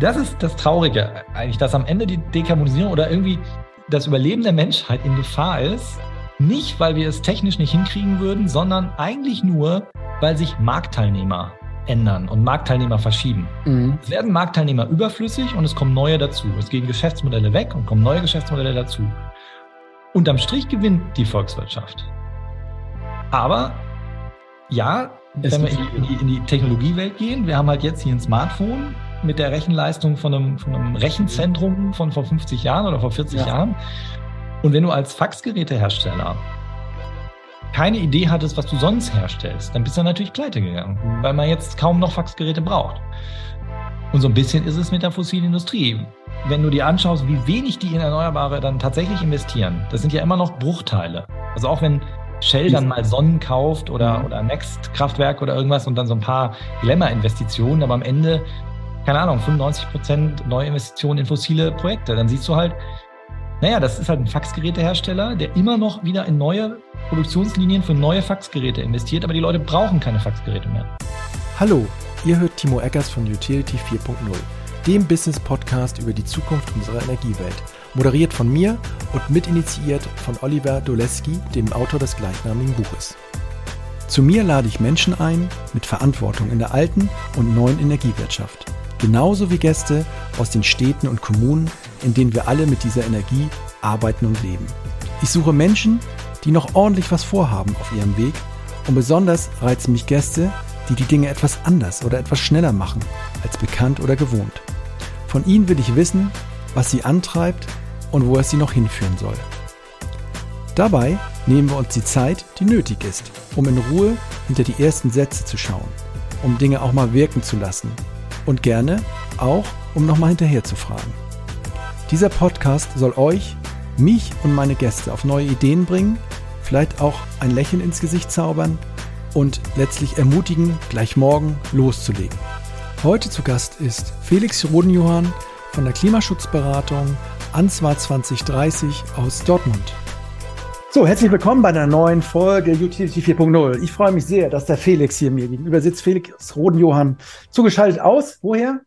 das ist das Traurige eigentlich, dass am Ende die Dekarbonisierung oder irgendwie das Überleben der Menschheit in Gefahr ist. Nicht, weil wir es technisch nicht hinkriegen würden, sondern eigentlich nur, weil sich Marktteilnehmer ändern und Marktteilnehmer verschieben. Mhm. Es werden Marktteilnehmer überflüssig und es kommen neue dazu. Es gehen Geschäftsmodelle weg und kommen neue Geschäftsmodelle dazu. Unterm Strich gewinnt die Volkswirtschaft. Aber ja, wenn wir in die, in die Technologiewelt gehen, wir haben halt jetzt hier ein Smartphone, mit der Rechenleistung von einem, von einem Rechenzentrum von vor 50 Jahren oder vor 40 ja. Jahren. Und wenn du als Faxgerätehersteller keine Idee hattest, was du sonst herstellst, dann bist du natürlich pleite gegangen, mhm. weil man jetzt kaum noch Faxgeräte braucht. Und so ein bisschen ist es mit der fossilen Industrie. Wenn du dir anschaust, wie wenig die in Erneuerbare dann tatsächlich investieren, das sind ja immer noch Bruchteile. Also auch wenn Shell dann mal Sonnen kauft oder, mhm. oder Next Kraftwerk oder irgendwas und dann so ein paar Glamour-Investitionen, aber am Ende keine Ahnung, 95 Prozent Neuinvestitionen in fossile Projekte. Dann siehst du halt, naja, das ist halt ein Faxgerätehersteller, der immer noch wieder in neue Produktionslinien für neue Faxgeräte investiert, aber die Leute brauchen keine Faxgeräte mehr. Hallo, ihr hört Timo Eckers von Utility 4.0, dem Business-Podcast über die Zukunft unserer Energiewelt. Moderiert von mir und mitinitiiert von Oliver Doleski, dem Autor des gleichnamigen Buches. Zu mir lade ich Menschen ein mit Verantwortung in der alten und neuen Energiewirtschaft genauso wie Gäste aus den Städten und Kommunen, in denen wir alle mit dieser Energie arbeiten und leben. Ich suche Menschen, die noch ordentlich was vorhaben auf ihrem Weg und besonders reizen mich Gäste, die die Dinge etwas anders oder etwas schneller machen als bekannt oder gewohnt. Von ihnen will ich wissen, was sie antreibt und wo es sie noch hinführen soll. Dabei nehmen wir uns die Zeit, die nötig ist, um in Ruhe hinter die ersten Sätze zu schauen, um Dinge auch mal wirken zu lassen und gerne auch, um nochmal hinterher zu fragen. Dieser Podcast soll euch, mich und meine Gäste auf neue Ideen bringen, vielleicht auch ein Lächeln ins Gesicht zaubern und letztlich ermutigen, gleich morgen loszulegen. Heute zu Gast ist Felix Rodenjohann von der Klimaschutzberatung Answar 2030 aus Dortmund. So, herzlich willkommen bei einer neuen Folge Utility 4.0. Ich freue mich sehr, dass der Felix hier mir gegenüber sitzt. Felix Rodenjohann zugeschaltet aus. Woher?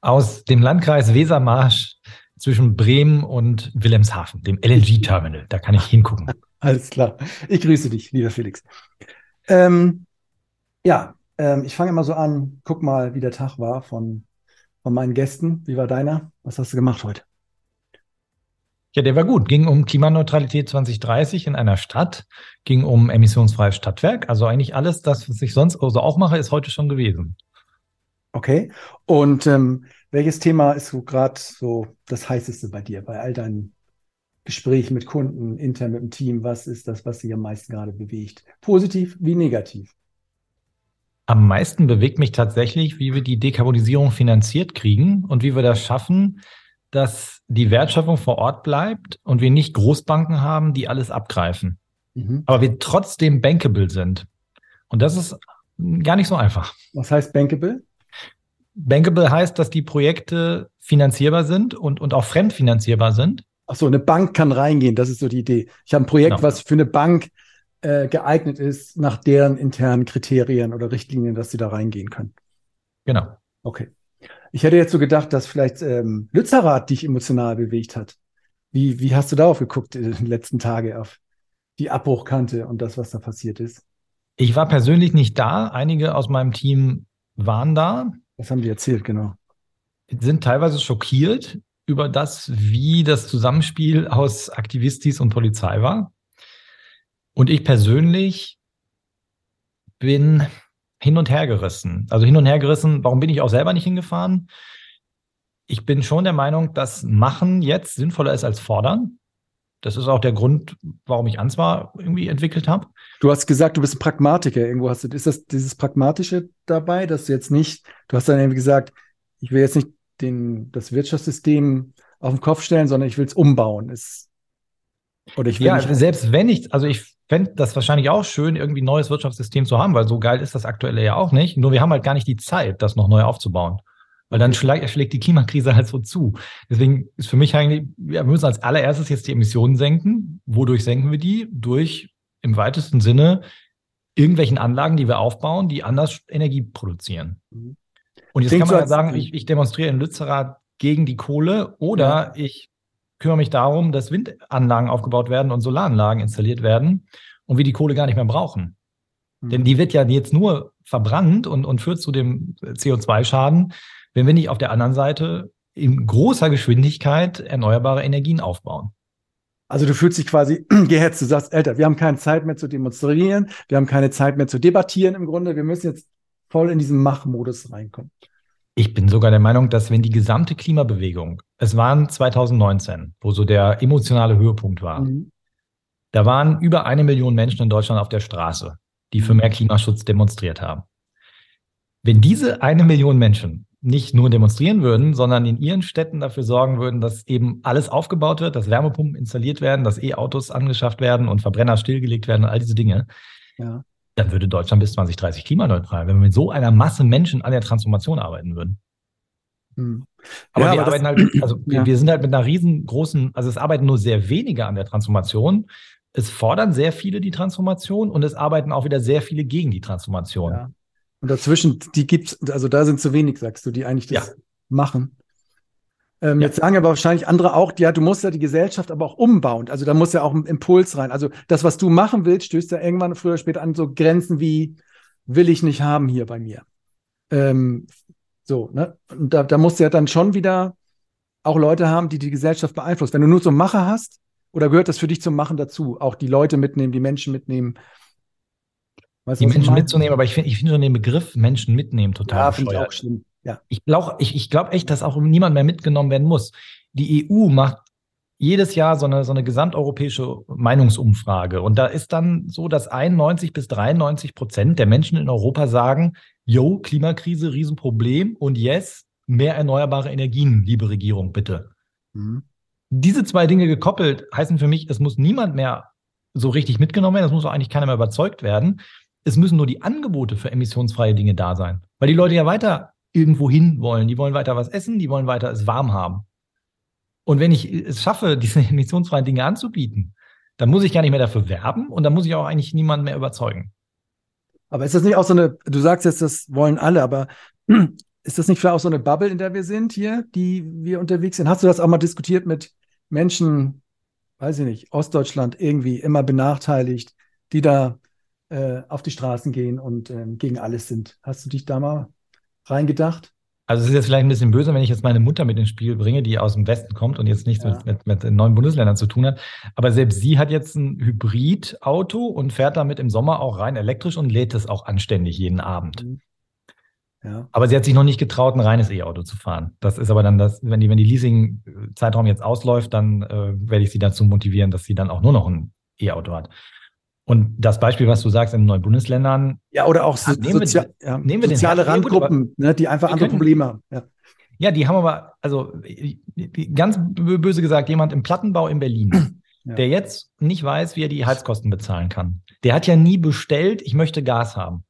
Aus dem Landkreis Wesermarsch zwischen Bremen und Wilhelmshaven, dem LNG-Terminal. Da kann ich hingucken. Alles klar. Ich grüße dich, lieber Felix. Ähm, ja, ähm, ich fange immer so an. Guck mal, wie der Tag war von, von meinen Gästen. Wie war deiner? Was hast du gemacht heute? Ja, der war gut. Ging um Klimaneutralität 2030 in einer Stadt, ging um emissionsfreies Stadtwerk. Also eigentlich alles das, was ich sonst also auch mache, ist heute schon gewesen. Okay. Und ähm, welches Thema ist so gerade so das heißeste bei dir, bei all deinen Gesprächen mit Kunden, intern mit dem Team? Was ist das, was dich am meisten gerade bewegt? Positiv wie negativ? Am meisten bewegt mich tatsächlich, wie wir die Dekarbonisierung finanziert kriegen und wie wir das schaffen, dass die Wertschöpfung vor Ort bleibt und wir nicht Großbanken haben, die alles abgreifen. Mhm. Aber wir trotzdem bankable sind. Und das ist gar nicht so einfach. Was heißt bankable? Bankable heißt, dass die Projekte finanzierbar sind und, und auch fremdfinanzierbar sind. Ach so, eine Bank kann reingehen, das ist so die Idee. Ich habe ein Projekt, genau. was für eine Bank äh, geeignet ist, nach deren internen Kriterien oder Richtlinien, dass sie da reingehen können. Genau. Okay. Ich hätte jetzt so gedacht, dass vielleicht ähm, Lützerath dich emotional bewegt hat. Wie, wie hast du darauf geguckt in den letzten Tagen auf die Abbruchkante und das, was da passiert ist? Ich war persönlich nicht da. Einige aus meinem Team waren da. Was haben die erzählt, genau? Sind teilweise schockiert über das, wie das Zusammenspiel aus Aktivistis und Polizei war. Und ich persönlich bin hin und her gerissen. Also hin und her gerissen, warum bin ich auch selber nicht hingefahren? Ich bin schon der Meinung, dass Machen jetzt sinnvoller ist als Fordern. Das ist auch der Grund, warum ich Answar irgendwie entwickelt habe. Du hast gesagt, du bist ein Pragmatiker. Irgendwo hast du, ist das dieses Pragmatische dabei, dass du jetzt nicht, du hast dann irgendwie gesagt, ich will jetzt nicht den, das Wirtschaftssystem auf den Kopf stellen, sondern ich will es umbauen. Ist, oder ich will ja, selbst wenn ich, also ich fände das wahrscheinlich auch schön, irgendwie ein neues Wirtschaftssystem zu haben, weil so geil ist das aktuelle ja auch nicht. Nur wir haben halt gar nicht die Zeit, das noch neu aufzubauen. Weil dann schlägt, schlägt die Klimakrise halt so zu. Deswegen ist für mich eigentlich, wir müssen als allererstes jetzt die Emissionen senken. Wodurch senken wir die? Durch im weitesten Sinne irgendwelchen Anlagen, die wir aufbauen, die anders Energie produzieren. Mhm. Und jetzt Klingt kann man ja sagen, ich, ich, demonstriere in Lützerath gegen die Kohle oder ja. ich kümmere mich darum, dass Windanlagen aufgebaut werden und Solaranlagen installiert werden und wir die Kohle gar nicht mehr brauchen. Mhm. Denn die wird ja jetzt nur verbrannt und, und führt zu dem CO2-Schaden, wenn wir nicht auf der anderen Seite in großer Geschwindigkeit erneuerbare Energien aufbauen. Also du fühlst dich quasi gehetzt, du sagst, Alter, wir haben keine Zeit mehr zu demonstrieren, wir haben keine Zeit mehr zu debattieren im Grunde, wir müssen jetzt voll in diesen Machmodus reinkommen. Ich bin sogar der Meinung, dass wenn die gesamte Klimabewegung, es waren 2019, wo so der emotionale Höhepunkt war, mhm. da waren über eine Million Menschen in Deutschland auf der Straße, die für mehr Klimaschutz demonstriert haben. Wenn diese eine Million Menschen nicht nur demonstrieren würden, sondern in ihren Städten dafür sorgen würden, dass eben alles aufgebaut wird, dass Wärmepumpen installiert werden, dass E-Autos angeschafft werden und Verbrenner stillgelegt werden und all diese Dinge, ja. Dann würde Deutschland bis 2030 klimaneutral, wenn wir mit so einer Masse Menschen an der Transformation arbeiten würden. Hm. Aber ja, wir aber arbeiten halt, also ja. wir sind halt mit einer riesengroßen, also es arbeiten nur sehr wenige an der Transformation. Es fordern sehr viele die Transformation und es arbeiten auch wieder sehr viele gegen die Transformation. Ja. Und dazwischen, die gibt's, also da sind zu wenig, sagst du, die eigentlich das ja. machen. Ähm, ja. Jetzt sagen aber wahrscheinlich andere auch, ja, du musst ja die Gesellschaft aber auch umbauen. Also da muss ja auch ein Impuls rein. Also das, was du machen willst, stößt ja irgendwann früher oder später an so Grenzen wie, will ich nicht haben hier bei mir. Ähm, so, ne? Und da, da musst du ja dann schon wieder auch Leute haben, die die Gesellschaft beeinflussen. Wenn du nur so Macher hast, oder gehört das für dich zum Machen dazu? Auch die Leute mitnehmen, die Menschen mitnehmen, Weißt die Menschen mitzunehmen, aber ich finde ich finde schon den Begriff Menschen mitnehmen total ja, finde ich auch schlimm. Ja. Ich glaube ich, ich glaub echt, dass auch niemand mehr mitgenommen werden muss. Die EU macht jedes Jahr so eine, so eine gesamteuropäische Meinungsumfrage. Und da ist dann so, dass 91 bis 93 Prozent der Menschen in Europa sagen, yo, Klimakrise, Riesenproblem und yes, mehr erneuerbare Energien, liebe Regierung, bitte. Mhm. Diese zwei Dinge gekoppelt heißen für mich, es muss niemand mehr so richtig mitgenommen werden, es muss auch eigentlich keiner mehr überzeugt werden. Es müssen nur die Angebote für emissionsfreie Dinge da sein, weil die Leute ja weiter irgendwo hin wollen. Die wollen weiter was essen, die wollen weiter es warm haben. Und wenn ich es schaffe, diese emissionsfreien Dinge anzubieten, dann muss ich gar nicht mehr dafür werben und dann muss ich auch eigentlich niemanden mehr überzeugen. Aber ist das nicht auch so eine, du sagst jetzt, das wollen alle, aber ist das nicht vielleicht auch so eine Bubble, in der wir sind hier, die wir unterwegs sind? Hast du das auch mal diskutiert mit Menschen, weiß ich nicht, Ostdeutschland irgendwie immer benachteiligt, die da äh, auf die Straßen gehen und ähm, gegen alles sind. Hast du dich da mal reingedacht? Also es ist jetzt vielleicht ein bisschen böse, wenn ich jetzt meine Mutter mit ins Spiel bringe, die aus dem Westen kommt und jetzt nichts ja. mit, mit, mit neuen Bundesländern zu tun hat. Aber selbst sie hat jetzt ein Hybridauto und fährt damit im Sommer auch rein elektrisch und lädt es auch anständig jeden Abend. Mhm. Ja. Aber sie hat sich noch nicht getraut, ein reines E-Auto zu fahren. Das ist aber dann das, wenn die, wenn die Leasing-Zeitraum jetzt ausläuft, dann äh, werde ich sie dazu motivieren, dass sie dann auch nur noch ein E-Auto hat. Und das Beispiel, was du sagst, in neuen Bundesländern. Ja, oder auch so, nehmen Sozia wir, ja, nehmen wir soziale Randgruppen, ne, die einfach andere können, Probleme haben. Ja. ja, die haben aber, also ganz böse gesagt, jemand im Plattenbau in Berlin, ja. der jetzt nicht weiß, wie er die Heizkosten bezahlen kann. Der hat ja nie bestellt, ich möchte Gas haben.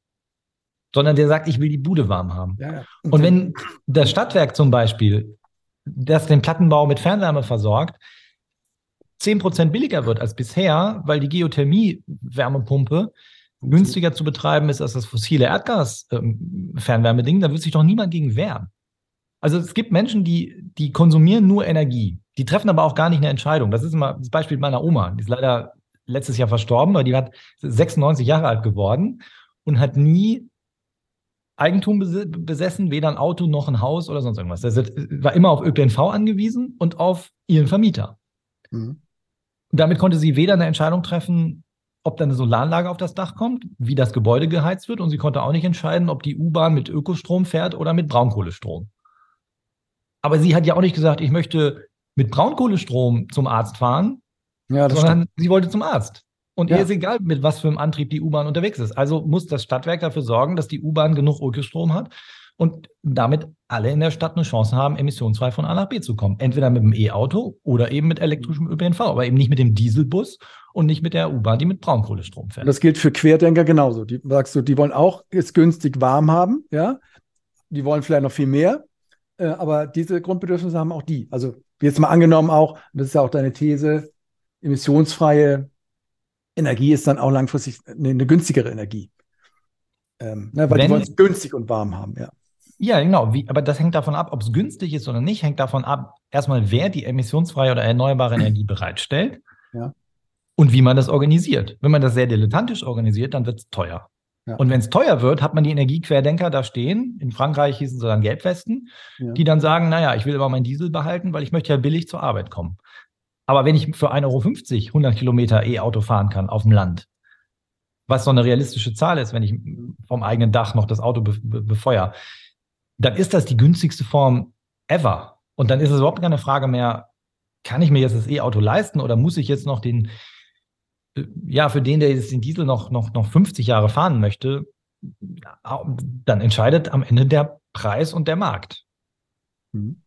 Sondern der sagt, ich will die Bude warm haben. Und wenn das Stadtwerk zum Beispiel, das den Plattenbau mit Fernwärme versorgt, 10% billiger wird als bisher, weil die Geothermie-Wärmepumpe günstiger zu betreiben ist als das fossile Erdgas-Fernwärmeding, da wird sich doch niemand gegen wehren. Also es gibt Menschen, die, die konsumieren nur Energie. Die treffen aber auch gar nicht eine Entscheidung. Das ist immer das Beispiel meiner Oma. Die ist leider letztes Jahr verstorben, aber die hat 96 Jahre alt geworden und hat nie Eigentum besessen, weder ein Auto noch ein Haus oder sonst irgendwas. Das war immer auf ÖPNV angewiesen und auf ihren Vermieter. Mhm damit konnte sie weder eine Entscheidung treffen, ob da eine Solaranlage auf das Dach kommt, wie das Gebäude geheizt wird, und sie konnte auch nicht entscheiden, ob die U-Bahn mit Ökostrom fährt oder mit Braunkohlestrom. Aber sie hat ja auch nicht gesagt, ich möchte mit Braunkohlestrom zum Arzt fahren, ja, sondern stimmt. sie wollte zum Arzt. Und ja. ihr ist egal, mit was für einem Antrieb die U-Bahn unterwegs ist. Also muss das Stadtwerk dafür sorgen, dass die U-Bahn genug Ökostrom hat und damit alle in der Stadt eine Chance haben, emissionsfrei von A nach B zu kommen. Entweder mit dem E-Auto oder eben mit elektrischem ÖPNV, aber eben nicht mit dem Dieselbus und nicht mit der U-Bahn, die mit Braunkohlestrom fährt. Das gilt für Querdenker genauso. Die sagst du, die wollen auch es günstig warm haben, ja. Die wollen vielleicht noch viel mehr, äh, aber diese Grundbedürfnisse haben auch die. Also jetzt mal angenommen auch, das ist ja auch deine These, emissionsfreie Energie ist dann auch langfristig eine, eine günstigere Energie. Ähm, ne, weil Wenn, die wollen es günstig und warm haben, ja Ja, genau. Wie, aber das hängt davon ab, ob es günstig ist oder nicht, hängt davon ab, erstmal, wer die emissionsfreie oder erneuerbare Energie bereitstellt Ja. und wie man das organisiert. Wenn man das sehr dilettantisch organisiert, dann wird es teuer. Ja. Und wenn es teuer wird, hat man die Energiequerdenker da stehen. In Frankreich hießen sie dann Gelbwesten, Ja. die dann sagen, naja, ich will aber meinen Diesel behalten, weil ich möchte ja billig zur Arbeit kommen. Aber wenn ich für 1,50 Euro 100 Kilometer E-Auto fahren kann auf dem Land, was so eine realistische Zahl ist, wenn ich vom eigenen Dach noch das Auto be be befeuere, dann ist das die günstigste Form ever. Und dann ist es überhaupt keine Frage mehr, kann ich mir jetzt das E-Auto leisten oder muss ich jetzt noch den, äh, ja, für den, der jetzt den Diesel noch, noch, noch 50 Jahre fahren möchte, dann entscheidet am Ende der Preis und der Markt. Mhm.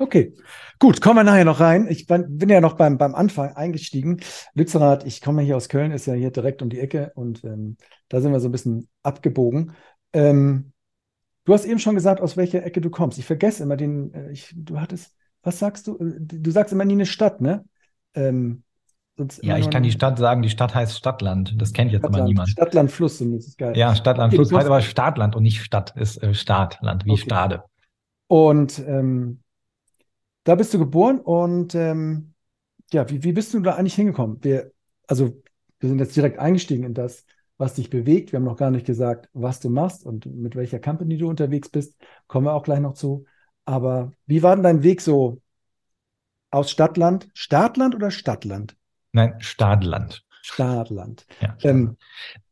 Okay, gut, kommen wir nachher noch rein. Ich bin, ja noch beim, beim Anfang eingestiegen. Lützerath, ich komme hier aus Köln, ist ja hier direkt um die Ecke und ähm, da sind wir so ein bisschen abgebogen. Ähm, du hast eben schon gesagt, aus welcher Ecke du kommst. Ich vergesse immer den, äh, ich, du hattest, was sagst du? Äh, Du sagst immer nie eine Stadt, ne? Ähm, Ja, ich kann die Stadt sagen, die Stadt heißt Stadtland. Das kennt jetzt aber Stadtland, niemand. Stadtland, Fluss, das ist geil. Ja, Stadtland. Okay, Fluss heißt aber Staatland und nicht Stadt, ist äh, Staatland, wie Okay. Stade. Und ähm, da bist du geboren und ähm, ja, wie, wie bist du da eigentlich hingekommen? Wir, also, wir sind jetzt direkt eingestiegen in das, was dich bewegt. Wir haben noch gar nicht gesagt, was du machst und mit welcher Company du unterwegs bist. Kommen wir auch gleich noch zu. Aber wie war denn dein Weg so aus Stadtland? Stadtland oder Stadtland? Nein, Stadland. Stadtland. Ja. Ähm,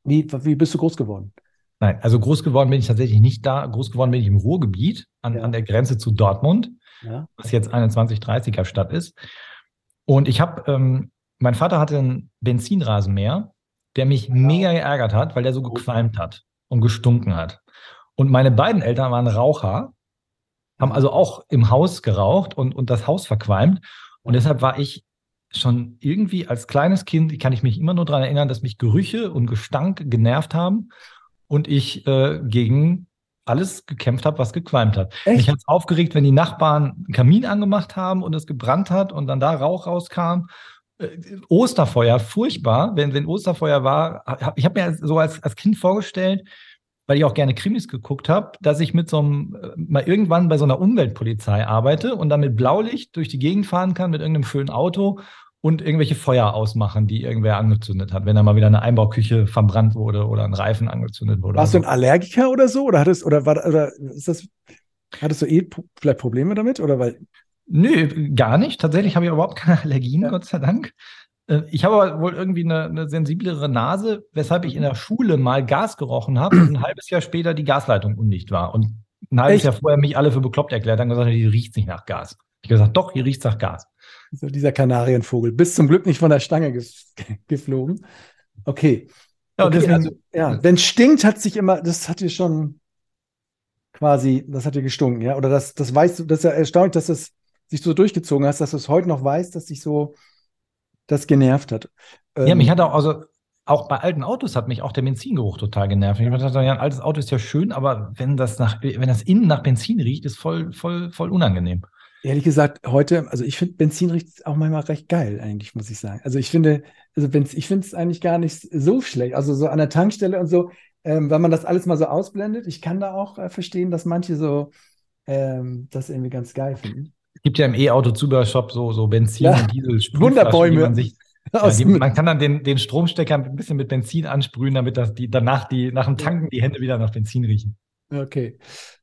wie, wie bist du groß geworden? Nein, also groß geworden bin ich tatsächlich nicht da. Groß geworden bin ich im Ruhrgebiet an, Ja. an der Grenze zu Dortmund, Ja. was jetzt eine 2030er Stadt ist. Und ich habe, ähm, mein Vater hatte einen Benzinrasenmäher, der mich mega geärgert hat, weil der so gequalmt hat und gestunken hat. Und meine beiden Eltern waren Raucher, haben also auch im Haus geraucht und, und das Haus verqualmt. Und deshalb war ich schon irgendwie als kleines Kind, kann ich mich immer nur daran erinnern, dass mich Gerüche und Gestank genervt haben und ich äh, gegen alles gekämpft habe, was gequalmt hat. Echt? Mich hat es aufgeregt, wenn die Nachbarn einen Kamin angemacht haben und es gebrannt hat und dann da Rauch rauskam. Äh, Osterfeuer, furchtbar. Wenn, wenn Osterfeuer war, hab, ich habe mir so als, als Kind vorgestellt, weil ich auch gerne Krimis geguckt habe, dass ich mit so einem, äh, mal irgendwann bei so einer Umweltpolizei arbeite und dann mit Blaulicht durch die Gegend fahren kann mit irgendeinem schönen Auto und irgendwelche Feuer ausmachen, die irgendwer angezündet hat, wenn da mal wieder eine Einbauküche verbrannt wurde oder ein Reifen angezündet wurde. Warst du ein Allergiker oder so? Oder hattest, oder war, oder ist das, hattest du eh vielleicht Probleme damit? Oder weil. Nö, gar nicht. Tatsächlich habe ich überhaupt keine Allergien, Ja. Gott sei Dank. Äh, Ich habe aber wohl irgendwie eine, eine sensiblere Nase, weshalb ich in der Schule mal Gas gerochen habe und ein halbes Jahr später die Gasleitung undicht war. Und ein halbes Echt? Jahr vorher mich alle für bekloppt erklärt haben gesagt, hier riecht nicht nach Gas. Ich habe gesagt, doch, hier riecht nach Gas. so dieser Kanarienvogel, bist zum Glück nicht von der Stange ges geflogen. Okay. Ja, okay deswegen, also, ja, wenn stinkt, hat sich immer, das hat dir schon quasi, das hat dir gestunken, ja? Oder das, das weißt du, das ist ja erstaunlich, dass das sich so durchgezogen hast, dass du es heute noch weißt, dass dich so das genervt hat. Ja, Ähm, mich hat auch, also auch bei alten Autos hat mich auch der Benzingeruch total genervt. Ich dachte, ja, ein altes Auto ist ja schön, aber wenn das nach, wenn das innen nach Benzin riecht, ist voll, voll, voll unangenehm. Ehrlich gesagt, heute, also ich finde Benzin riecht auch manchmal recht geil, eigentlich, muss ich sagen. Also ich finde, also ich finde es eigentlich gar nicht so schlecht. Also so an der Tankstelle und so, ähm, wenn man das alles mal so ausblendet, ich kann da auch äh, verstehen, dass manche so ähm, das irgendwie ganz geil finden. Es gibt ja im E-Auto-Zubehörshop so, so Benzin- Ja, und Diesel Wunderbäume. Man, sich, ja, die, man kann dann den, den Stromstecker ein bisschen mit Benzin ansprühen, damit das die, danach die, nach dem Tanken die Hände wieder nach Benzin riechen. Okay.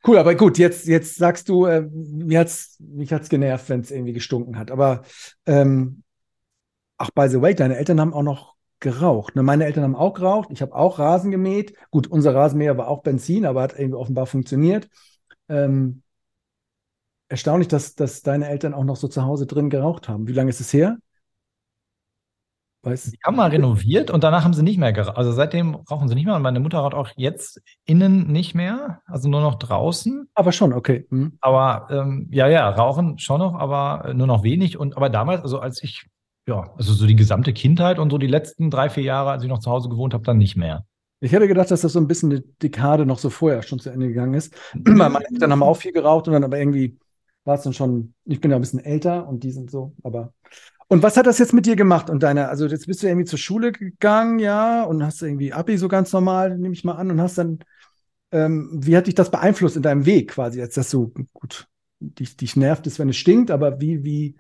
Cool, aber gut, jetzt, jetzt sagst du, äh, mir hat's, mich hat's genervt, wenn es irgendwie gestunken hat. Aber ähm, ach, by the way, deine Eltern haben auch noch geraucht. Ne? Meine Eltern haben auch geraucht. Ich habe auch Rasen gemäht. Gut, unser Rasenmäher war auch Benzin, aber hat irgendwie offenbar funktioniert. Ähm, erstaunlich, dass, dass deine Eltern auch noch so zu Hause drin geraucht haben. Wie lange ist es her? Weißt Die haben mal renoviert und danach haben sie nicht mehr geraucht. Also seitdem rauchen sie nicht mehr und meine Mutter raucht auch jetzt innen nicht mehr, also nur noch draußen. Aber schon, okay. Hm. Aber ähm, ja, ja, rauchen schon noch, aber nur noch wenig. Und aber damals, also als ich, ja, also so die gesamte Kindheit und so die letzten drei, vier Jahre, als ich noch zu Hause gewohnt habe, dann nicht mehr. Ich hätte gedacht, dass das so ein bisschen eine Dekade noch so vorher schon zu Ende gegangen ist. Weil meine Eltern haben auch viel geraucht und dann aber irgendwie war es dann schon, ich bin ja ein bisschen älter und die sind so, aber. Und was hat das jetzt mit dir gemacht und deiner, also jetzt bist du irgendwie zur Schule gegangen, ja, und hast irgendwie Abi so ganz normal, nehme ich mal an, und hast dann ähm, wie hat dich das beeinflusst in deinem Weg quasi, als das so gut dich, dich nervt es, wenn es stinkt, aber wie, wie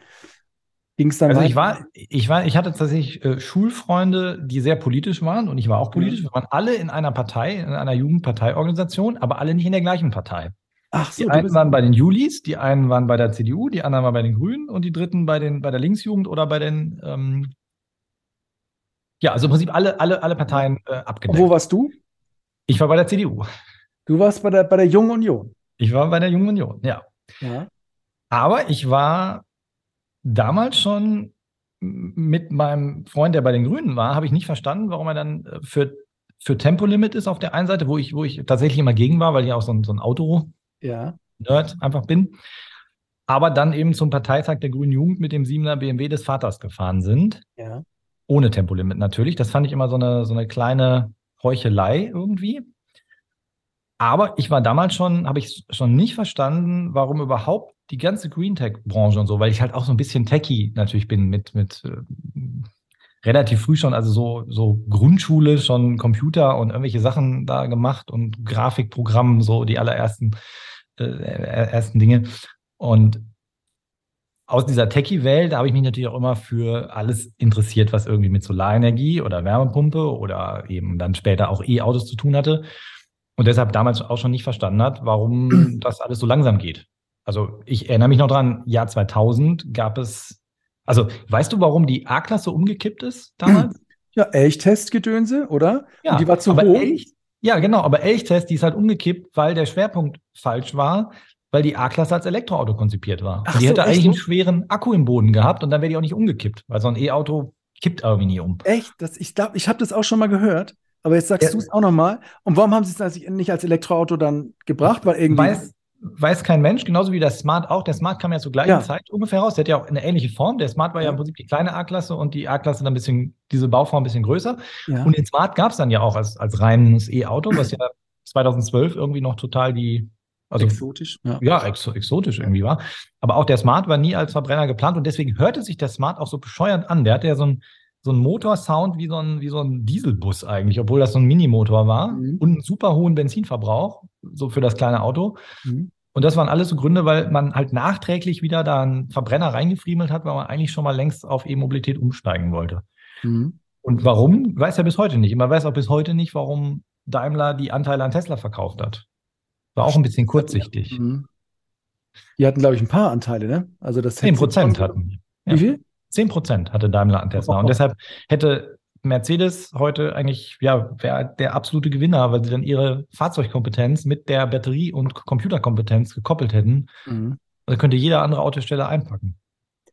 ging es dann Also ich war, ich war, ich hatte tatsächlich äh, Schulfreunde, die sehr politisch waren und ich war auch politisch. Wir waren alle in einer Partei, in einer Jugendparteiorganisation, aber alle nicht in der gleichen Partei. Ach so, Die einen bist, waren bei den Julis, die einen waren bei der CDU, die anderen waren bei den Grünen und die dritten bei den bei der Linksjugend oder bei den ähm, ja, also im Prinzip alle, alle, alle Parteien äh, und abgedeckt. wo warst du? Ich war bei der CDU. Du warst bei der, bei der Jungen Union. Ich war bei der Jungen Union, ja. Ja. Aber ich war damals schon mit meinem Freund, der bei den Grünen war, habe ich nicht verstanden, warum er dann äh, für, für Tempolimit ist auf der einen Seite, wo ich, wo ich tatsächlich immer gegen war, weil ich auch so ein, so ein Auto-Nerd Ja. einfach bin. Aber dann eben zum Parteitag der Grünen Jugend mit dem 7er BMW des Vaters gefahren sind. Ja. Ohne Tempolimit natürlich. Das fand ich immer so eine, so eine kleine Heuchelei irgendwie. Aber ich war damals schon, habe ich schon nicht verstanden, warum überhaupt die ganze Green Tech-Branche und so, weil ich halt auch so ein bisschen techy natürlich bin mit, mit äh, relativ früh schon, also so, so Grundschule schon Computer und irgendwelche Sachen da gemacht und Grafikprogramm, so die allerersten äh, ersten Dinge. Und aus dieser Techie-Welt habe ich mich natürlich auch immer für alles interessiert, was irgendwie mit Solarenergie oder Wärmepumpe oder eben dann später auch E-Autos zu tun hatte. Und deshalb damals auch schon nicht verstanden hat, warum das alles so langsam geht. Also ich erinnere mich noch dran, Jahr 2000 gab es, also weißt du, warum die A-Klasse umgekippt ist damals? Ja, Elchtestgedönse, oder? Ja, Und die war zu hoch. Elch, ja, genau, aber Elchtest, die ist halt umgekippt, weil der Schwerpunkt falsch war, weil die A-Klasse als Elektroauto konzipiert war. Ach und die so, hätte echt eigentlich einen schweren Akku im Boden gehabt und dann wäre die auch nicht umgekippt, weil so ein E-Auto kippt irgendwie nie um. Echt? Das, ich glaube, ich habe das auch schon mal gehört. Aber jetzt sagst Ja. du es auch nochmal. Und warum haben sie es nicht als Elektroauto dann gebracht? Weil irgendwie. Weiß, weiß kein Mensch, genauso wie der Smart auch. Der Smart kam ja zur gleichen Ja. Zeit ungefähr raus. Der hat ja auch eine ähnliche Form. Der Smart war ja, im Prinzip die kleine A-Klasse und die A-Klasse dann ein bisschen, diese Bauform ein bisschen größer. ja. Und den Smart gab es dann ja auch als, als reines E-Auto, was ja 2012 irgendwie noch total die, also exotisch. Ja. ja, exo exotisch irgendwie war. Aber auch der Smart war nie als Verbrenner geplant und deswegen hörte sich der Smart auch so bescheuert an. Der hatte ja so ein so ein Motorsound wie so ein, wie so ein Dieselbus eigentlich, obwohl das so ein Minimotor war Mhm. und einen super hohen Benzinverbrauch, so für das kleine Auto. Mhm. Und das waren alles so Gründe, weil man halt nachträglich wieder da einen Verbrenner reingefriemelt hat, weil man eigentlich schon mal längst auf E-Mobilität umsteigen wollte. Mhm. Und warum, weiß er bis heute nicht. Und man weiß auch bis heute nicht, warum Daimler die Anteile an Tesla verkauft hat. War auch ein bisschen kurzsichtig. Mhm. Die hatten, glaube ich, ein paar Anteile, ne? Also das Zehn hätte- Prozent hatten die. Wie viel? 10 Prozent hatte Daimler an Tesla. Und deshalb hätte Mercedes heute eigentlich, ja, wäre der absolute Gewinner, weil sie dann ihre Fahrzeugkompetenz mit der Batterie- und Computerkompetenz gekoppelt hätten. Mhm. Da könnte jeder andere Autosteller einpacken.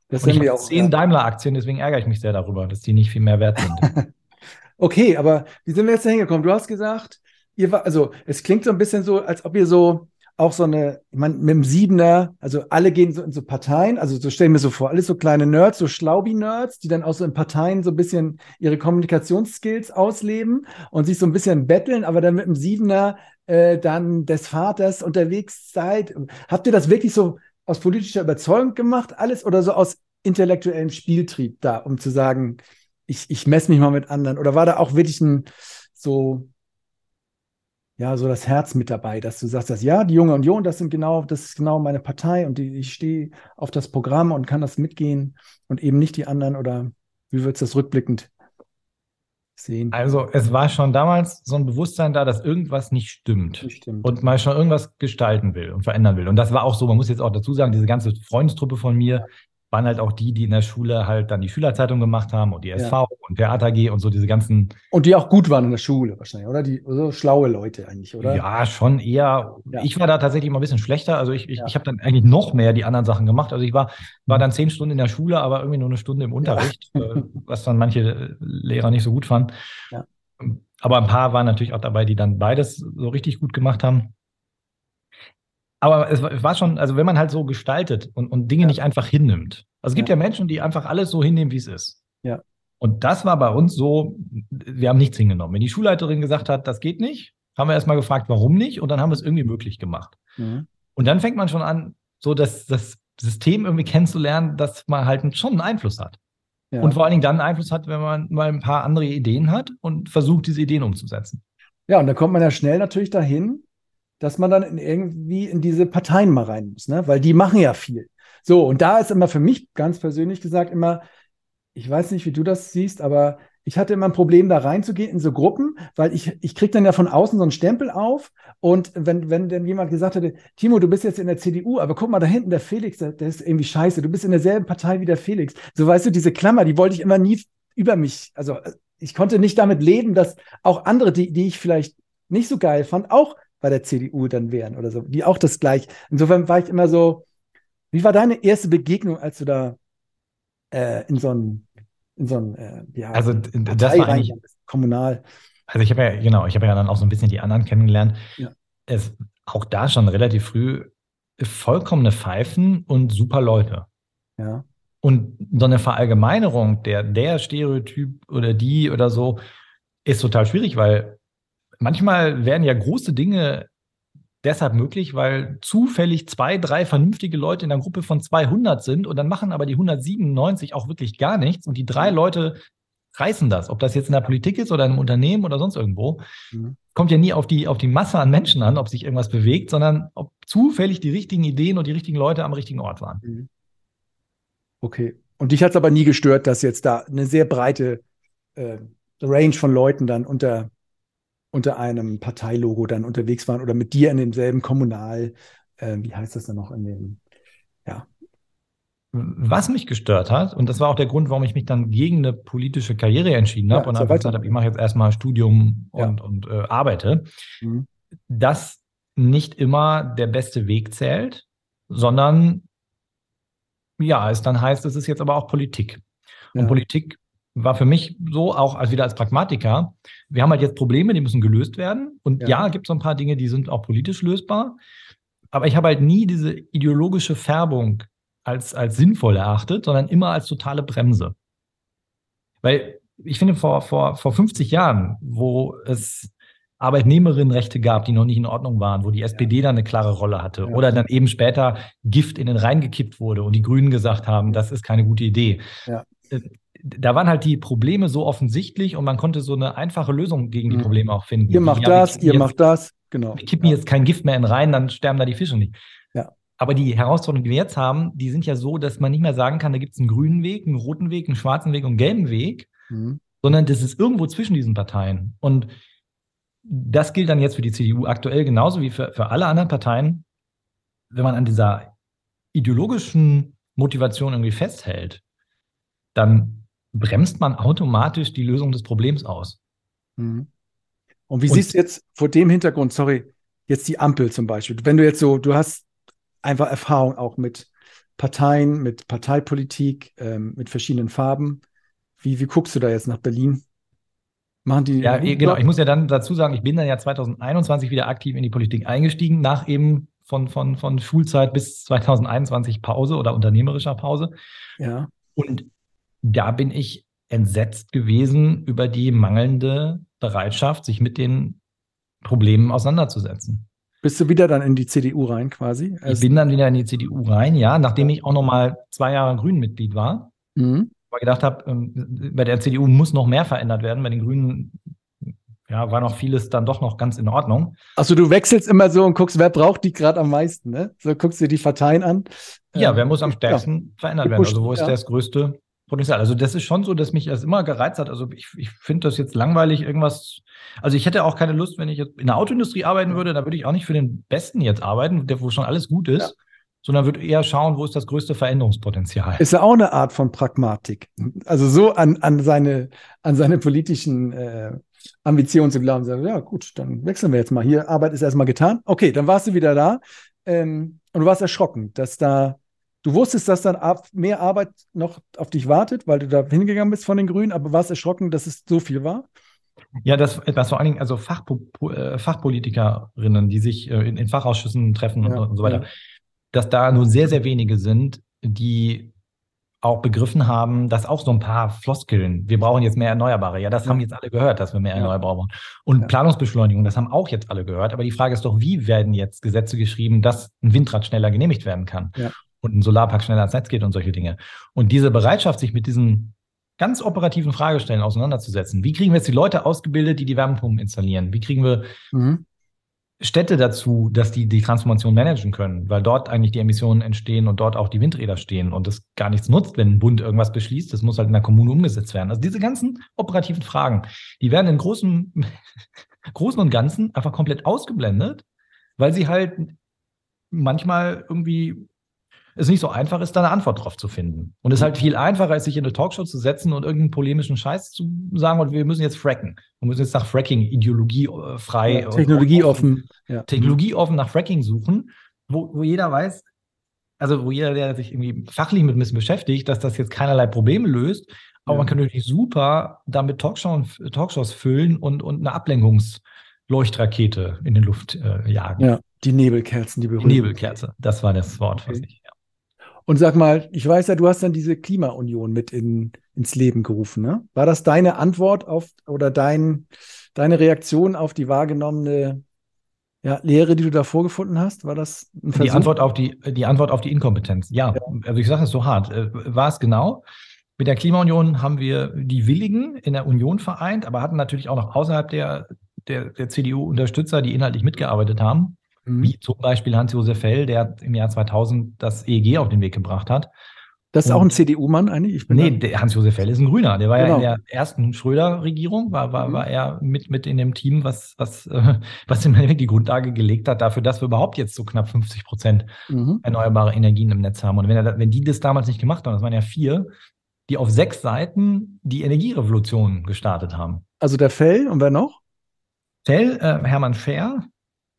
Das Und sind wir auch. zehn. Daimler-Aktien, deswegen ärgere ich mich sehr darüber, dass die nicht viel mehr wert sind. Okay, aber wie sind wir jetzt da hingekommen? Du hast gesagt, ihr war, also es klingt so ein bisschen so, als ob ihr so auch so eine, ich meine, mit dem Siebener, also alle gehen so in so Parteien, also so stellen wir so vor, alles so kleine Nerds, so Schlaubi-Nerds, die dann auch so in Parteien so ein bisschen ihre Kommunikationsskills ausleben und sich so ein bisschen betteln, aber dann mit dem Siebener äh, dann des Vaters unterwegs seid. Habt ihr das wirklich so aus politischer Überzeugung gemacht, alles oder so aus intellektuellem Spieltrieb da, um zu sagen, ich, ich messe mich mal mit anderen? Oder war da auch wirklich ein so, ja, so das Herz mit dabei, dass du sagst, dass ja, die Junge Union, das sind genau, das ist genau meine Partei und die, ich stehe auf das Programm und kann das mitgehen und eben nicht die anderen oder wie würdest du das rückblickend sehen? Also es war schon damals so ein Bewusstsein da, dass irgendwas nicht stimmt. Das stimmt. und mal schon irgendwas gestalten will und verändern will. Und das war auch so, man muss jetzt auch dazu sagen, diese ganze Freundestruppe von mir waren halt auch die, die in der Schule halt dann die Schülerzeitung gemacht haben und die SV und Theater AG und so diese ganzen, Und die auch gut waren in der Schule wahrscheinlich, oder? Die so schlaue Leute eigentlich, oder? ja, schon eher, Ja. ich war da tatsächlich immer ein bisschen schlechter. Also ich, ich, Ja. ich habe dann eigentlich noch mehr die anderen Sachen gemacht. Also ich war, war dann zehn Stunden in der Schule, aber irgendwie nur eine Stunde im Unterricht, äh, was dann manche Lehrer nicht so gut fanden. Ja. Aber ein paar waren natürlich auch dabei, die dann beides so richtig gut gemacht haben. Aber es war- schon, also wenn man halt so gestaltet und, und Dinge Ja. nicht einfach hinnimmt. Also es gibt Ja. ja. Menschen, die einfach alles so hinnehmen, wie es ist. Ja. Und das war bei uns so, wir haben nichts hingenommen. Wenn die Schulleiterin gesagt hat, das geht nicht, haben wir erstmal gefragt, warum nicht? Und dann haben wir es irgendwie möglich gemacht. Mhm. Und dann fängt man schon an, so das, das System irgendwie kennenzulernen, dass man halt schon einen Einfluss hat. Ja. Und vor allen Dingen dann einen Einfluss hat, wenn man mal ein paar andere Ideen hat und versucht, diese Ideen umzusetzen. Ja, und dann kommt man ja schnell natürlich dahin, dass man dann in irgendwie in diese Parteien mal rein muss, ne? weil die machen ja viel. So, und da ist immer für mich ganz persönlich gesagt immer, ich weiß nicht, wie du das siehst, aber ich hatte immer ein Problem, da reinzugehen in so Gruppen, weil ich, ich kriege dann ja von außen so einen Stempel auf. Und wenn, wenn dann jemand gesagt hätte, Timo, du bist jetzt in der CDU, aber guck mal da hinten, der Felix, der, der ist irgendwie scheiße, du bist in derselben Partei wie der Felix. So weißt du, diese Klammer, die wollte ich immer nie über mich, also ich konnte nicht damit leben, dass auch andere, die, die ich vielleicht nicht so geil fand, auch bei der CDU dann wären oder so, die auch das gleich. Insofern war ich immer so, wie war deine erste Begegnung, als du da äh, in so ein in so ein äh, ja, also das war eigentlich kommunal. Also ich habe ja genau, ich habe ja dann auch so ein bisschen die anderen kennengelernt. Ja. Es auch da schon relativ früh vollkommene Pfeifen und super Leute. Ja. Und so eine Verallgemeinerung der der Stereotyp oder die oder so ist total schwierig, weil manchmal werden ja große Dinge deshalb möglich, weil zufällig zwei, drei vernünftige Leute in einer Gruppe von 200 sind und dann machen aber die 197 auch wirklich gar nichts und die drei mhm. Leute reißen das. Ob das jetzt in der Politik ist oder in einem Unternehmen oder sonst irgendwo, mhm. kommt ja nie auf die, auf die Masse an Menschen an, ob sich irgendwas bewegt, sondern ob zufällig die richtigen Ideen und die richtigen Leute am richtigen Ort waren. Mhm. Okay. Und dich hat es aber nie gestört, dass jetzt da eine sehr breite äh, Range von Leuten dann unter unter einem Parteilogo dann unterwegs waren oder mit dir in demselben Kommunal, äh, wie heißt das dann noch in dem, ja. Was mich gestört hat, und das war auch der Grund, warum ich mich dann gegen eine politische Karriere entschieden habe ja, und einfach gesagt habe, ich mache jetzt erstmal Studium und, ja. und äh, arbeite, mhm. dass nicht immer der beste Weg zählt, sondern ja, es dann heißt, es ist jetzt aber auch Politik. Und ja. Politik war für mich so auch als wieder als Pragmatiker, wir haben halt jetzt Probleme, die müssen gelöst werden. Und ja, ja gibt es so ein paar Dinge, die sind auch politisch lösbar. Aber ich habe halt nie diese ideologische Färbung als, als sinnvoll erachtet, sondern immer als totale Bremse. Weil ich finde, vor, vor, vor 50 Jahren, wo es Arbeitnehmerinnenrechte gab, die noch nicht in Ordnung waren, wo die SPD dann eine klare Rolle hatte ja. oder dann eben später Gift in den Rhein gekippt wurde und die Grünen gesagt haben, das ist keine gute Idee. Ja. Da waren halt die Probleme so offensichtlich und man konnte so eine einfache Lösung gegen die mhm. Probleme auch finden. Ihr macht ja, das, ihr jetzt, macht das, genau. Wir kippen ja. jetzt kein Gift mehr in rein, dann sterben da die Fische nicht. Ja. Aber die Herausforderungen, die wir jetzt haben, die sind ja so, dass man nicht mehr sagen kann, da gibt es einen grünen Weg, einen roten Weg, einen schwarzen Weg und einen gelben Weg, mhm. sondern das ist irgendwo zwischen diesen Parteien. Und das gilt dann jetzt für die CDU aktuell genauso wie für, für alle anderen Parteien. Wenn man an dieser ideologischen Motivation irgendwie festhält, dann bremst man automatisch die Lösung des Problems aus. Mhm. Und wie Und, siehst du jetzt vor dem Hintergrund, sorry, jetzt die Ampel zum Beispiel? Wenn du jetzt so, du hast einfach Erfahrung auch mit Parteien, mit Parteipolitik, ähm, mit verschiedenen Farben. Wie, wie guckst du da jetzt nach Berlin? Machen die. Ja, genau. Ich muss ja dann dazu sagen, ich bin dann ja 2021 wieder aktiv in die Politik eingestiegen, nach eben von, von, von Schulzeit bis 2021 Pause oder unternehmerischer Pause. Ja. Und da bin ich entsetzt gewesen über die mangelnde Bereitschaft, sich mit den Problemen auseinanderzusetzen. Bist du wieder dann in die CDU rein quasi? Ich bin dann wieder in die CDU rein, ja, nachdem ich auch noch mal zwei Jahre Grünen-Mitglied war. Mhm. Aber gedacht habe, ähm, bei der CDU muss noch mehr verändert werden. Bei den Grünen ja, war noch vieles dann doch noch ganz in Ordnung. Also du wechselst immer so und guckst, wer braucht die gerade am meisten, ne? So guckst du die Parteien an. Ja, wer muss am stärksten ja. verändert werden? Also wo ist ja. das größte Potenzial. Also das ist schon so, dass mich das immer gereizt hat. Also ich, ich finde das jetzt langweilig, irgendwas. Also ich hätte auch keine Lust, wenn ich jetzt in der Autoindustrie arbeiten würde, da würde ich auch nicht für den Besten jetzt arbeiten, der wo schon alles gut ist. Ja. Sondern würde eher schauen, wo ist das größte Veränderungspotenzial. Ist ja auch eine Art von Pragmatik. Also so an, an, seine, an seine politischen äh, Ambitionen zu glauben, sagen, ja gut, dann wechseln wir jetzt mal. Hier, Arbeit ist erstmal getan. Okay, dann warst du wieder da. Ähm, und du warst erschrocken, dass da Du wusstest, dass dann mehr Arbeit noch auf dich wartet, weil du da hingegangen bist von den Grünen, aber warst erschrocken, dass es so viel war? Ja, das, das vor allen Dingen, also Fachpo äh, Fachpolitikerinnen, die sich äh, in, in, Fachausschüssen treffen ja, und, und, so weiter, ja. dass da nur sehr, sehr wenige sind, die auch begriffen haben, dass auch so ein paar Floskeln, wir brauchen jetzt mehr Erneuerbare. Ja, das ja. haben jetzt alle gehört, dass wir mehr Erneuerbare brauchen. Und Planungsbeschleunigung, das haben auch jetzt alle gehört. Aber die Frage ist doch, wie werden jetzt Gesetze geschrieben, dass ein Windrad schneller genehmigt werden kann? Und ein Solarpark schneller ans Netz geht und solche Dinge. Und diese Bereitschaft, sich mit diesen ganz operativen Fragestellen auseinanderzusetzen. Wie kriegen wir jetzt die Leute ausgebildet, die die Wärmepumpen installieren? Wie kriegen wir mhm. Städte dazu, dass die die Transformation managen können, weil dort eigentlich die Emissionen entstehen und dort auch die Windräder stehen und es gar nichts nutzt, wenn ein Bund irgendwas beschließt. Das muss halt in der Kommune umgesetzt werden. Also diese ganzen operativen Fragen, die werden in großen, großen und Ganzen einfach komplett ausgeblendet, weil sie halt manchmal irgendwie es nicht so einfach ist, da eine Antwort drauf zu finden. Und es ist halt viel einfacher, ist, sich in eine Talkshow zu setzen und irgendeinen polemischen Scheiß zu sagen, und wir müssen jetzt fracken. Wir müssen jetzt nach Fracking ideologiefrei. Äh, ja, technologieoffen. Ja. Technologieoffen nach Fracking suchen, wo, wo jeder weiß, also wo jeder, der sich irgendwie fachlich mit ein bisschen beschäftigt, dass das jetzt keinerlei Probleme löst. Aber ja. man kann natürlich super damit Talkshows, Talkshows füllen und, und eine Ablenkungsleuchtrakete in den Luft äh, jagen. Ja, die Nebelkerzen, die berühmten. Die Nebelkerze, das war das Wort, okay. was ich. Und sag mal, ich weiß ja, du hast dann diese Klimaunion mit in, ins Leben gerufen. Ne? War das deine Antwort auf oder dein, deine Reaktion auf die wahrgenommene ja, Lehre, die du da vorgefunden hast? War das ein Versuch? Die Antwort auf die, die Antwort auf die Inkompetenz. Ja, ja. also ich sage es so hart. Äh, war es genau? Mit der Klimaunion haben wir die Willigen in der Union vereint, aber hatten natürlich auch noch außerhalb der, der, der CDU Unterstützer, die inhaltlich mitgearbeitet haben mhm. wie zum Beispiel Hans-Josef Fell, der im Jahr 2000 das EEG auf den Weg gebracht hat. Das ist und, auch ein CDU-Mann eigentlich? nee, Hans-Josef Fell ist ein Grüner. Der war genau. ja in der ersten Schröder-Regierung, war, war, mhm. war er mit, mit in dem Team, was, was, äh, was im Endeffekt die Grundlage gelegt hat dafür, dass wir überhaupt jetzt so knapp 50 Prozent mhm. erneuerbare Energien im Netz haben. Und wenn, er, wenn die das damals nicht gemacht haben, das waren ja vier, die auf sechs Seiten die Energierevolution gestartet haben. Also der Fell und wer noch? Fell, äh, Hermann Scher.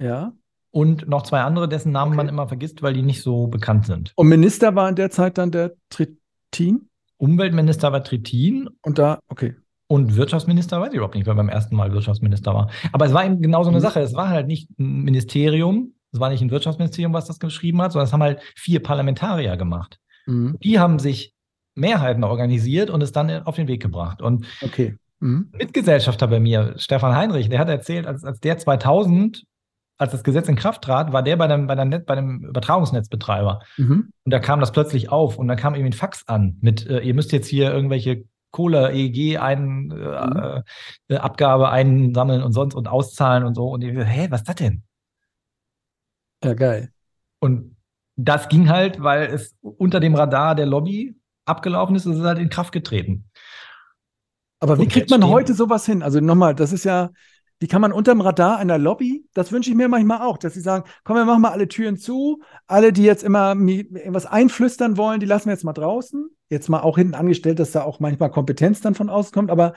Ja und noch zwei andere, dessen Namen okay. man immer vergisst, weil die nicht so bekannt sind. Und Minister war in der Zeit dann der Trittin? Umweltminister war Trittin. Und da, okay. Und Wirtschaftsminister weiß ich überhaupt nicht, wer beim ersten Mal Wirtschaftsminister war. Aber es war eben genau so eine mhm. Sache. Es war halt nicht ein Ministerium, es war nicht ein Wirtschaftsministerium, was das geschrieben hat, sondern es haben halt vier Parlamentarier gemacht. Mhm. Die haben sich Mehrheiten organisiert und es dann auf den Weg gebracht. Und okay. Mhm. Mitgesellschafter bei mir, Stefan Heinrich, der hat erzählt, als, als der 2000 als das Gesetz in Kraft trat, war der bei dem, bei dem, Net, bei dem Übertragungsnetzbetreiber. Mhm. Und da kam das plötzlich auf und dann kam irgendwie ein Fax an mit, äh, ihr müsst jetzt hier irgendwelche Kohle, EEG ein, äh, mhm. Abgabe einsammeln und sonst und auszahlen und so. Und ich, hä, was ist das denn? Ja, geil. Und das ging halt, weil es unter dem Radar der Lobby abgelaufen ist, es ist halt in Kraft getreten. Aber wie und kriegt man heute sowas hin? Also nochmal, das ist ja, die kann man unterm Radar einer Lobby, das wünsche ich mir manchmal auch, dass sie sagen, komm, wir machen mal alle Türen zu, alle, die jetzt immer irgendwas einflüstern wollen, die lassen wir jetzt mal draußen. Jetzt mal auch hinten angestellt, dass da auch manchmal Kompetenz dann von außen kommt, aber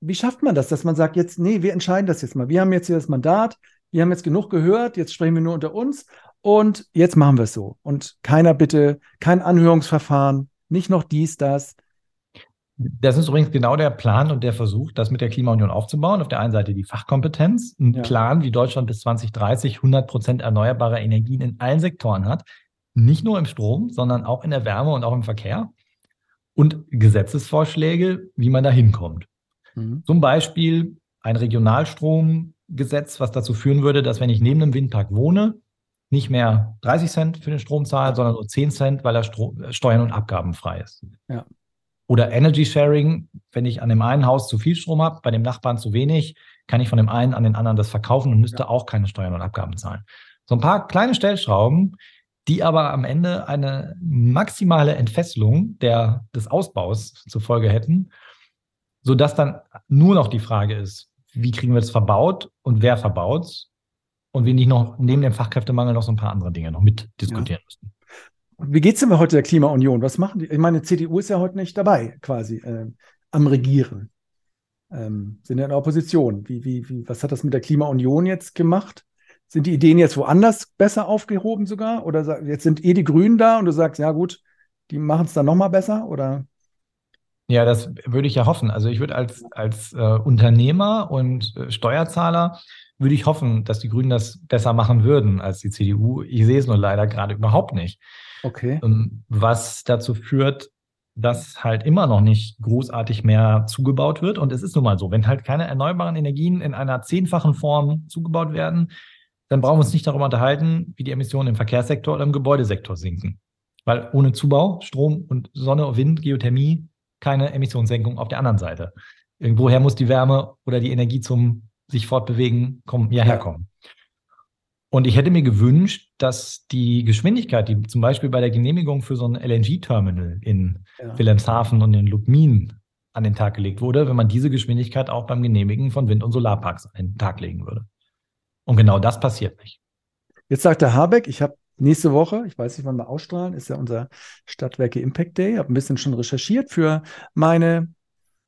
wie schafft man das, dass man sagt, jetzt, nee, wir entscheiden das jetzt mal. Wir haben jetzt hier das Mandat, wir haben jetzt genug gehört, jetzt sprechen wir nur unter uns und jetzt machen wir es so. Und keiner bitte, kein Anhörungsverfahren, nicht noch dies, das. Das ist übrigens genau der Plan und der Versuch, das mit der Klimaunion aufzubauen. Auf der einen Seite die Fachkompetenz, ein ja. Plan, wie Deutschland bis 2030 100 Prozent erneuerbare Energien in allen Sektoren hat. Nicht nur im Strom, sondern auch in der Wärme und auch im Verkehr. Und Gesetzesvorschläge, wie man da hinkommt. Mhm. Zum Beispiel ein Regionalstromgesetz, was dazu führen würde, dass wenn ich neben einem Windpark wohne, nicht mehr 30 Cent für den Strom zahle, sondern nur 10 Cent, weil er Stro Steuern und Abgaben frei ist. Ja. Oder Energy Sharing, wenn ich an dem einen Haus zu viel Strom habe, bei dem Nachbarn zu wenig, kann ich von dem einen an den anderen das verkaufen und müsste ja. auch keine Steuern und Abgaben zahlen. So ein paar kleine Stellschrauben, die aber am Ende eine maximale Entfesselung der, des Ausbaus zur Folge hätten, sodass dann nur noch die Frage ist, wie kriegen wir das verbaut und wer verbaut und wir nicht noch neben dem Fachkräftemangel noch so ein paar andere Dinge noch mitdiskutieren ja. müssen. Wie geht es denn heute der Klimaunion? Was machen die? Ich meine, die CDU ist ja heute nicht dabei, quasi äh, am Regieren. Ähm, sind ja in der Opposition. Wie, wie, wie, was hat das mit der Klimaunion jetzt gemacht? Sind die Ideen jetzt woanders besser aufgehoben sogar? Oder jetzt sind eh die Grünen da und du sagst, ja gut, die machen es dann nochmal besser? Oder? Ja, das würde ich ja hoffen. Also ich würde als, als äh, Unternehmer und äh, Steuerzahler würde ich hoffen, dass die Grünen das besser machen würden als die CDU. Ich sehe es nur leider gerade überhaupt nicht. Okay. Ähm, was dazu führt, dass halt immer noch nicht großartig mehr zugebaut wird. Und es ist nun mal so, wenn halt keine erneuerbaren Energien in einer zehnfachen Form zugebaut werden, dann brauchen wir uns nicht darüber unterhalten, wie die Emissionen im Verkehrssektor oder im Gebäudesektor sinken. Weil ohne Zubau, Strom und Sonne, Wind, Geothermie, keine Emissionssenkung auf der anderen Seite. Irgendwoher muss die Wärme oder die Energie zum sich fortbewegen kommen, ja, herkommen. Und ich hätte mir gewünscht, dass die Geschwindigkeit, die zum Beispiel bei der Genehmigung für so ein LNG-Terminal in ja. Wilhelmshaven und in Lubmin an den Tag gelegt wurde, wenn man diese Geschwindigkeit auch beim Genehmigen von Wind- und Solarparks an den Tag legen würde. Und genau das passiert nicht. Jetzt sagt der Habeck, ich habe nächste Woche, ich weiß nicht, wann wir ausstrahlen, ist ja unser Stadtwerke Impact Day, habe ein bisschen schon recherchiert für meine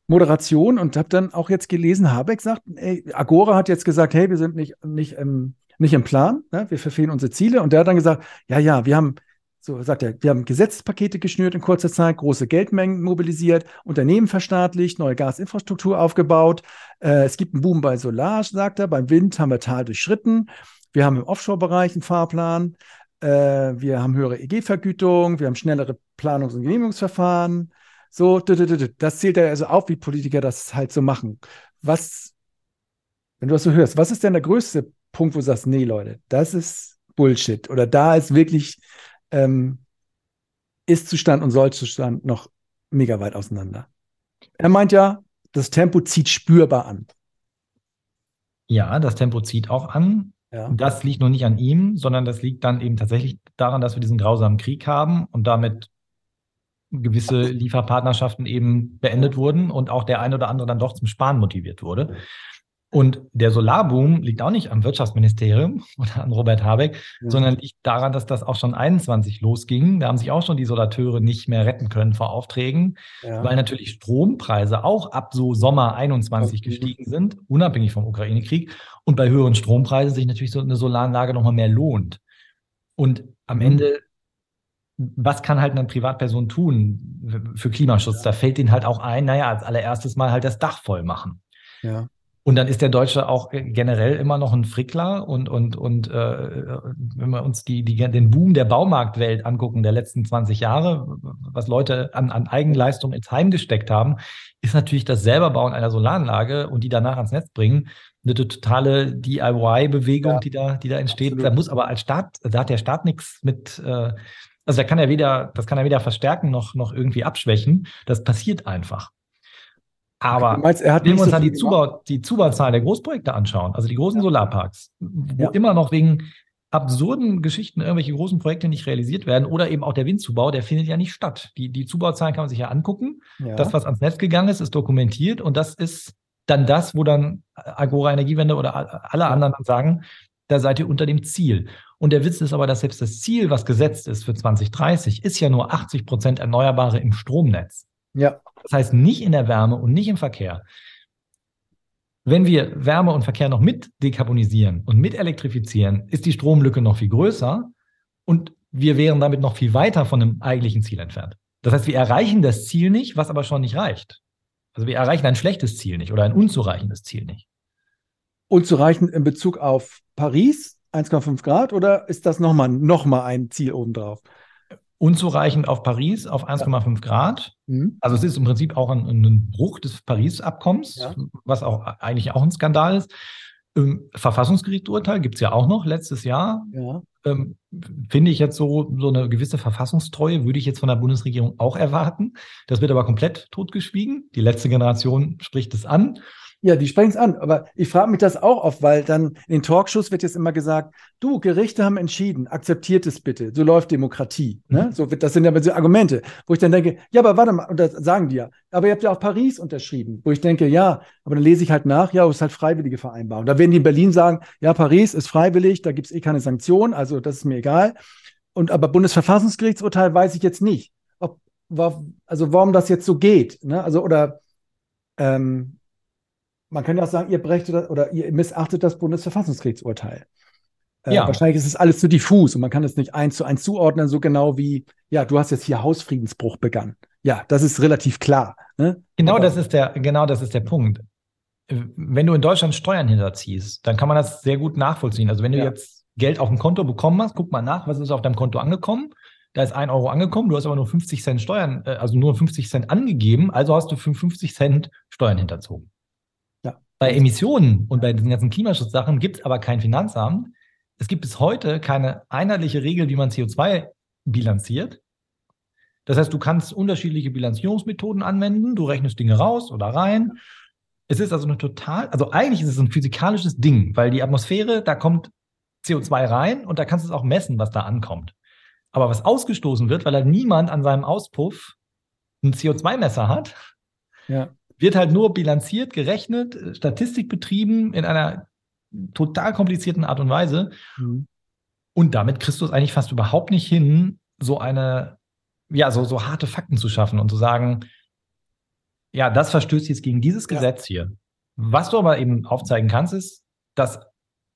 Moderation und habe dann auch jetzt gelesen, Habeck sagt, ey, Agora hat jetzt gesagt, hey, wir sind nicht, nicht, im, nicht im Plan, ne? wir verfehlen unsere Ziele. Und der hat dann gesagt, ja, ja, wir haben, so sagt er, wir haben Gesetzespakete geschnürt in kurzer Zeit, große Geldmengen mobilisiert, Unternehmen verstaatlicht, neue Gasinfrastruktur aufgebaut. Äh, es gibt einen Boom bei Solar, sagt er, beim Wind haben wir Tal durchschritten. Wir haben im Offshore-Bereich einen Fahrplan. Äh, wir haben höhere EG-Vergütung, wir haben schnellere Planungs- und Genehmigungsverfahren. So, das zählt er also auf, wie Politiker das halt so machen. Was, wenn du das so hörst, was ist denn der größte Punkt, wo du sagst, nee, Leute, das ist Bullshit oder da ist wirklich ähm, Ist-Zustand und Soll-Zustand noch mega weit auseinander? Er meint ja, das Tempo zieht spürbar an. Ja, das Tempo zieht auch an. Ja. Das liegt nur nicht an ihm, sondern das liegt dann eben tatsächlich daran, dass wir diesen grausamen Krieg haben und damit gewisse Lieferpartnerschaften eben beendet wurden und auch der eine oder andere dann doch zum Sparen motiviert wurde. Und der Solarboom liegt auch nicht am Wirtschaftsministerium oder an Robert Habeck, ja. sondern liegt daran, dass das auch schon 21 losging. Da haben sich auch schon die Solateure nicht mehr retten können vor Aufträgen, ja. weil natürlich Strompreise auch ab so Sommer 21 okay. gestiegen sind, unabhängig vom Ukraine-Krieg. Und bei höheren Strompreisen sich natürlich so eine Solaranlage nochmal mehr lohnt. Und am mhm. Ende was kann halt eine Privatperson tun für Klimaschutz? Da fällt ihnen halt auch ein, naja, als allererstes mal halt das Dach voll machen. Ja. Und dann ist der Deutsche auch generell immer noch ein Frickler und, und, und äh, wenn wir uns die, die, den Boom der Baumarktwelt angucken der letzten 20 Jahre, was Leute an, an Eigenleistung ins Heim gesteckt haben, ist natürlich das Selberbauen einer Solaranlage und die danach ans Netz bringen eine totale DIY-Bewegung, ja, die da, die da entsteht. Absolut. Da muss aber als Staat, da hat der Staat nichts mit, äh, also da kann er weder, das kann er weder verstärken noch, noch irgendwie abschwächen. Das passiert einfach. Aber meinst, wenn wir uns so dann die, Zubau, die Zubauzahl der Großprojekte anschauen, also die großen ja. Solarparks, wo ja. immer noch wegen absurden Geschichten irgendwelche großen Projekte nicht realisiert werden oder eben auch der Windzubau, der findet ja nicht statt. Die, die Zubauzahlen kann man sich ja angucken. Ja. Das, was ans Netz gegangen ist, ist dokumentiert und das ist dann das, wo dann Agora Energiewende oder alle anderen sagen, da seid ihr unter dem Ziel. Und der Witz ist aber, dass selbst das Ziel, was gesetzt ist für 2030, ist ja nur 80 Prozent Erneuerbare im Stromnetz. Ja. Das heißt nicht in der Wärme und nicht im Verkehr. Wenn wir Wärme und Verkehr noch mit dekarbonisieren und mit elektrifizieren, ist die Stromlücke noch viel größer und wir wären damit noch viel weiter von dem eigentlichen Ziel entfernt. Das heißt, wir erreichen das Ziel nicht, was aber schon nicht reicht. Also wir erreichen ein schlechtes Ziel nicht oder ein unzureichendes Ziel nicht. Unzureichend in Bezug auf Paris 1,5 Grad oder ist das nochmal noch mal ein Ziel obendrauf? Unzureichend auf Paris auf 1,5 ja. Grad. Mhm. Also es ist im Prinzip auch ein, ein Bruch des Paris-Abkommens, ja. was auch eigentlich auch ein Skandal ist. Ähm, Verfassungsgerichtsurteil gibt es ja auch noch letztes Jahr. Ja. Ähm, Finde ich jetzt so, so eine gewisse Verfassungstreue, würde ich jetzt von der Bundesregierung auch erwarten. Das wird aber komplett totgeschwiegen. Die letzte Generation spricht es an. Ja, die sprechen es an. Aber ich frage mich das auch oft, weil dann in den Talkshows wird jetzt immer gesagt, du, Gerichte haben entschieden, akzeptiert es bitte. So läuft Demokratie. Ne? Mhm. So wird, das sind ja so Argumente, wo ich dann denke, ja, aber warte mal, und das sagen die ja, aber ihr habt ja auch Paris unterschrieben, wo ich denke, ja, aber dann lese ich halt nach, ja, es ist halt freiwillige Vereinbarung. Da werden die in Berlin sagen, ja, Paris ist freiwillig, da gibt es eh keine Sanktionen, also das ist mir egal. Und aber Bundesverfassungsgerichtsurteil weiß ich jetzt nicht, ob, also warum das jetzt so geht. Ne? Also, oder ähm, man kann ja auch sagen, ihr brechtet oder ihr missachtet das Bundesverfassungsgerichtsurteil. Äh, ja. Wahrscheinlich ist es alles zu diffus und man kann es nicht eins zu eins zuordnen, so genau wie, ja, du hast jetzt hier Hausfriedensbruch begangen. Ja, das ist relativ klar. Ne? Genau, Aber, das ist der, genau das ist der Punkt. Wenn du in Deutschland Steuern hinterziehst, dann kann man das sehr gut nachvollziehen. Also wenn du ja. jetzt Geld auf dem Konto bekommen hast, guck mal nach, was ist auf deinem Konto angekommen. Da ist ein Euro angekommen, du hast aber nur 50 Cent Steuern, äh, also nur 50 Cent angegeben, also hast du für 50 Cent Steuern hinterzogen. Bei Emissionen und bei diesen ganzen Klimaschutzsachen gibt es aber kein Finanzamt. Es gibt bis heute keine einheitliche Regel, wie man CO2 bilanziert. Das heißt, du kannst unterschiedliche Bilanzierungsmethoden anwenden, du rechnest Dinge raus oder rein. Es ist also eine total, also eigentlich ist es ein physikalisches Ding, weil die Atmosphäre, da kommt CO2 rein und da kannst du es auch messen, was da ankommt. Aber was ausgestoßen wird, weil halt niemand an seinem Auspuff ein CO2-Messer hat, ja. Wird halt nur bilanziert, gerechnet, Statistik betrieben in einer total komplizierten Art und Weise. Mhm. Und damit kriegst du es eigentlich fast überhaupt nicht hin, so eine, ja, so, so harte Fakten zu schaffen und zu sagen, ja, das verstößt jetzt gegen dieses Gesetz ja. hier. Was du aber eben aufzeigen kannst, ist, dass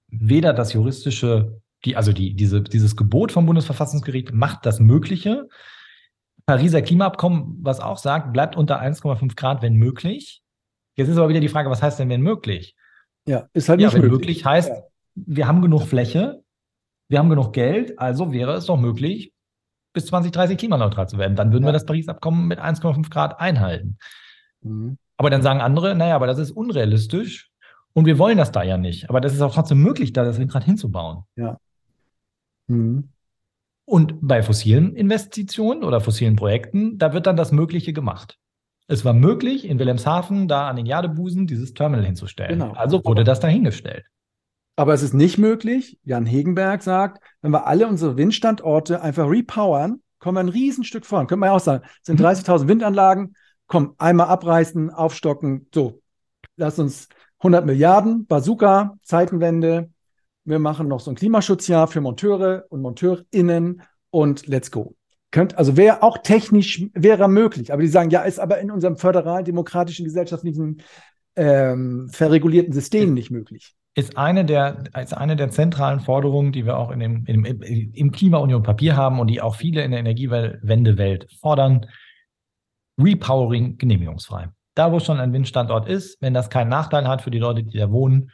weder das juristische, die, also die, diese, dieses Gebot vom Bundesverfassungsgericht macht das Mögliche. Pariser Klimaabkommen, was auch sagt, bleibt unter 1,5 Grad, wenn möglich. Jetzt ist aber wieder die Frage, was heißt denn, wenn möglich? Ja, ist halt nicht ja, wenn möglich. möglich heißt, ja. wir haben genug Fläche, wir haben genug Geld, also wäre es doch möglich, bis 2030 klimaneutral zu werden. Dann würden ja. wir das Paris-Abkommen mit 1,5 Grad einhalten. Mhm. Aber dann sagen andere, naja, aber das ist unrealistisch und wir wollen das da ja nicht. Aber das ist auch trotzdem möglich, da das Windrad hinzubauen. Ja. Mhm. Und bei fossilen Investitionen oder fossilen Projekten, da wird dann das Mögliche gemacht. Es war möglich, in Wilhelmshaven da an den Jadebusen dieses Terminal hinzustellen. Genau. Also wurde das dahingestellt. Aber es ist nicht möglich, Jan Hegenberg sagt, wenn wir alle unsere Windstandorte einfach repowern, kommen wir ein Riesenstück voran. Könnte man ja auch sagen, es sind 30.000 mhm. Windanlagen, komm, einmal abreißen, aufstocken, so, lass uns 100 Milliarden, Bazooka, Zeitenwende, wir machen noch so ein Klimaschutzjahr für Monteure und MonteurInnen und let's go. Könnt, also wäre auch technisch, wäre möglich. Aber die sagen, ja, ist aber in unserem föderal-demokratischen gesellschaftlichen ähm, verregulierten System nicht möglich. Ist eine, der, ist eine der zentralen Forderungen, die wir auch in dem, dem, im Klimaunion-Papier haben und die auch viele in der Energiewende-Welt fordern. Repowering genehmigungsfrei. Da, wo schon ein Windstandort ist, wenn das keinen Nachteil hat für die Leute, die da wohnen.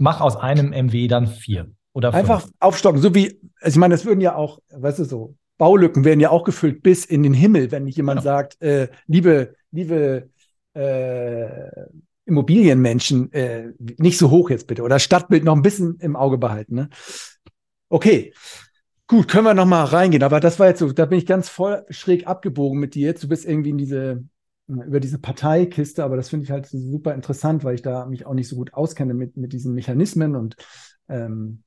Mach aus einem MW dann vier oder fünf. Einfach aufstocken, so wie, also ich meine, das würden ja auch, weißt du, so Baulücken werden ja auch gefüllt bis in den Himmel, wenn jemand genau. sagt, äh, liebe, liebe äh, Immobilienmenschen, äh, nicht so hoch jetzt bitte oder Stadtbild noch ein bisschen im Auge behalten. Ne? Okay, gut, können wir noch mal reingehen. Aber das war jetzt so, da bin ich ganz voll schräg abgebogen mit dir. Jetzt du bist irgendwie in diese über diese Parteikiste, aber das finde ich halt super interessant, weil ich da mich auch nicht so gut auskenne mit, mit diesen Mechanismen und ähm,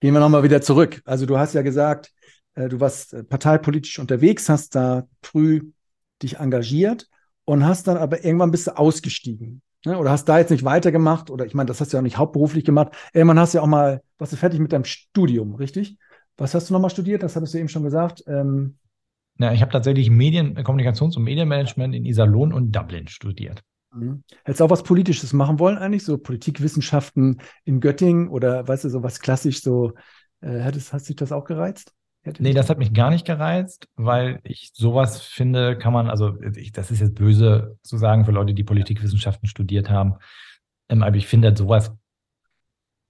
gehen wir nochmal wieder zurück. Also du hast ja gesagt, äh, du warst äh, parteipolitisch unterwegs, hast da früh dich engagiert und hast dann aber irgendwann bist du ausgestiegen. Ne? Oder hast da jetzt nicht weitergemacht, oder ich meine, das hast du ja auch nicht hauptberuflich gemacht. Irgendwann hast du ja auch mal, warst du fertig mit deinem Studium, richtig? Was hast du nochmal studiert? Das hattest du eben schon gesagt. Ähm, ja, ich habe tatsächlich Medien, Kommunikations- und Medienmanagement in Iserlohn und Dublin studiert. Mhm. Hättest du auch was Politisches machen wollen eigentlich? So Politikwissenschaften in Göttingen oder weißt du, so was klassisch so, äh, hättest, hast dich das auch gereizt? Hätte nee, das hat mich gar nicht gereizt, weil ich sowas finde, kann man, also ich, das ist jetzt böse zu sagen für Leute, die Politikwissenschaften studiert haben, ähm, aber ich finde, sowas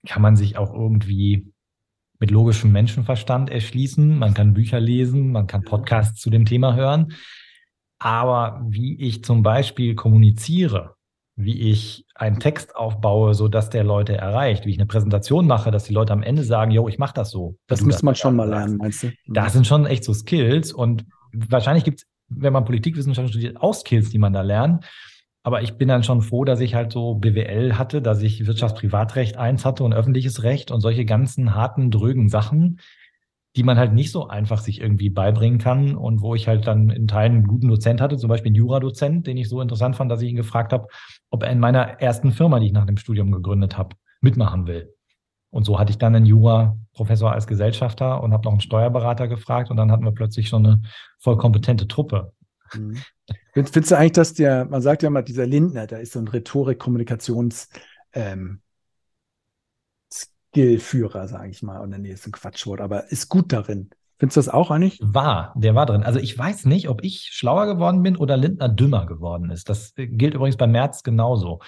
kann man sich auch irgendwie mit logischem Menschenverstand erschließen. Man kann Bücher lesen, man kann Podcasts zu dem Thema hören. Aber wie ich zum Beispiel kommuniziere, wie ich einen Text aufbaue, so dass der Leute erreicht, wie ich eine Präsentation mache, dass die Leute am Ende sagen, yo, ich mache das so. Das müsste man schon mal lernen, meinst du? Das sind schon echt so Skills und wahrscheinlich gibt es, wenn man Politikwissenschaften studiert, auch Skills, die man da lernt. Aber ich bin dann schon froh, dass ich halt so BWL hatte, dass ich Wirtschaftsprivatrecht eins hatte und öffentliches Recht und solche ganzen harten, drögen Sachen, die man halt nicht so einfach sich irgendwie beibringen kann und wo ich halt dann in Teilen einen guten Dozent hatte, zum Beispiel einen Juradozent, den ich so interessant fand, dass ich ihn gefragt habe, ob er in meiner ersten Firma, die ich nach dem Studium gegründet habe, mitmachen will. Und so hatte ich dann einen Jura-Professor als Gesellschafter und habe noch einen Steuerberater gefragt und dann hatten wir plötzlich schon eine voll kompetente Truppe. Mhm. Findest du eigentlich, dass der, man sagt ja mal, dieser Lindner, da ist so ein Rhetorik-Kommunikations- ähm, Skillführer, sage ich mal. Oder nee, ist ein Quatschwort, aber ist gut darin. Findest du das auch eigentlich? War, der war drin. Also ich weiß nicht, ob ich schlauer geworden bin oder Lindner dümmer geworden ist. Das gilt übrigens bei Merz genauso.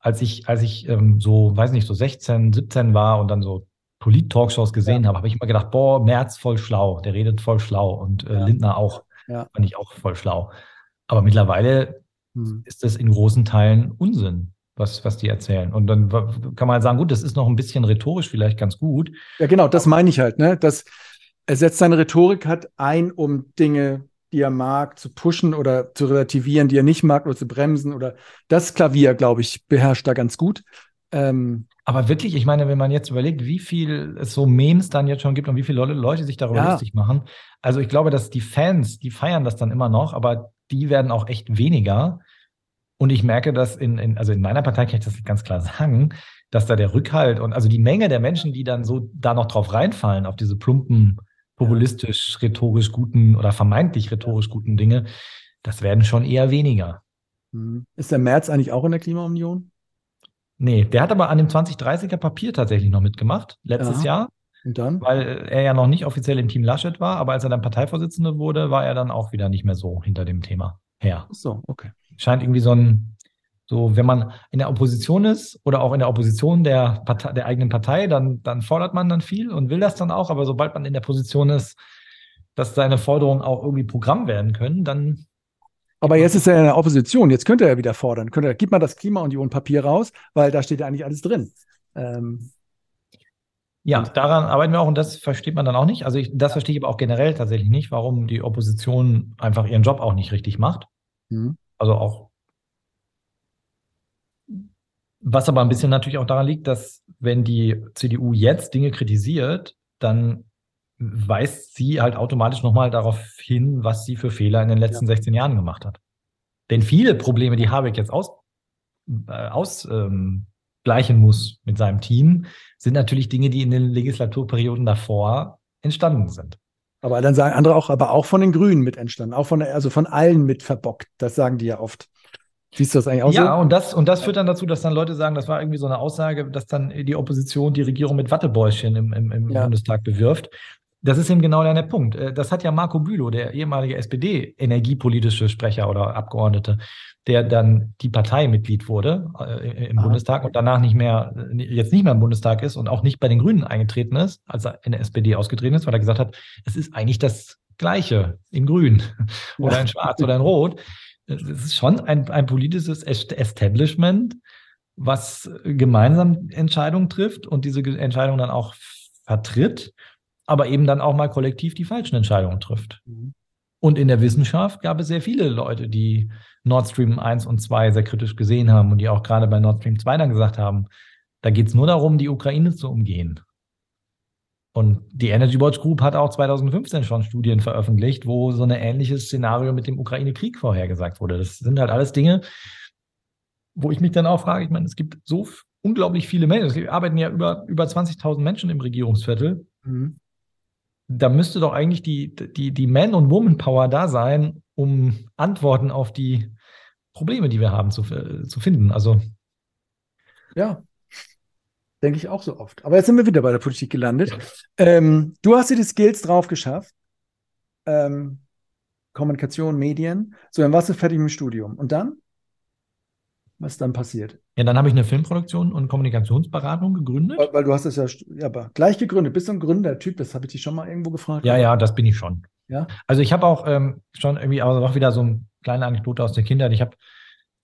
Als ich, als ich ähm, so, weiß nicht, so 16, 17 war und dann so Polit-Talkshows gesehen ja. habe, habe ich immer gedacht, boah, Merz voll schlau, der redet voll schlau und äh, ja. Lindner auch. Ja. Fand ich auch voll schlau. Aber mittlerweile hm. ist das in großen Teilen Unsinn, was, was die erzählen. Und dann kann man halt sagen, gut, das ist noch ein bisschen rhetorisch vielleicht ganz gut. Ja, genau, das meine ich halt, ne? Das, er setzt seine Rhetorik hat ein, um Dinge, die er mag, zu pushen oder zu relativieren, die er nicht mag oder zu bremsen oder das Klavier, glaube ich, beherrscht da ganz gut. Ähm, aber wirklich, ich meine, wenn man jetzt überlegt, wie viel es so Memes dann jetzt schon gibt und wie viele Leute sich darüber ja. lustig machen. Also ich glaube, dass die Fans, die feiern das dann immer noch, aber die werden auch echt weniger. Und ich merke, dass in, in, also in meiner Partei kann ich das ganz klar sagen, dass da der Rückhalt und also die Menge der Menschen, die dann so da noch drauf reinfallen, auf diese plumpen, populistisch, rhetorisch guten oder vermeintlich rhetorisch guten Dinge, das werden schon eher weniger. Mhm. Ist der März eigentlich auch in der Klimaunion? Nee, der hat aber an dem 2030er Papier tatsächlich noch mitgemacht, letztes Aha. Jahr. Und dann? Weil er ja noch nicht offiziell im Team Laschet war, aber als er dann Parteivorsitzender wurde, war er dann auch wieder nicht mehr so hinter dem Thema her. Ach so, okay. Scheint irgendwie so ein, so, wenn man in der Opposition ist oder auch in der Opposition der, Partei, der eigenen Partei, dann, dann fordert man dann viel und will das dann auch. Aber sobald man in der Position ist, dass seine Forderungen auch irgendwie Programm werden können, dann aber jetzt ist er in der Opposition, jetzt könnte er wieder fordern. Könnte er, gib mal das Klimaunion-Papier raus, weil da steht ja eigentlich alles drin. Ähm, ja, daran arbeiten wir auch und das versteht man dann auch nicht. Also ich, das verstehe ich aber auch generell tatsächlich nicht, warum die Opposition einfach ihren Job auch nicht richtig macht. Mhm. Also auch, was aber ein bisschen natürlich auch daran liegt, dass wenn die CDU jetzt Dinge kritisiert, dann weist sie halt automatisch nochmal darauf hin, was sie für Fehler in den letzten ja. 16 Jahren gemacht hat. Denn viele Probleme, die Habeck jetzt aus, äh, ausgleichen ähm, muss mit seinem Team, sind natürlich Dinge, die in den Legislaturperioden davor entstanden sind. Aber dann sagen andere auch, aber auch von den Grünen mit entstanden, auch von also von allen mit verbockt. Das sagen die ja oft. Siehst du das eigentlich auch ja, so? Ja, und das, und das führt dann dazu, dass dann Leute sagen, das war irgendwie so eine Aussage, dass dann die Opposition die Regierung mit Wattebäuschen im, im, im ja. Bundestag bewirft. Das ist eben genau der Punkt. Äh, das hat ja Marco Bülow, der ehemalige SPD-energiepolitische Sprecher oder Abgeordnete, der dann die Parteimitglied wurde äh, im Aha. Bundestag und danach nicht mehr, jetzt nicht mehr im Bundestag ist und auch nicht bei den Grünen eingetreten ist, als er in der SPD ausgetreten ist, weil er gesagt hat, es ist eigentlich das Gleiche in Grün oder in Schwarz oder in Rot. Es ist schon ein, ein politisches Establishment, was gemeinsam Entscheidungen trifft und diese Entscheidungen dann auch vertritt aber eben dann auch mal kollektiv die falschen Entscheidungen trifft. Mhm. Und in der Wissenschaft gab es sehr viele Leute, die Nord Stream 1 und 2 sehr kritisch gesehen haben und die auch gerade bei Nord Stream 2 dann gesagt haben, da geht es nur darum, die Ukraine zu umgehen. Und die Energy Watch Group hat auch 2015 schon Studien veröffentlicht, wo so ein ähnliches Szenario mit dem Ukraine-Krieg vorhergesagt wurde. Das sind halt alles Dinge, wo ich mich dann auch frage, ich meine, es gibt so unglaublich viele Menschen, es arbeiten ja über, über 20.000 Menschen im Regierungsviertel. Mhm da müsste doch eigentlich die, die, die Man- und Woman-Power da sein, um Antworten auf die Probleme, die wir haben, zu, zu finden. Also. Ja, denke ich auch so oft. Aber jetzt sind wir wieder bei der Politik gelandet. Ja. Ähm, du hast dir die Skills drauf geschafft. Ähm, Kommunikation, Medien. So, dann warst du fertig mit dem Studium. Und dann? Was dann passiert. Ja, dann habe ich eine Filmproduktion und Kommunikationsberatung gegründet. Weil, weil du hast es ja, ja aber gleich gegründet. Bist du ein Gründertyp? Das habe ich dich schon mal irgendwo gefragt. Ja, ja, das bin ich schon. Ja. Also ich habe auch ähm, schon irgendwie auch noch wieder so eine kleine Anekdote aus der Kindheit. Ich habe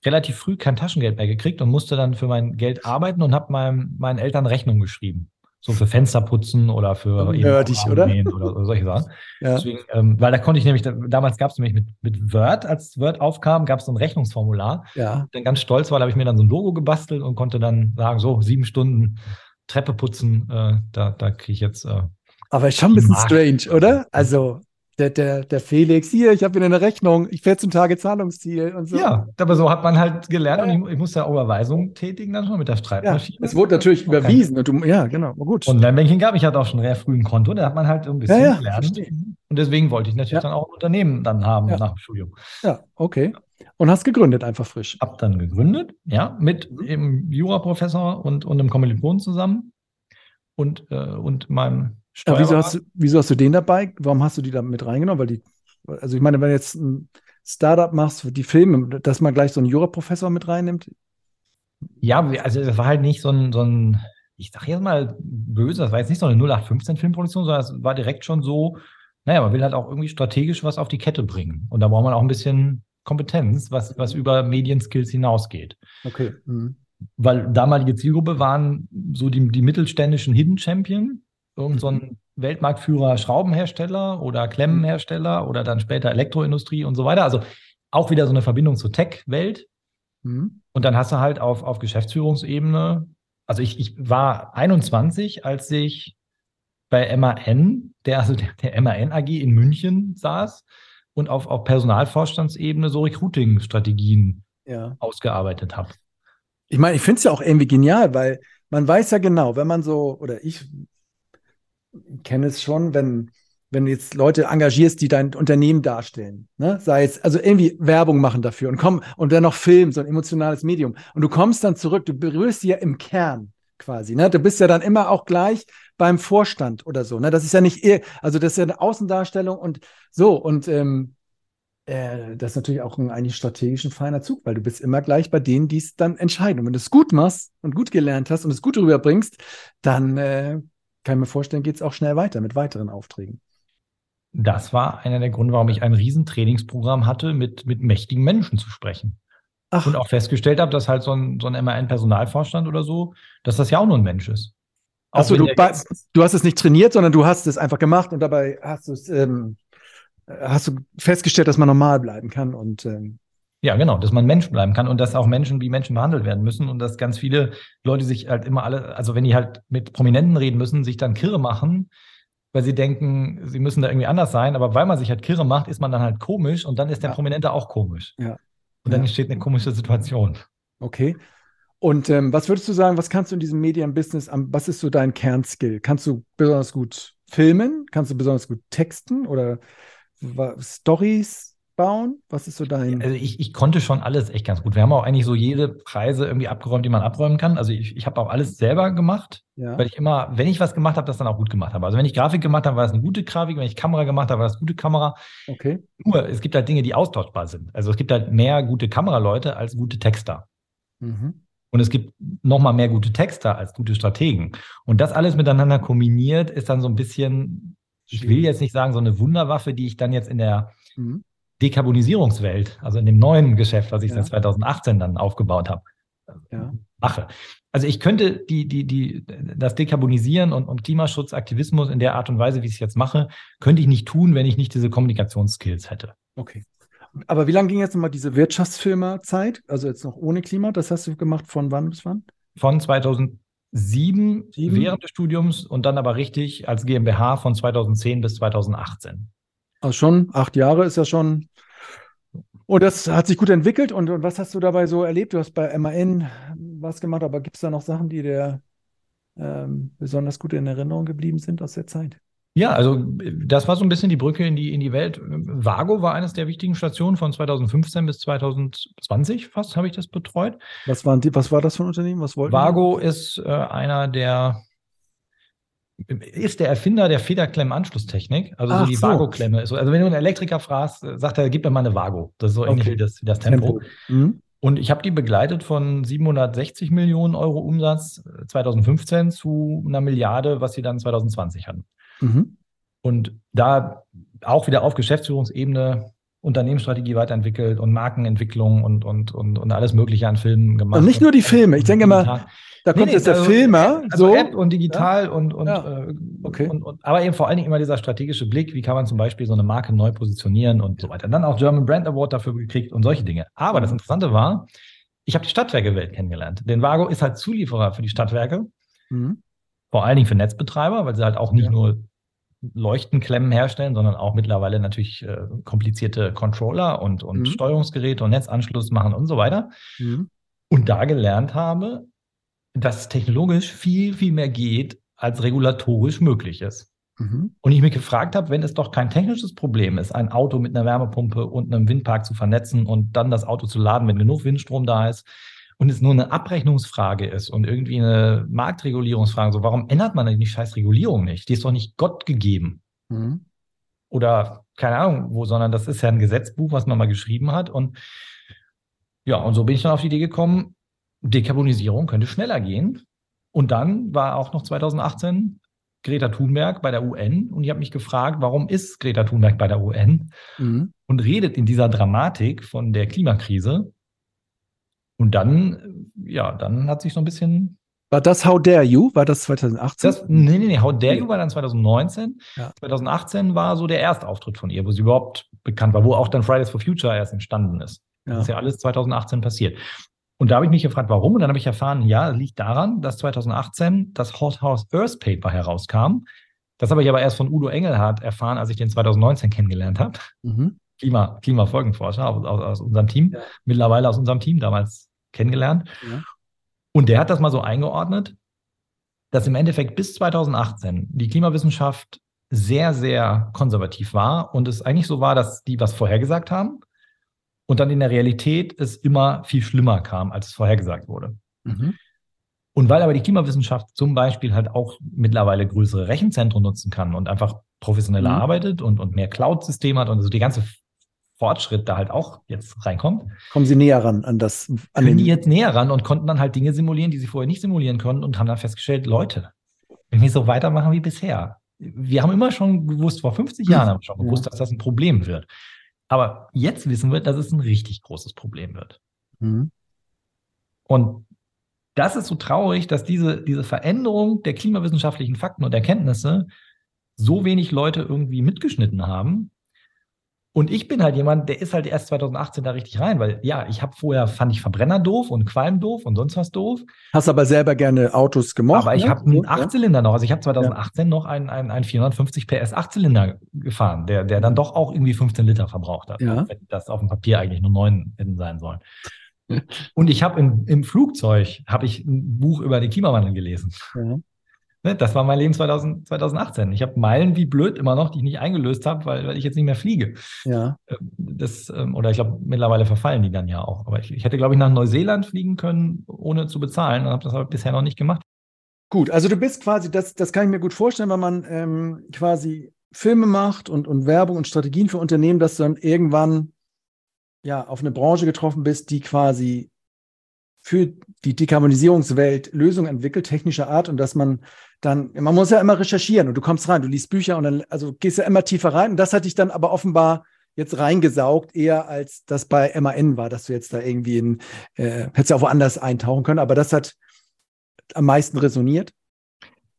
relativ früh kein Taschengeld mehr gekriegt und musste dann für mein Geld arbeiten und habe meinem, meinen Eltern Rechnung geschrieben so für Fenster putzen oder für Nerdig, oder? oder? oder? solche Sachen. Ja. Deswegen, ähm, weil da konnte ich nämlich, damals gab es nämlich mit, mit Word, als Word aufkam, gab es so ein Rechnungsformular. Ja. Dann ganz stolz war, da habe ich mir dann so ein Logo gebastelt und konnte dann sagen, so sieben Stunden Treppe putzen, äh, da, da kriege ich jetzt. Äh, Aber schon ein bisschen strange, oder? Also der, der, der Felix, hier, ich habe wieder eine Rechnung, ich 14 Tage Zahlungsziel und so. Ja, aber so hat man halt gelernt ja. und ich, ich musste ja Überweisungen tätigen dann schon mit der Streitmaschine. Ja, es wurde natürlich okay. überwiesen und du, ja, genau, gut. Und Online-Banking gab ich hatte auch schon sehr früh ein Konto, da hat man halt ein bisschen ja, gelernt. Verstehe. Und deswegen wollte ich natürlich dann auch ein Unternehmen dann haben nach dem Studium. Ja, okay. Und hast gegründet, einfach frisch. Hab dann gegründet, ja, mit mhm. dem Juraprofessor und, und einem Kommilitonen zusammen und, äh, und meinem ja, wieso, hast du, wieso hast du den dabei? Warum hast du die da mit reingenommen? Weil die, also ich meine, wenn du jetzt ein Startup machst die Filme, dass man gleich so einen Juraprofessor mit reinnimmt? Ja, also das war halt nicht so ein, so ein ich sag jetzt mal böse, das war jetzt nicht so eine 0815-Filmproduktion, sondern es war direkt schon so, naja, man will halt auch irgendwie strategisch was auf die Kette bringen. Und da braucht man auch ein bisschen Kompetenz, was, was über Medienskills hinausgeht. Okay. Mhm. Weil damalige Zielgruppe waren so die, die mittelständischen Hidden Champion, irgend so ein mhm. Weltmarktführer Schraubenhersteller oder Klemmenhersteller oder dann später Elektroindustrie und so weiter. Also auch wieder so eine Verbindung zur Tech-Welt. Mhm. Und dann hast du halt auf, auf Geschäftsführungsebene also ich, ich war 21, als ich bei MAN, der, also der, der MAN AG in München saß und auf, auf Personalvorstandsebene so Recruiting-Strategien ja. ausgearbeitet habe. Ich meine, ich finde es ja auch irgendwie genial, weil man weiß ja genau, wenn man so, oder ich kenne es schon, wenn, wenn du jetzt Leute engagierst, die dein Unternehmen darstellen, ne? sei es, also irgendwie Werbung machen dafür und komm, und dann noch Film, so ein emotionales Medium. Und du kommst dann zurück, du berührst sie ja im Kern quasi, ne? Du bist ja dann immer auch gleich beim Vorstand oder so, ne? Das ist ja nicht, also das ist ja eine Außendarstellung und so und ähm, äh, das ist natürlich auch ein eigentlich strategisch ein feiner Zug, weil du bist immer gleich bei denen, die es dann entscheiden. Und wenn du es gut machst und gut gelernt hast und es gut rüberbringst, dann äh, kann ich mir vorstellen, geht es auch schnell weiter mit weiteren Aufträgen. Das war einer der Gründe, warum ich ein riesen Trainingsprogramm hatte, mit, mit mächtigen Menschen zu sprechen. Ach. Und auch festgestellt habe, dass halt so ein, so ein MAN-Personalvorstand oder so, dass das ja auch nur ein Mensch ist. Achso, du, du hast es nicht trainiert, sondern du hast es einfach gemacht und dabei hast du es ähm, hast du festgestellt, dass man normal bleiben kann und ähm ja, genau, dass man Mensch bleiben kann und dass auch Menschen wie Menschen behandelt werden müssen und dass ganz viele Leute sich halt immer alle, also wenn die halt mit Prominenten reden müssen, sich dann kirre machen, weil sie denken, sie müssen da irgendwie anders sein, aber weil man sich halt kirre macht, ist man dann halt komisch und dann ist der ja. Prominente auch komisch. Ja. Und dann ja. entsteht eine komische Situation. Okay. Und ähm, was würdest du sagen, was kannst du in diesem Medienbusiness, was ist so dein Kernskill? Kannst du besonders gut filmen? Kannst du besonders gut texten oder Stories bauen? Was ist so dein? Also ich, ich konnte schon alles echt ganz gut. Wir haben auch eigentlich so jede Preise irgendwie abgeräumt, die man abräumen kann. Also ich, ich habe auch alles selber gemacht, ja. weil ich immer, wenn ich was gemacht habe, das dann auch gut gemacht habe. Also wenn ich Grafik gemacht habe, war es eine gute Grafik. Wenn ich Kamera gemacht habe, war das gute Kamera. Okay. Nur es gibt halt Dinge, die austauschbar sind. Also es gibt halt mehr gute Kameraleute als gute Texter. Mhm. Und es gibt nochmal mehr gute Texter als gute Strategen. Und das alles miteinander kombiniert ist dann so ein bisschen ich will jetzt nicht sagen, so eine Wunderwaffe, die ich dann jetzt in der mhm. Dekarbonisierungswelt, also in dem neuen Geschäft, was ich ja. seit 2018 dann aufgebaut habe, ja. mache. Also ich könnte die, die, die, das Dekarbonisieren und, und Klimaschutzaktivismus in der Art und Weise, wie ich es jetzt mache, könnte ich nicht tun, wenn ich nicht diese Kommunikationsskills hätte. Okay. Aber wie lange ging jetzt nochmal diese Wirtschaftsfirma-Zeit? Also jetzt noch ohne Klima, das hast du gemacht von wann bis wann? Von 2000 sieben, sieben, während des Studiums und dann aber richtig als GmbH von 2010 bis 2018. Also schon acht Jahre ist ja schon. Und das hat sich gut entwickelt. Und, und was hast du dabei so erlebt? Du hast bei MAN was gemacht, aber gibt es da noch Sachen, die dir ähm, besonders gut in Erinnerung geblieben sind aus der Zeit? Ja, also das war so ein bisschen die Brücke in die, in die Welt. Vago war eines der wichtigen Stationen von 2015 bis 2020 fast, habe ich das betreut. Was, waren die, was war das für ein Unternehmen? Was wollten Vago die? ist äh, einer der ist der Erfinder der Federklemmenanschlusstechnik, also Ach so die so. Vago-Klemme. Also wenn du einen Elektriker fragst, sagt er, gib mir mal eine Vago. Das ist so okay. ähnlich wie das, wie das Tempo. Tempo. Mhm. Und ich habe die begleitet von 760 Millionen Euro Umsatz 2015 zu einer Milliarde, was sie dann 2020 hatten. Mhm. Und da auch wieder auf Geschäftsführungsebene Unternehmensstrategie weiterentwickelt und Markenentwicklung und, und, und, und alles Mögliche an Filmen gemacht. Und nicht nur die Filme. Ich denke mal, da kommt nee, jetzt der also, Filmer. Also so. App und digital ja? und, und, ja. Äh, okay. Und, und, aber eben vor allen Dingen immer dieser strategische Blick, wie kann man zum Beispiel so eine Marke neu positionieren und so weiter. Und dann auch German Brand Award dafür gekriegt und solche Dinge. Aber das Interessante war, ich habe die Stadtwerke-Welt kennengelernt. Denn Vago ist halt Zulieferer für die Stadtwerke. Mhm. Vor allen Dingen für Netzbetreiber, weil sie halt auch nicht ja. nur Leuchtenklemmen herstellen, sondern auch mittlerweile natürlich äh, komplizierte Controller und, und mhm. Steuerungsgeräte und Netzanschluss machen und so weiter. Mhm. Und da gelernt habe, dass technologisch viel, viel mehr geht, als regulatorisch möglich ist. Mhm. Und ich mich gefragt habe, wenn es doch kein technisches Problem ist, ein Auto mit einer Wärmepumpe und einem Windpark zu vernetzen und dann das Auto zu laden, wenn genug Windstrom da ist, und es nur eine Abrechnungsfrage ist und irgendwie eine Marktregulierungsfrage, so warum ändert man denn die scheiß Regulierung nicht? Die ist doch nicht Gott gegeben. Mhm. Oder keine Ahnung wo, sondern das ist ja ein Gesetzbuch, was man mal geschrieben hat. Und ja, und so bin ich dann auf die Idee gekommen, Dekarbonisierung könnte schneller gehen. Und dann war auch noch 2018 Greta Thunberg bei der UN und ich habe mich gefragt, warum ist Greta Thunberg bei der UN mhm. und redet in dieser Dramatik von der Klimakrise und dann, ja, dann hat sich so ein bisschen. War das How Dare You? War das 2018? Das, nee, nee, nee. How Dare You war dann 2019. Ja. 2018 war so der erste Auftritt von ihr, wo sie überhaupt bekannt war, wo auch dann Fridays for Future erst entstanden ist. Ja. Das ist ja alles 2018 passiert. Und da habe ich mich gefragt, warum? Und dann habe ich erfahren, ja, liegt daran, dass 2018 das Hot House Earth Paper herauskam. Das habe ich aber erst von Udo Engelhardt erfahren, als ich den 2019 kennengelernt habe. Mhm. Klima, Klimafolgenforscher aus, aus, aus unserem Team, ja. mittlerweile aus unserem Team damals kennengelernt. Ja. Und der hat das mal so eingeordnet, dass im Endeffekt bis 2018 die Klimawissenschaft sehr, sehr konservativ war und es eigentlich so war, dass die was vorhergesagt haben und dann in der Realität es immer viel schlimmer kam, als es vorhergesagt wurde. Mhm. Und weil aber die Klimawissenschaft zum Beispiel halt auch mittlerweile größere Rechenzentren nutzen kann und einfach professioneller mhm. arbeitet und, und mehr Cloud-Systeme hat und also die ganze Fortschritt da halt auch jetzt reinkommt. Kommen Sie näher ran an das? An können die jetzt näher ran und konnten dann halt Dinge simulieren, die sie vorher nicht simulieren konnten und haben dann festgestellt, Leute, wenn wir so weitermachen wie bisher, wir haben immer schon gewusst, vor 50 Jahren haben wir schon gewusst, ja. dass das ein Problem wird. Aber jetzt wissen wir, dass es ein richtig großes Problem wird. Mhm. Und das ist so traurig, dass diese, diese Veränderung der klimawissenschaftlichen Fakten und Erkenntnisse so wenig Leute irgendwie mitgeschnitten haben, und ich bin halt jemand, der ist halt erst 2018 da richtig rein, weil ja, ich habe vorher, fand ich Verbrenner doof und Qualm doof und sonst was doof. Hast aber selber gerne Autos gemocht. Aber ich ne? habe einen Achtzylinder noch. Also ich habe 2018 ja. noch einen, einen, einen 450 PS Achtzylinder gefahren, der, der dann doch auch irgendwie 15 Liter verbraucht hat. Ja. Wenn das auf dem Papier eigentlich nur neun hätten sein sollen. und ich habe im, im Flugzeug habe ich ein Buch über den Klimawandel gelesen. Ja. Ne, das war mein Leben 2000, 2018. Ich habe Meilen wie blöd immer noch, die ich nicht eingelöst habe, weil, weil ich jetzt nicht mehr fliege. Ja. Ähm, das, ähm, oder ich glaube, mittlerweile verfallen die dann ja auch. Aber ich, ich hätte, glaube ich, nach Neuseeland fliegen können, ohne zu bezahlen und habe das aber bisher noch nicht gemacht. Gut, also du bist quasi, das, das kann ich mir gut vorstellen, wenn man ähm, quasi Filme macht und, und Werbung und Strategien für Unternehmen, dass du dann irgendwann ja auf eine Branche getroffen bist, die quasi für die Dekarbonisierungswelt Lösungen entwickelt, technischer Art, und dass man dann, man muss ja immer recherchieren und du kommst rein, du liest Bücher und dann, also gehst ja immer tiefer rein. Und das hatte ich dann aber offenbar jetzt reingesaugt, eher als das bei MAN war, dass du jetzt da irgendwie in, äh, hättest ja auch woanders eintauchen können, aber das hat am meisten resoniert.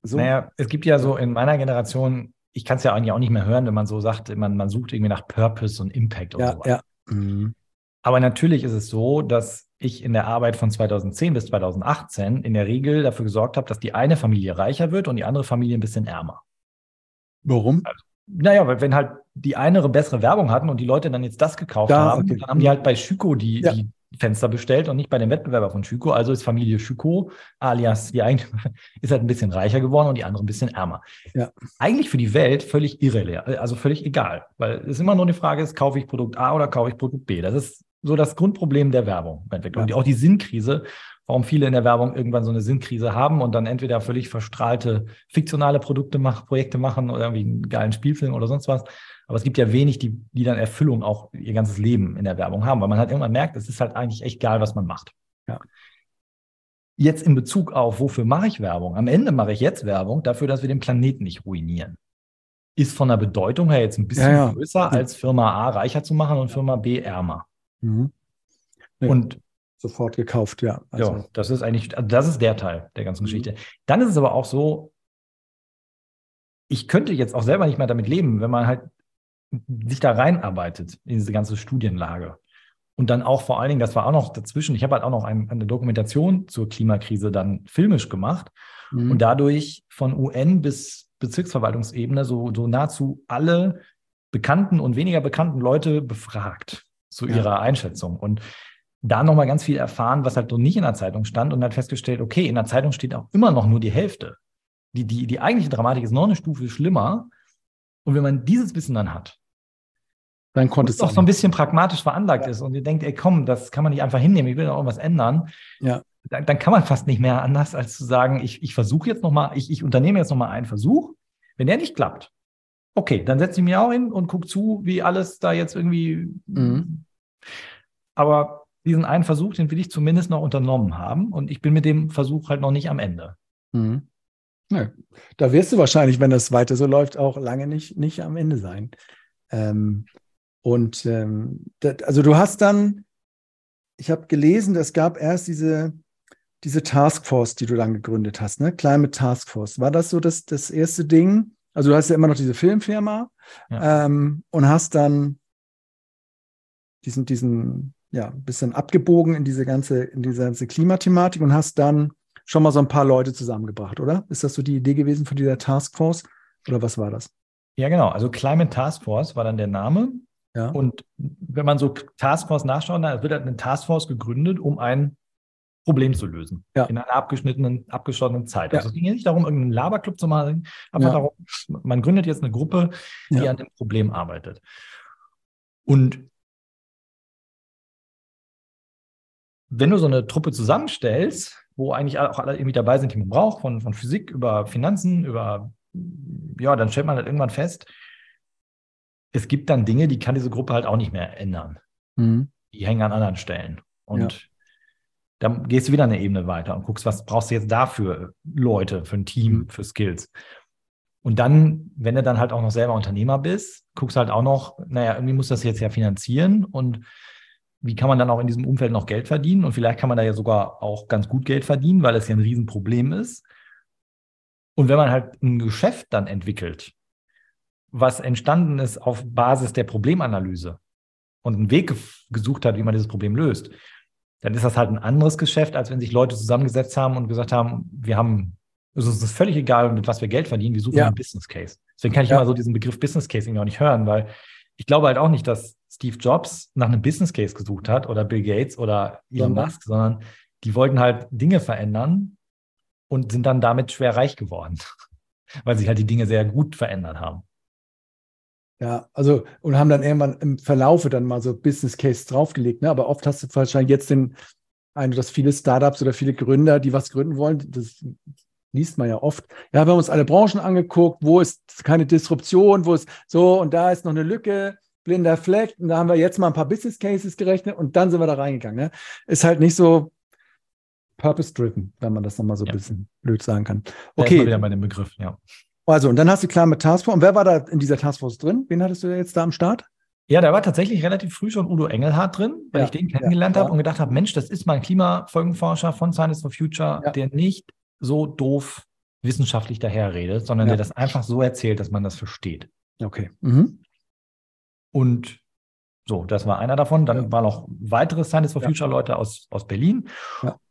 So. Naja, es gibt ja so in meiner Generation, ich kann es ja eigentlich auch nicht mehr hören, wenn man so sagt, man, man sucht irgendwie nach Purpose und Impact und ja, so Ja. Mhm. Aber natürlich ist es so, dass ich in der Arbeit von 2010 bis 2018 in der Regel dafür gesorgt habe, dass die eine Familie reicher wird und die andere Familie ein bisschen ärmer. Warum? Also, naja, weil wenn halt die eine bessere Werbung hatten und die Leute dann jetzt das gekauft da, haben, okay. dann haben die halt bei Schüko die, ja. die Fenster bestellt und nicht bei dem Wettbewerber von Schüko. Also ist Familie Schüko alias die eigentlich ist halt ein bisschen reicher geworden und die andere ein bisschen ärmer. Ja. Eigentlich für die Welt völlig irrelevant, also völlig egal, weil es immer nur eine Frage ist, kaufe ich Produkt A oder kaufe ich Produkt B. Das ist so das Grundproblem der Werbung. Ja. Und auch die Sinnkrise, warum viele in der Werbung irgendwann so eine Sinnkrise haben und dann entweder völlig verstrahlte fiktionale Produkte machen, Projekte machen oder irgendwie einen geilen Spielfilm oder sonst was. Aber es gibt ja wenig, die, die dann Erfüllung auch ihr ganzes Leben in der Werbung haben, weil man halt irgendwann merkt, es ist halt eigentlich echt geil, was man macht. Ja. Jetzt in Bezug auf, wofür mache ich Werbung? Am Ende mache ich jetzt Werbung dafür, dass wir den Planeten nicht ruinieren. Ist von der Bedeutung her jetzt ein bisschen ja, ja. größer, als Firma A reicher zu machen und Firma B ärmer. Mhm. Nee, und sofort gekauft, ja. Also. Ja, das ist eigentlich, also das ist der Teil der ganzen mhm. Geschichte. Dann ist es aber auch so, ich könnte jetzt auch selber nicht mehr damit leben, wenn man halt sich da reinarbeitet in diese ganze Studienlage. Und dann auch vor allen Dingen, das war auch noch dazwischen, ich habe halt auch noch ein, eine Dokumentation zur Klimakrise dann filmisch gemacht mhm. und dadurch von UN bis Bezirksverwaltungsebene so, so nahezu alle bekannten und weniger bekannten Leute befragt zu ja. ihrer Einschätzung. Und da nochmal ganz viel erfahren, was halt so nicht in der Zeitung stand und hat festgestellt, okay, in der Zeitung steht auch immer noch nur die Hälfte. Die, die, die eigentliche Dramatik ist noch eine Stufe schlimmer. Und wenn man dieses Wissen dann hat, dann konnte es auch so ein bisschen pragmatisch veranlagt ja. ist und ihr denkt, ey, komm, das kann man nicht einfach hinnehmen, ich will da irgendwas ändern. Ja. Dann, dann, kann man fast nicht mehr anders, als zu sagen, ich, ich versuche jetzt nochmal, ich, ich unternehme jetzt nochmal einen Versuch. Wenn der nicht klappt, okay, dann setze ich mich auch hin und gucke zu, wie alles da jetzt irgendwie. Mhm. Aber diesen einen Versuch, den will ich zumindest noch unternommen haben und ich bin mit dem Versuch halt noch nicht am Ende. Mhm. Ja, da wirst du wahrscheinlich, wenn das weiter so läuft, auch lange nicht, nicht am Ende sein. Ähm, und ähm, das, also du hast dann, ich habe gelesen, es gab erst diese, diese Taskforce, die du dann gegründet hast, ne? Climate Taskforce. War das so das, das erste Ding? Also du hast ja immer noch diese Filmfirma ja. ähm, und hast dann diesen, diesen ja, bist dann abgebogen in diese ganze, in diese ganze Klimathematik und hast dann schon mal so ein paar Leute zusammengebracht, oder? Ist das so die Idee gewesen von dieser Taskforce? Oder was war das? Ja, genau. Also Climate Task Force war dann der Name. Ja. Und wenn man so Taskforce nachschaut, dann wird halt eine Taskforce gegründet, um ein Problem zu lösen. Ja. In einer abgeschnittenen, abgeschottenen Zeit. Ja. Also es ging nicht darum, irgendeinen Laberclub zu machen, einfach ja. darum, man gründet jetzt eine Gruppe, die an dem Problem arbeitet. Und wenn du so eine Truppe zusammenstellst, wo eigentlich auch alle irgendwie dabei sind, die man braucht, von, von Physik über Finanzen, über, ja, dann stellt man halt irgendwann fest, es gibt dann Dinge, die kann diese Gruppe halt auch nicht mehr ändern. Mhm. Die hängen an anderen Stellen. Und ja. Dann gehst du wieder eine Ebene weiter und guckst, was brauchst du jetzt dafür Leute, für ein Team, mhm. für Skills. Und dann, wenn du dann halt auch noch selber Unternehmer bist, guckst halt auch noch, naja, irgendwie muss das jetzt ja finanzieren und wie kann man dann auch in diesem Umfeld noch Geld verdienen? Und vielleicht kann man da ja sogar auch ganz gut Geld verdienen, weil es ja ein Riesenproblem ist. Und wenn man halt ein Geschäft dann entwickelt, was entstanden ist auf Basis der Problemanalyse und einen Weg gesucht hat, wie man dieses Problem löst, dann ist das halt ein anderes Geschäft, als wenn sich Leute zusammengesetzt haben und gesagt haben, wir haben, es ist völlig egal, mit was wir Geld verdienen, wir suchen ja. einen Business Case. Deswegen kann ich ja. immer so diesen Begriff Business Case irgendwie auch nicht hören, weil ich glaube halt auch nicht, dass Steve Jobs nach einem Business Case gesucht hat oder Bill Gates oder Elon ja. Musk, sondern die wollten halt Dinge verändern und sind dann damit schwer reich geworden, weil sich halt die Dinge sehr gut verändert haben. Ja, also und haben dann irgendwann im Verlaufe dann mal so Business Case draufgelegt. Ne? Aber oft hast du wahrscheinlich jetzt den Eindruck, dass viele Startups oder viele Gründer, die was gründen wollen, das liest man ja oft. Ja, wir haben uns alle Branchen angeguckt, wo ist keine Disruption, wo ist so und da ist noch eine Lücke, blinder Fleck. Und da haben wir jetzt mal ein paar Business Cases gerechnet und dann sind wir da reingegangen. Ne? Ist halt nicht so purpose-driven, wenn man das nochmal so ein ja. bisschen blöd sagen kann. Okay. Ja, wieder bei dem Begriff, ja. Also, und dann hast du klar mit Taskforce. Und wer war da in dieser Taskforce drin? Wen hattest du jetzt da am Start? Ja, da war tatsächlich relativ früh schon Udo Engelhardt drin, weil ja, ich den kennengelernt ja, habe und gedacht habe, Mensch, das ist mein Klimafolgenforscher von Science for Future, ja. der nicht so doof wissenschaftlich daherredet, sondern der das einfach so erzählt, dass man das versteht. Okay. Mhm. Und so, das war einer davon. Dann waren noch weitere Science for Future Leute aus, aus Berlin.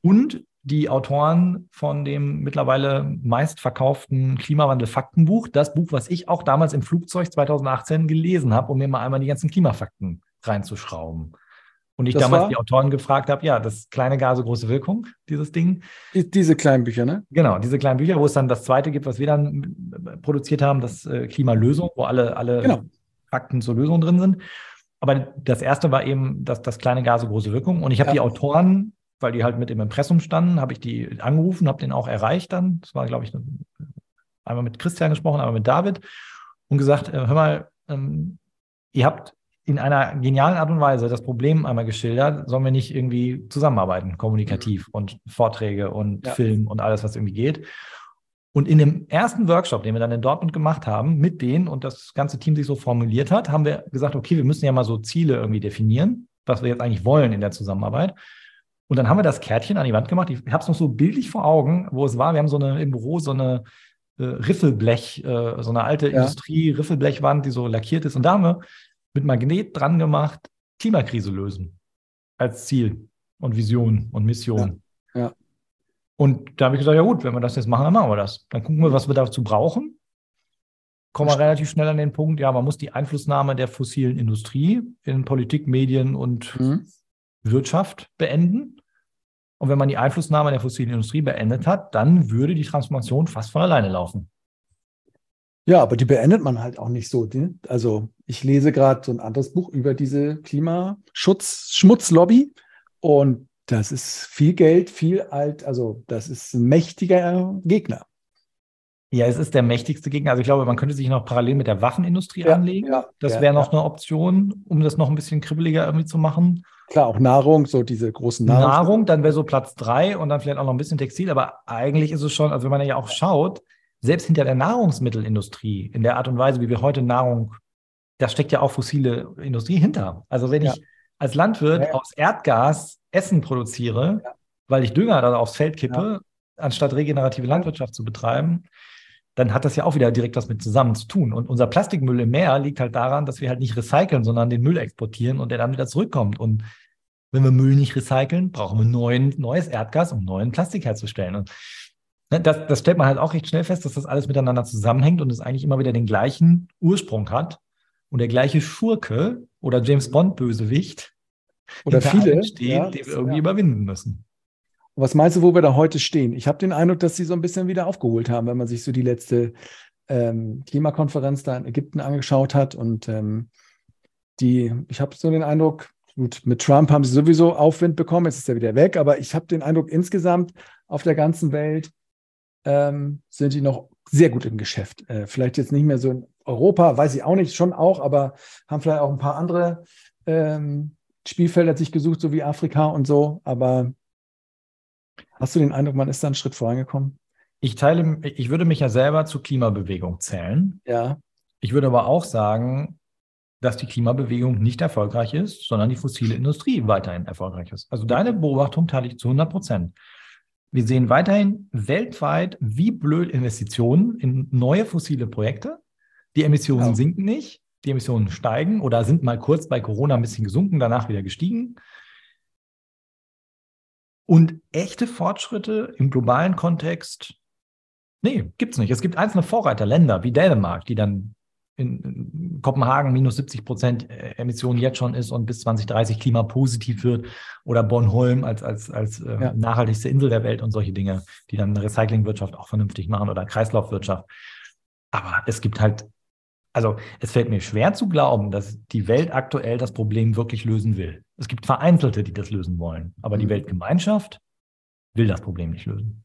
Und die Autoren von dem mittlerweile meistverkauften Klimawandel-Faktenbuch, das Buch, was ich auch damals im Flugzeug 2018 gelesen habe, um mir mal einmal die ganzen Klimafakten reinzuschrauben. Und ich das damals war? die Autoren gefragt habe, ja, das kleine Gase, große Wirkung, dieses Ding. Die, diese kleinen Bücher, ne? Genau, diese kleinen Bücher, wo es dann das zweite gibt, was wir dann produziert haben, das äh, Klimalösung, wo alle, alle genau. Fakten zur Lösung drin sind. Aber das erste war eben das, das kleine Gase, große Wirkung. Und ich habe ja. die Autoren weil die halt mit im Impressum standen, habe ich die angerufen, habe den auch erreicht dann. Das war, glaube ich, einmal mit Christian gesprochen, einmal mit David und gesagt, äh, hör mal, ähm, ihr habt in einer genialen Art und Weise das Problem einmal geschildert, sollen wir nicht irgendwie zusammenarbeiten, kommunikativ mhm. und Vorträge und ja. Film und alles, was irgendwie geht. Und in dem ersten Workshop, den wir dann in Dortmund gemacht haben, mit denen und das ganze Team sich so formuliert hat, haben wir gesagt, okay, wir müssen ja mal so Ziele irgendwie definieren, was wir jetzt eigentlich wollen in der Zusammenarbeit. Und dann haben wir das Kärtchen an die Wand gemacht. Ich habe es noch so bildlich vor Augen, wo es war. Wir haben so eine im Büro so eine äh, Riffelblech, äh, so eine alte ja. Industrie-Riffelblechwand, die so lackiert ist. Und da haben wir mit Magnet dran gemacht, Klimakrise lösen als Ziel und Vision und Mission. Ja. ja. Und da habe ich gesagt, ja gut, wenn wir das jetzt machen, dann machen wir das. Dann gucken wir, was wir dazu brauchen. Kommen wir relativ schnell an den Punkt, ja, man muss die Einflussnahme der fossilen Industrie in Politik, Medien und mhm. Wirtschaft beenden. Und wenn man die Einflussnahme der fossilen Industrie beendet hat, dann würde die Transformation fast von alleine laufen. Ja, aber die beendet man halt auch nicht so. Also ich lese gerade so ein anderes Buch über diese Klimaschutz-Schmutzlobby und das ist viel Geld, viel alt, also das ist ein mächtiger Gegner. Ja, es ist der mächtigste Gegner. Also ich glaube, man könnte sich noch parallel mit der Waffenindustrie ja, anlegen. Ja, das ja, wäre noch eine Option, um das noch ein bisschen kribbeliger irgendwie zu machen. Klar, auch Nahrung, so diese großen Nahrung. Nahrung, dann wäre so Platz drei und dann vielleicht auch noch ein bisschen Textil. Aber eigentlich ist es schon, also wenn man ja auch schaut, selbst hinter der Nahrungsmittelindustrie, in der Art und Weise, wie wir heute Nahrung, da steckt ja auch fossile Industrie hinter. Also wenn ja. ich als Landwirt ja. aus Erdgas Essen produziere, ja. weil ich Dünger dann aufs Feld kippe, anstatt regenerative Landwirtschaft zu betreiben, dann hat das ja auch wieder direkt was mit zusammen zu tun. Und unser Plastikmüll im Meer liegt halt daran, dass wir halt nicht recyceln, sondern den Müll exportieren und der dann wieder zurückkommt. Und Wenn wir Müll nicht recyceln, brauchen wir neuen, neues Erdgas, um neuen Plastik herzustellen. Und ne, das, das stellt man halt auch recht schnell fest, dass das alles miteinander zusammenhängt und es eigentlich immer wieder den gleichen Ursprung hat und der gleiche Schurke oder James Bond Bösewicht oder viele steht, ja, die wir irgendwie ja. überwinden müssen. Was meinst du, wo wir da heute stehen? Ich habe den Eindruck, dass sie so ein bisschen wieder aufgeholt haben, wenn man sich so die letzte ähm, Klimakonferenz da in Ägypten angeschaut hat. Und ähm, die, ich habe so den Eindruck, gut, mit Trump haben sie sowieso Aufwind bekommen, jetzt ist er wieder weg, aber ich habe den Eindruck, insgesamt auf der ganzen Welt ähm, sind die noch sehr gut im Geschäft. Äh, vielleicht jetzt nicht mehr so in Europa, weiß ich auch nicht, schon auch, aber haben vielleicht auch ein paar andere ähm, Spielfelder sich gesucht, so wie Afrika und so. Aber hast du den Eindruck, man ist da einen Schritt vorangekommen? Ich teile, ich würde mich ja selber zur Klimabewegung zählen. Ja. Ich würde aber auch sagen, dass die Klimabewegung nicht erfolgreich ist, sondern die fossile Industrie weiterhin erfolgreich ist. Also deine Beobachtung teile ich zu 100 Prozent. Wir sehen weiterhin weltweit, wie blöd Investitionen in neue fossile Projekte. Die Emissionen ja. sinken nicht, die Emissionen steigen oder sind mal kurz bei Corona ein bisschen gesunken, danach wieder gestiegen. Und echte Fortschritte im globalen Kontext Nee, gibt es nicht. Es gibt einzelne Vorreiterländer wie Dänemark, die dann in Kopenhagen minus 70 Prozent äh, Emissionen jetzt schon ist und bis 2030 klimapositiv wird oder Bornholm als, als, als äh, ja. nachhaltigste Insel der Welt und solche Dinge, die dann Recyclingwirtschaft auch vernünftig machen oder Kreislaufwirtschaft. Aber es gibt halt, also es fällt mir schwer zu glauben, dass die Welt aktuell das Problem wirklich lösen will. Es gibt Vereinzelte, die das lösen wollen, aber mhm. die Weltgemeinschaft will das Problem nicht lösen.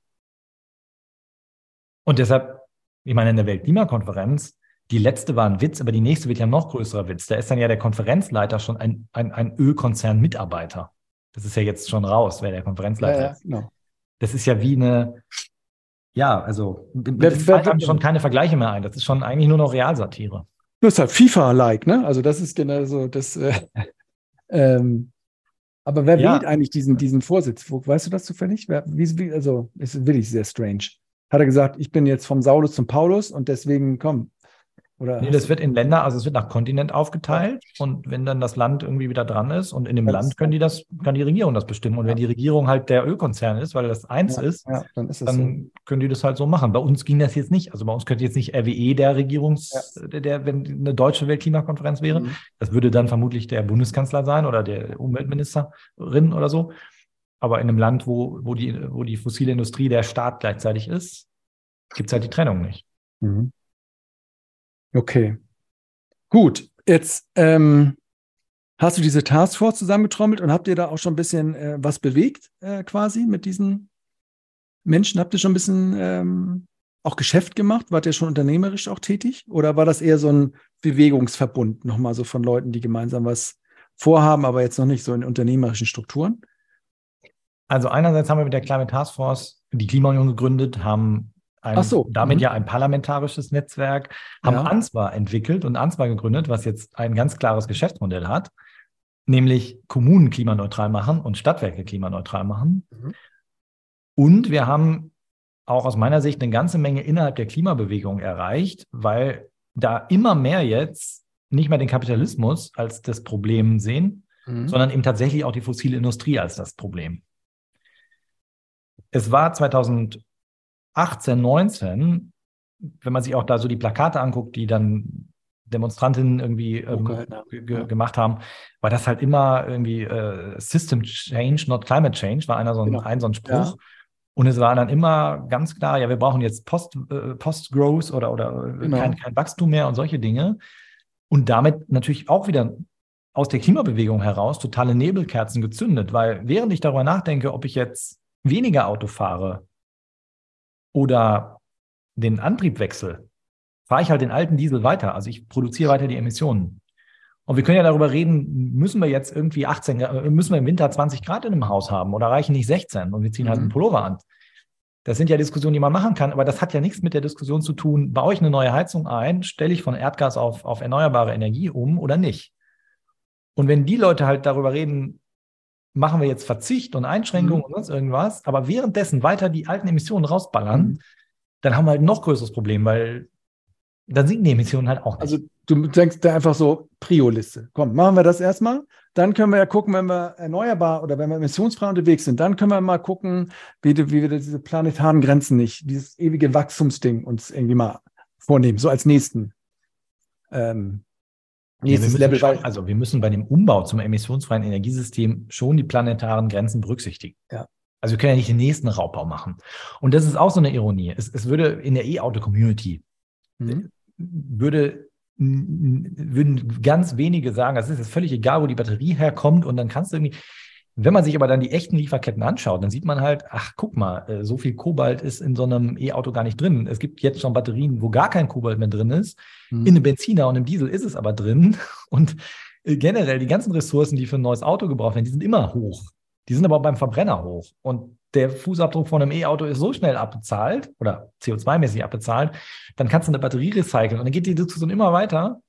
Und deshalb, ich meine, in der Weltklimakonferenz, die letzte war ein Witz, aber die nächste wird ja noch größerer Witz. Da ist dann ja der Konferenzleiter schon ein, ein, ein Ölkonzern-Mitarbeiter. Das ist ja jetzt schon raus, wer der Konferenzleiter ja, ja, ist. Genau. Das ist ja wie eine, ja, also es fallen schon keine Vergleiche mehr ein. Das ist schon eigentlich nur noch Realsatire. Das ist halt FIFA-like, ne? Also das ist genau so das. Äh, ähm, aber wer ja. wählt eigentlich diesen, diesen Vorsitz? Weißt du das zufällig? Wer, wie, also ist wirklich sehr strange hat er gesagt, ich bin jetzt vom Saulus zum Paulus und deswegen komm. Oder nee, das wird in Länder, also es wird nach Kontinent aufgeteilt und wenn dann das Land irgendwie wieder dran ist und in dem Land können die das, kann die Regierung das bestimmen. Und ja. wenn die Regierung halt der Ölkonzern ist, weil das eins ja, ist, ja, dann, ist dann so. können die das halt so machen. Bei uns ging das jetzt nicht. Also bei uns könnte jetzt nicht RWE der Regierungs, der, der, wenn eine deutsche Weltklimakonferenz wäre, mhm. das würde dann vermutlich der Bundeskanzler sein oder der Umweltministerin oder so. Aber in einem Land, wo, wo, die, wo die fossile Industrie der Staat gleichzeitig ist, gibt es halt die Trennung nicht. Mhm. Okay. Gut, jetzt ähm, hast du diese Taskforce zusammengetrommelt und habt ihr da auch schon ein bisschen äh, was bewegt, äh, quasi mit diesen Menschen? Habt ihr schon ein bisschen ähm, auch Geschäft gemacht? Wart ihr schon unternehmerisch auch tätig? Oder war das eher so ein Bewegungsverbund, nochmal so von Leuten, die gemeinsam was vorhaben, aber jetzt noch nicht so in unternehmerischen Strukturen? Also einerseits haben wir mit der Climate Task Force die Klimaunion gegründet, haben ein, so. damit mhm. ja ein parlamentarisches Netzwerk, haben ja. ANSWA entwickelt und ANSWA gegründet, was jetzt ein ganz klares Geschäftsmodell hat, nämlich Kommunen klimaneutral machen und Stadtwerke klimaneutral machen. Mhm. Und wir haben auch aus meiner Sicht eine ganze Menge innerhalb der Klimabewegung erreicht, weil da immer mehr jetzt nicht mehr den Kapitalismus als das Problem sehen, mhm. sondern eben tatsächlich auch die fossile Industrie als das Problem es war 2018, 19, wenn man sich auch da so die Plakate anguckt, die dann Demonstrantinnen irgendwie ähm, ja. gemacht haben, war das halt immer irgendwie äh, System Change, not Climate Change, war einer so ein, genau. ein, so ein Spruch. Ja. Und es war dann immer ganz klar, ja, wir brauchen jetzt Post, äh, Post-Growth oder, oder genau. kein, kein Wachstum mehr und solche Dinge. Und damit natürlich auch wieder aus der Klimabewegung heraus totale Nebelkerzen gezündet, weil während ich darüber nachdenke, ob ich jetzt weniger Auto fahre oder den Antrieb wechsle, fahre ich halt den alten Diesel weiter. Also ich produziere weiter die Emissionen. Und wir können ja darüber reden, müssen wir jetzt irgendwie 18, äh, müssen wir im Winter 20 Grad in einem Haus haben oder reichen nicht 16 und wir ziehen halt einen mhm. Pullover an. Das sind ja Diskussionen, die man machen kann, aber das hat ja nichts mit der Diskussion zu tun, baue ich eine neue Heizung ein, stelle ich von Erdgas auf, auf erneuerbare Energie um oder nicht. Und wenn die Leute halt darüber reden, machen wir jetzt Verzicht und Einschränkungen mhm. und sonst irgendwas, aber währenddessen weiter die alten Emissionen rausballern, mhm. dann haben wir halt ein noch größeres Problem, weil dann sinken die Emissionen halt auch nicht. Also du denkst da einfach so, Prio-Liste. Komm, machen wir das erstmal. Dann können wir ja gucken, wenn wir erneuerbar oder wenn wir emissionsfrei unterwegs sind, dann können wir mal gucken, wie, wie wir diese planetaren Grenzen nicht, dieses ewige Wachstumsding uns irgendwie mal vornehmen, so als nächsten ähm, nächstes ja, Level. Schon, also wir müssen bei dem Umbau zum emissionsfreien Energiesystem schon die planetaren Grenzen berücksichtigen. Ja. Also wir können ja nicht den nächsten Raubbau machen. Und das ist auch so eine Ironie. Es, es würde in der E-Auto-Community mhm. würde würden ganz wenige sagen, es ist jetzt völlig egal, wo die Batterie herkommt und dann kannst du irgendwie, wenn man sich aber dann die echten Lieferketten anschaut, dann sieht man halt, ach, guck mal, äh, so viel Kobalt ist in so einem E-Auto gar nicht drin. Es gibt jetzt schon Batterien, wo gar kein Kobalt mehr drin ist. Mhm. In einem Benziner und im Diesel ist es aber drin. Und äh, generell die ganzen Ressourcen, die für ein neues Auto gebraucht werden, die sind immer hoch. Die sind aber auch beim Verbrenner hoch. Und der Fußabdruck von einem E-Auto ist so schnell abbezahlt oder CO2-mäßig abbezahlt, dann kannst du eine Batterie recyceln und dann geht die Diskussion immer weiter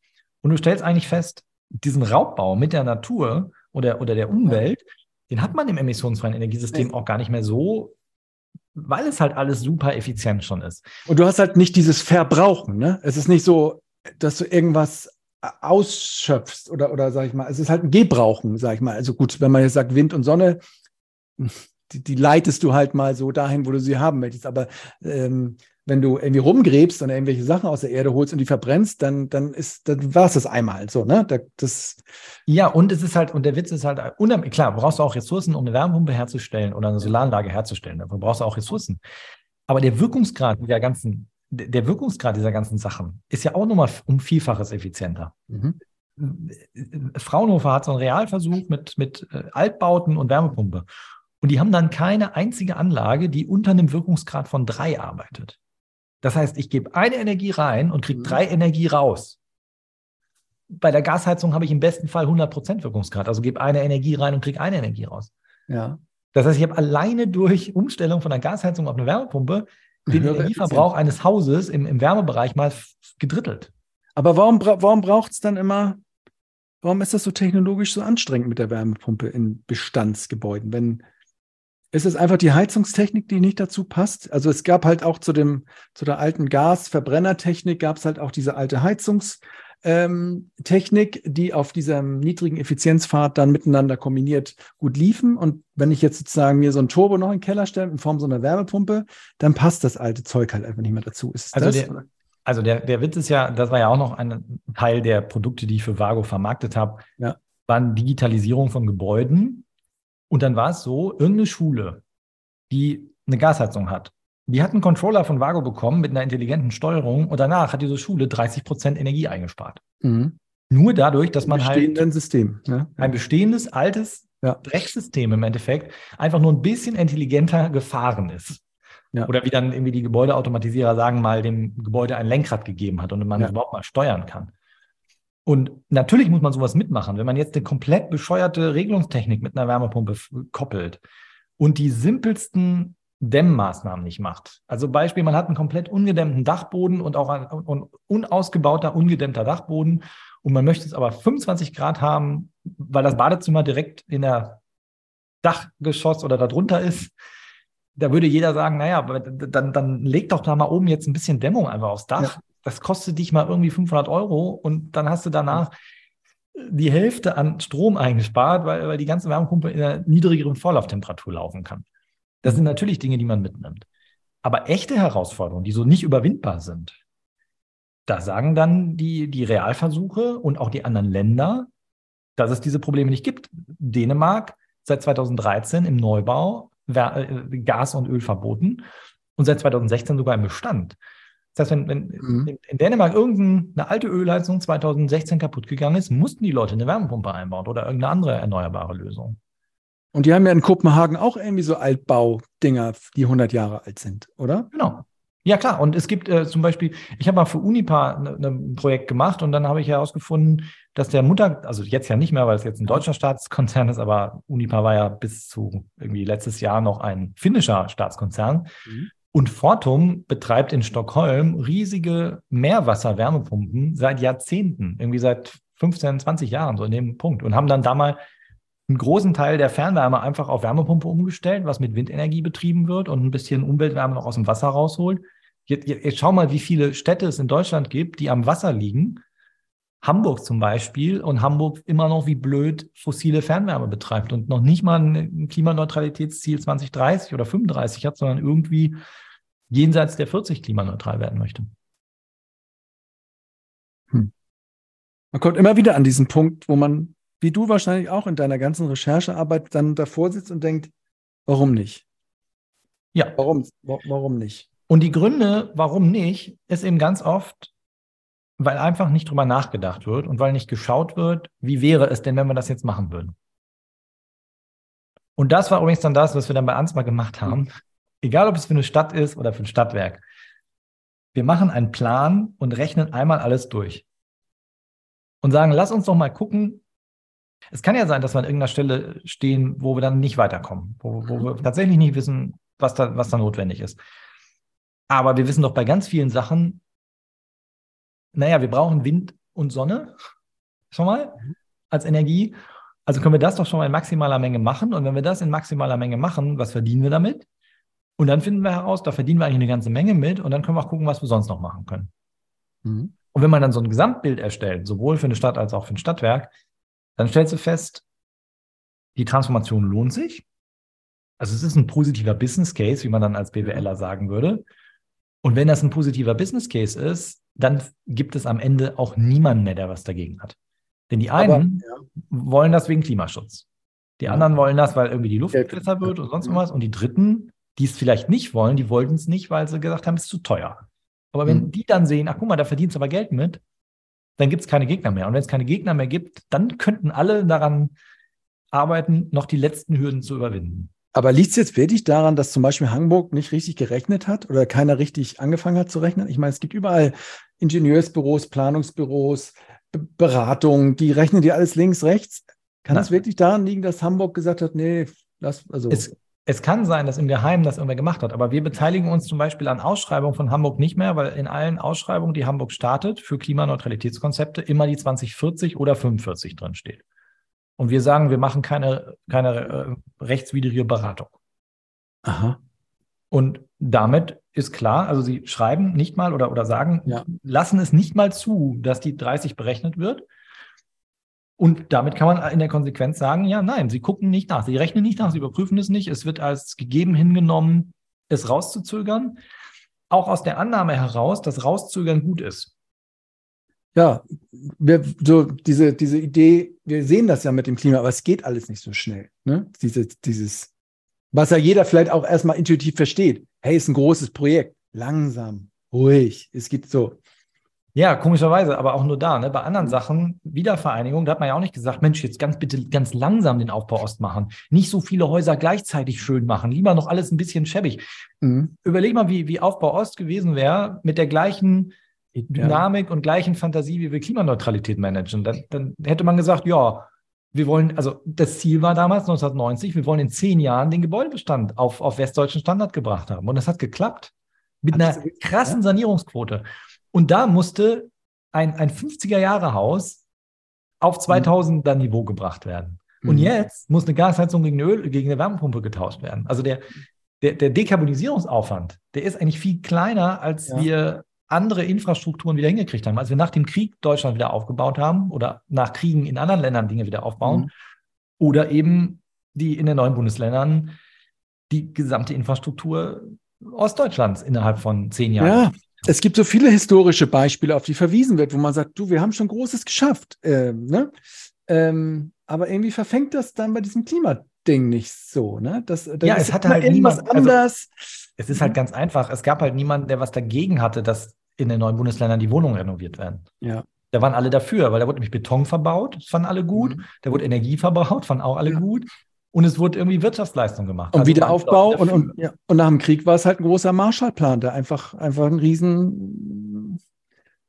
und du stellst eigentlich fest, diesen Raubbau mit der Natur oder, oder der Umwelt, den hat man im emissionsfreien Energiesystem auch gar nicht mehr so, weil es halt alles super effizient schon ist. Und du hast halt nicht dieses Verbrauchen, ne? Es ist nicht so, dass du irgendwas ausschöpfst oder, oder sag ich mal, es ist halt ein Gebrauchen, sag ich mal. Also gut, wenn man jetzt sagt Wind und Sonne, die, die leitest du halt mal so dahin, wo du sie haben möchtest. Aber ähm, wenn du irgendwie rumgräbst und irgendwelche Sachen aus der Erde holst und die verbrennst, dann, dann ist, dann war es das einmal so, ne? Das ja, und es ist halt, und der Witz ist halt, klar, brauchst du auch Ressourcen, um eine Wärmepumpe herzustellen oder eine Solaranlage herzustellen. Dafür brauchst du auch Ressourcen. Aber der Wirkungsgrad der ganzen, der Wirkungsgrad dieser ganzen Sachen ist ja auch nochmal um Vielfaches effizienter. Mhm. Fraunhofer hat so einen Realversuch mit, mit äh, Altbauten und Wärmepumpe. Und die haben dann keine einzige Anlage, die unter einem Wirkungsgrad von drei arbeitet. Das heißt, ich gebe eine Energie rein und kriege mhm. drei Energie raus. Bei der Gasheizung habe ich im besten Fall 100% Wirkungsgrad. Also gebe eine Energie rein und kriege eine Energie raus. Ja. Das heißt, ich habe alleine durch Umstellung von der Gasheizung auf eine Wärmepumpe den Energieverbrauch eines Hauses im, im Wärmebereich mal gedrittelt. Aber warum, warum braucht es dann immer, warum ist das so technologisch so anstrengend mit der Wärmepumpe in Bestandsgebäuden, wenn ist es einfach die Heizungstechnik, die nicht dazu passt? Also es gab halt auch zu dem, zu der alten Gasverbrennertechnik gab es halt auch diese alte Heizungstechnik, ähm, die auf diesem niedrigen Effizienzpfad dann miteinander kombiniert gut liefen. Und wenn ich jetzt sozusagen mir so ein Turbo noch in den Keller stelle in Form so einer Wärmepumpe, dann passt das alte Zeug halt einfach nicht mehr dazu. Ist also das? Der, also der, der Witz ist ja, das war ja auch noch ein Teil der Produkte, die ich für Vago vermarktet habe, ja. waren Digitalisierung von Gebäuden und dann war es so, irgendeine Schule, die eine Gasheizung hat, die hat einen Controller von Vago bekommen mit einer intelligenten Steuerung und danach hat diese Schule 30 Prozent Energie eingespart. Mhm. Nur dadurch, dass man halt System, ja. ein bestehendes, altes ja. Drecksystem im Endeffekt einfach nur ein bisschen intelligenter gefahren ist. Ja. Oder wie dann irgendwie die Gebäudeautomatisierer sagen, mal dem Gebäude ein Lenkrad gegeben hat und man ja. überhaupt mal steuern kann. Und natürlich muss man sowas mitmachen. Wenn man jetzt eine komplett bescheuerte Regelungstechnik mit einer Wärmepumpe koppelt und die simpelsten Dämmmaßnahmen nicht macht. Also Beispiel, man hat einen komplett ungedämmten Dachboden und auch ein, unausgebauter, ungedämmter Dachboden und man möchte es aber 25 Grad haben, weil das Badezimmer direkt in der Dachgeschoss oder darunter ist. Da würde jeder sagen, naja, dann, dann leg doch da mal oben jetzt ein bisschen Dämmung einfach aufs Dach. Ja das kostet dich mal irgendwie 500 Euro und dann hast du danach die Hälfte an Strom eingespart, weil, weil die ganze Wärmepumpe in einer niedrigeren Vorlauftemperatur laufen kann. Das sind natürlich Dinge, die man mitnimmt. Aber echte Herausforderungen, die so nicht überwindbar sind, da sagen dann die, die Realversuche und auch die anderen Länder, dass es diese Probleme nicht gibt. Dänemark seit 2013 im Neubau äh, Gas und Öl verboten und seit 2016 sogar im Bestand. Das heißt, wenn, wenn mhm. in Dänemark irgendeine alte Ölheizung 2016 kaputt gegangen ist, mussten die Leute eine Wärmepumpe einbauen oder irgendeine andere erneuerbare Lösung. Und die haben ja in Kopenhagen auch irgendwie so Altbaudinger, die 100 Jahre alt sind, oder? Genau. Ja, klar. Und es gibt äh, zum Beispiel, ich habe mal für Unipa ein ne, ne Projekt gemacht und dann habe ich herausgefunden, dass der Mutter, also jetzt ja nicht mehr, weil es jetzt ein deutscher Staatskonzern ist, aber Unipa war ja bis zu irgendwie letztes Jahr noch ein finnischer Staatskonzern. Mhm. Und Fortum betreibt in Stockholm riesige Meerwasserwärmepumpen seit Jahrzehnten, irgendwie seit 15, 20 Jahren, so in dem Punkt. Und haben dann da mal einen großen Teil der Fernwärme einfach auf Wärmepumpe umgestellt, was mit Windenergie betrieben wird und ein bisschen Umweltwärme noch aus dem Wasser rausholt. Jetzt, jetzt, jetzt schau mal, wie viele Städte es in Deutschland gibt, die am Wasser liegen Hamburg zum Beispiel und Hamburg immer noch wie blöd fossile Fernwärme betreibt und noch nicht mal ein Klimaneutralitätsziel 2030 oder 35 hat, sondern irgendwie jenseits der 40 klimaneutral werden möchte. Hm. Man kommt immer wieder an diesen Punkt, wo man, wie du wahrscheinlich auch in deiner ganzen Recherchearbeit, dann davor sitzt und denkt, warum nicht? Ja. Warum, warum nicht? Und die Gründe, warum nicht, ist eben ganz oft, weil einfach nicht drüber nachgedacht wird und weil nicht geschaut wird, wie wäre es denn, wenn wir das jetzt machen würden. Und das war übrigens dann das, was wir dann bei Ansma gemacht haben. Egal, ob es für eine Stadt ist oder für ein Stadtwerk. Wir machen einen Plan und rechnen einmal alles durch. Und sagen, lass uns doch mal gucken. Es kann ja sein, dass wir an irgendeiner Stelle stehen, wo wir dann nicht weiterkommen, wo, wo wir tatsächlich nicht wissen, was da, was da notwendig ist. Aber wir wissen doch bei ganz vielen Sachen, naja, wir brauchen Wind und Sonne schon mal als Energie. Also können wir das doch schon mal in maximaler Menge machen. Und wenn wir das in maximaler Menge machen, was verdienen wir damit? Und dann finden wir heraus, da verdienen wir eigentlich eine ganze Menge mit. Und dann können wir auch gucken, was wir sonst noch machen können. Mhm. Und wenn man dann so ein Gesamtbild erstellt, sowohl für eine Stadt als auch für ein Stadtwerk, dann stellst du fest, die Transformation lohnt sich. Also es ist ein positiver Business Case, wie man dann als BWLer sagen würde. Und wenn das ein positiver Business Case ist, dann gibt es am Ende auch niemanden mehr, der was dagegen hat. Denn die einen Aber, ja. wollen das wegen Klimaschutz. Die ja. anderen wollen das, weil irgendwie die Luft besser wird und sonst was. Und die dritten, die es vielleicht nicht wollen, die wollten es nicht, weil sie gesagt haben, es ist zu teuer. Aber wenn mhm. die dann sehen, ach guck mal, da verdienst du aber Geld mit, dann gibt es keine Gegner mehr. Und wenn es keine Gegner mehr gibt, dann könnten alle daran arbeiten, noch die letzten Hürden zu überwinden. Aber liegt es jetzt wirklich daran, dass zum Beispiel Hamburg nicht richtig gerechnet hat oder keiner richtig angefangen hat zu rechnen? Ich meine, es gibt überall Ingenieursbüros, Planungsbüros, B Beratungen, die rechnen dir alles links, rechts. Kann es wirklich daran liegen, dass Hamburg gesagt hat, nee, lass, also. Es, es kann sein, dass im Geheimen das irgendwer gemacht hat, aber wir beteiligen uns zum Beispiel an Ausschreibungen von Hamburg nicht mehr, weil in allen Ausschreibungen, die Hamburg startet, für Klimaneutralitätskonzepte immer die 2040 oder 45 drin steht. Und wir sagen, wir machen keine, keine äh, rechtswidrige Beratung. Aha. Und damit ist klar, also sie schreiben nicht mal oder, oder sagen, ja. lassen es nicht mal zu, dass die 30 berechnet wird. Und damit kann man in der Konsequenz sagen, ja, nein, sie gucken nicht nach, sie rechnen nicht nach, sie überprüfen es nicht. Es wird als gegeben hingenommen, es rauszuzögern. Auch aus der Annahme heraus, dass rauszögern gut ist ja, wir, so diese, diese Idee, wir sehen das ja mit dem Klima, aber es geht alles nicht so schnell. Ne? Diese, dieses, was ja jeder vielleicht auch erstmal intuitiv versteht. Hey, ist ein großes Projekt. Langsam, ruhig. Es gibt so. Ja, komischerweise, aber auch nur da. Ne? Bei anderen Sachen, Wiedervereinigung, da hat man ja auch nicht gesagt, Mensch, jetzt ganz bitte ganz langsam den Aufbau Ost machen. Nicht so viele Häuser gleichzeitig schön machen. Lieber noch alles ein bisschen schäbig. Mhm. Überleg mal, wie, wie Aufbau Ost gewesen wäre mit der gleichen Dynamik ja. und gleichen Fantasie, wie wir Klimaneutralität managen. Dann, dann hätte man gesagt, ja, wir wollen, also das Ziel war damals 1990, wir wollen in zehn Jahren den Gebäudebestand auf, auf westdeutschen Standard gebracht haben. Und das hat geklappt. Mit hat einer krassen Sanierungsquote. Und da musste ein, ein 50er-Jahre-Haus auf 2000er mhm. Niveau gebracht werden. Und mhm. jetzt muss eine Gasheizung gegen eine, Öl, gegen eine Wärmepumpe getauscht werden. Also der, der, der Dekarbonisierungsaufwand, der ist eigentlich viel kleiner, als ja. wir andere Infrastrukturen wieder hingekriegt haben. Als wir nach dem Krieg Deutschland wieder aufgebaut haben oder nach Kriegen in anderen Ländern Dinge wieder aufbauen mhm. oder eben die in den neuen Bundesländern die gesamte Infrastruktur Ostdeutschlands innerhalb von zehn Jahren. Es gibt so viele historische Beispiele, auf die verwiesen wird, wo man sagt, du, wir haben schon Großes geschafft. Ähm, ne? ähm, aber irgendwie verfängt das dann bei diesem Klimading nicht so. Ne? Das, ja, es hat halt irgendwas niemand, also anders. Also, es ist halt mhm. ganz einfach. Es gab halt niemanden, der was dagegen hatte, dass in den neuen Bundesländern die Wohnungen renoviert werden. Ja. Da waren alle dafür, weil da wurde nämlich Beton verbaut, das fanden alle gut. Mhm. Da wurde Energie verbaut, fanden auch alle ja. gut. Und es wurde irgendwie Wirtschaftsleistung gemacht. Und also Wiederaufbau und, und, ja. und nach dem Krieg war es halt ein großer Marshallplan, der einfach, einfach ein riesen,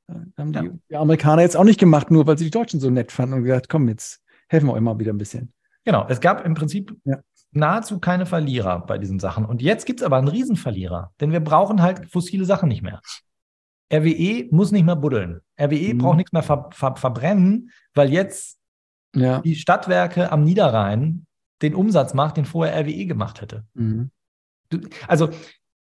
äh, haben die, ja. die, Amerikaner jetzt auch nicht gemacht, nur weil sie die Deutschen so nett fanden und gesagt, komm, jetzt helfen wir euch mal wieder ein bisschen. Genau, es gab im Prinzip ja nahezu keine Verlierer bei diesen Sachen. Und jetzt gibt es aber einen Riesenverlierer, denn wir brauchen halt fossile Sachen nicht mehr. RWE muss nicht mehr buddeln. RWE mhm. braucht nichts mehr ver ver verbrennen, weil jetzt ja. die Stadtwerke am Niederrhein den Umsatz macht, den vorher RWE gemacht hätte. Mhm. Du, also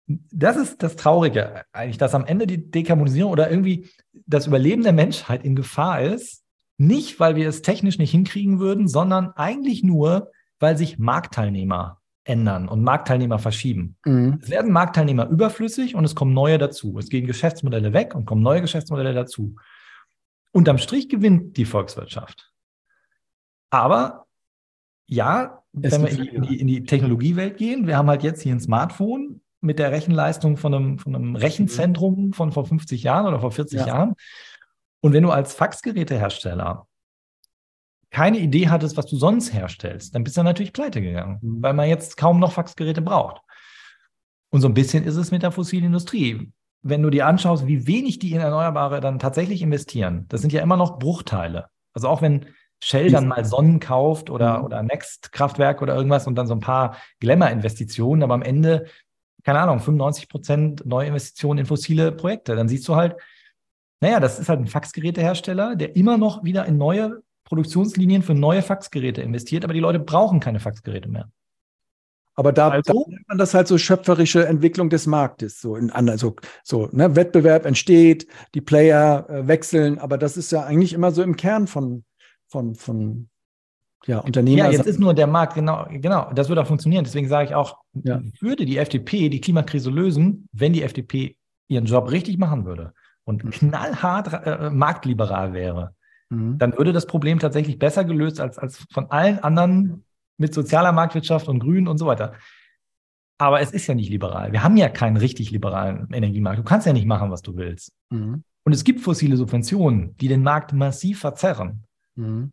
das ist das Traurige eigentlich, dass am Ende die Dekarbonisierung oder irgendwie das Überleben der Menschheit in Gefahr ist, nicht weil wir es technisch nicht hinkriegen würden, sondern eigentlich nur, weil sich Marktteilnehmer ändern und Marktteilnehmer verschieben. Mhm. Es werden Marktteilnehmer überflüssig und es kommen neue dazu. Es gehen Geschäftsmodelle weg und kommen neue Geschäftsmodelle dazu. Unterm Strich gewinnt die Volkswirtschaft. Aber ja, es wenn wir in die, in die Technologiewelt gehen, wir haben halt jetzt hier ein Smartphone mit der Rechenleistung von einem, von einem Rechenzentrum von vor 50 Jahren oder vor 40 ja. Jahren. Und wenn du als Faxgerätehersteller keine Idee hattest, was du sonst herstellst, dann bist du natürlich pleite gegangen, mhm. weil man jetzt kaum noch Faxgeräte braucht. Und so ein bisschen ist es mit der fossilen Industrie. Wenn du dir anschaust, wie wenig die in Erneuerbare dann tatsächlich investieren, das sind ja immer noch Bruchteile. Also auch wenn Shell dann mal Sonnen kauft oder, mhm. oder Next Kraftwerk oder irgendwas und dann so ein paar Glamour-Investitionen, aber am Ende, keine Ahnung, 95 Prozent Neuinvestitionen in fossile Projekte, dann siehst du halt, naja, das ist halt ein Faxgerätehersteller, der immer noch wieder in neue Produktionslinien für neue Faxgeräte investiert, aber die Leute brauchen keine Faxgeräte mehr. Aber da, also, da nennt man das halt so schöpferische Entwicklung des Marktes. So, in, also, so ne, Wettbewerb entsteht, die Player äh, wechseln, aber das ist ja eigentlich immer so im Kern von, von, von ja, Unternehmen. Ja, jetzt ist nur der Markt, genau, genau, das würde auch funktionieren. Deswegen sage ich auch, ja. würde die FDP die Klimakrise lösen, wenn die FDP ihren Job richtig machen würde und mhm. knallhart äh, marktliberal wäre, mhm. dann würde das Problem tatsächlich besser gelöst als, als von allen anderen mit sozialer Marktwirtschaft und Grün und so weiter. Aber es ist ja nicht liberal. Wir haben ja keinen richtig liberalen Energiemarkt. Du kannst ja nicht machen, was du willst. Mhm. Und es gibt fossile Subventionen, die den Markt massiv verzerren. Mhm.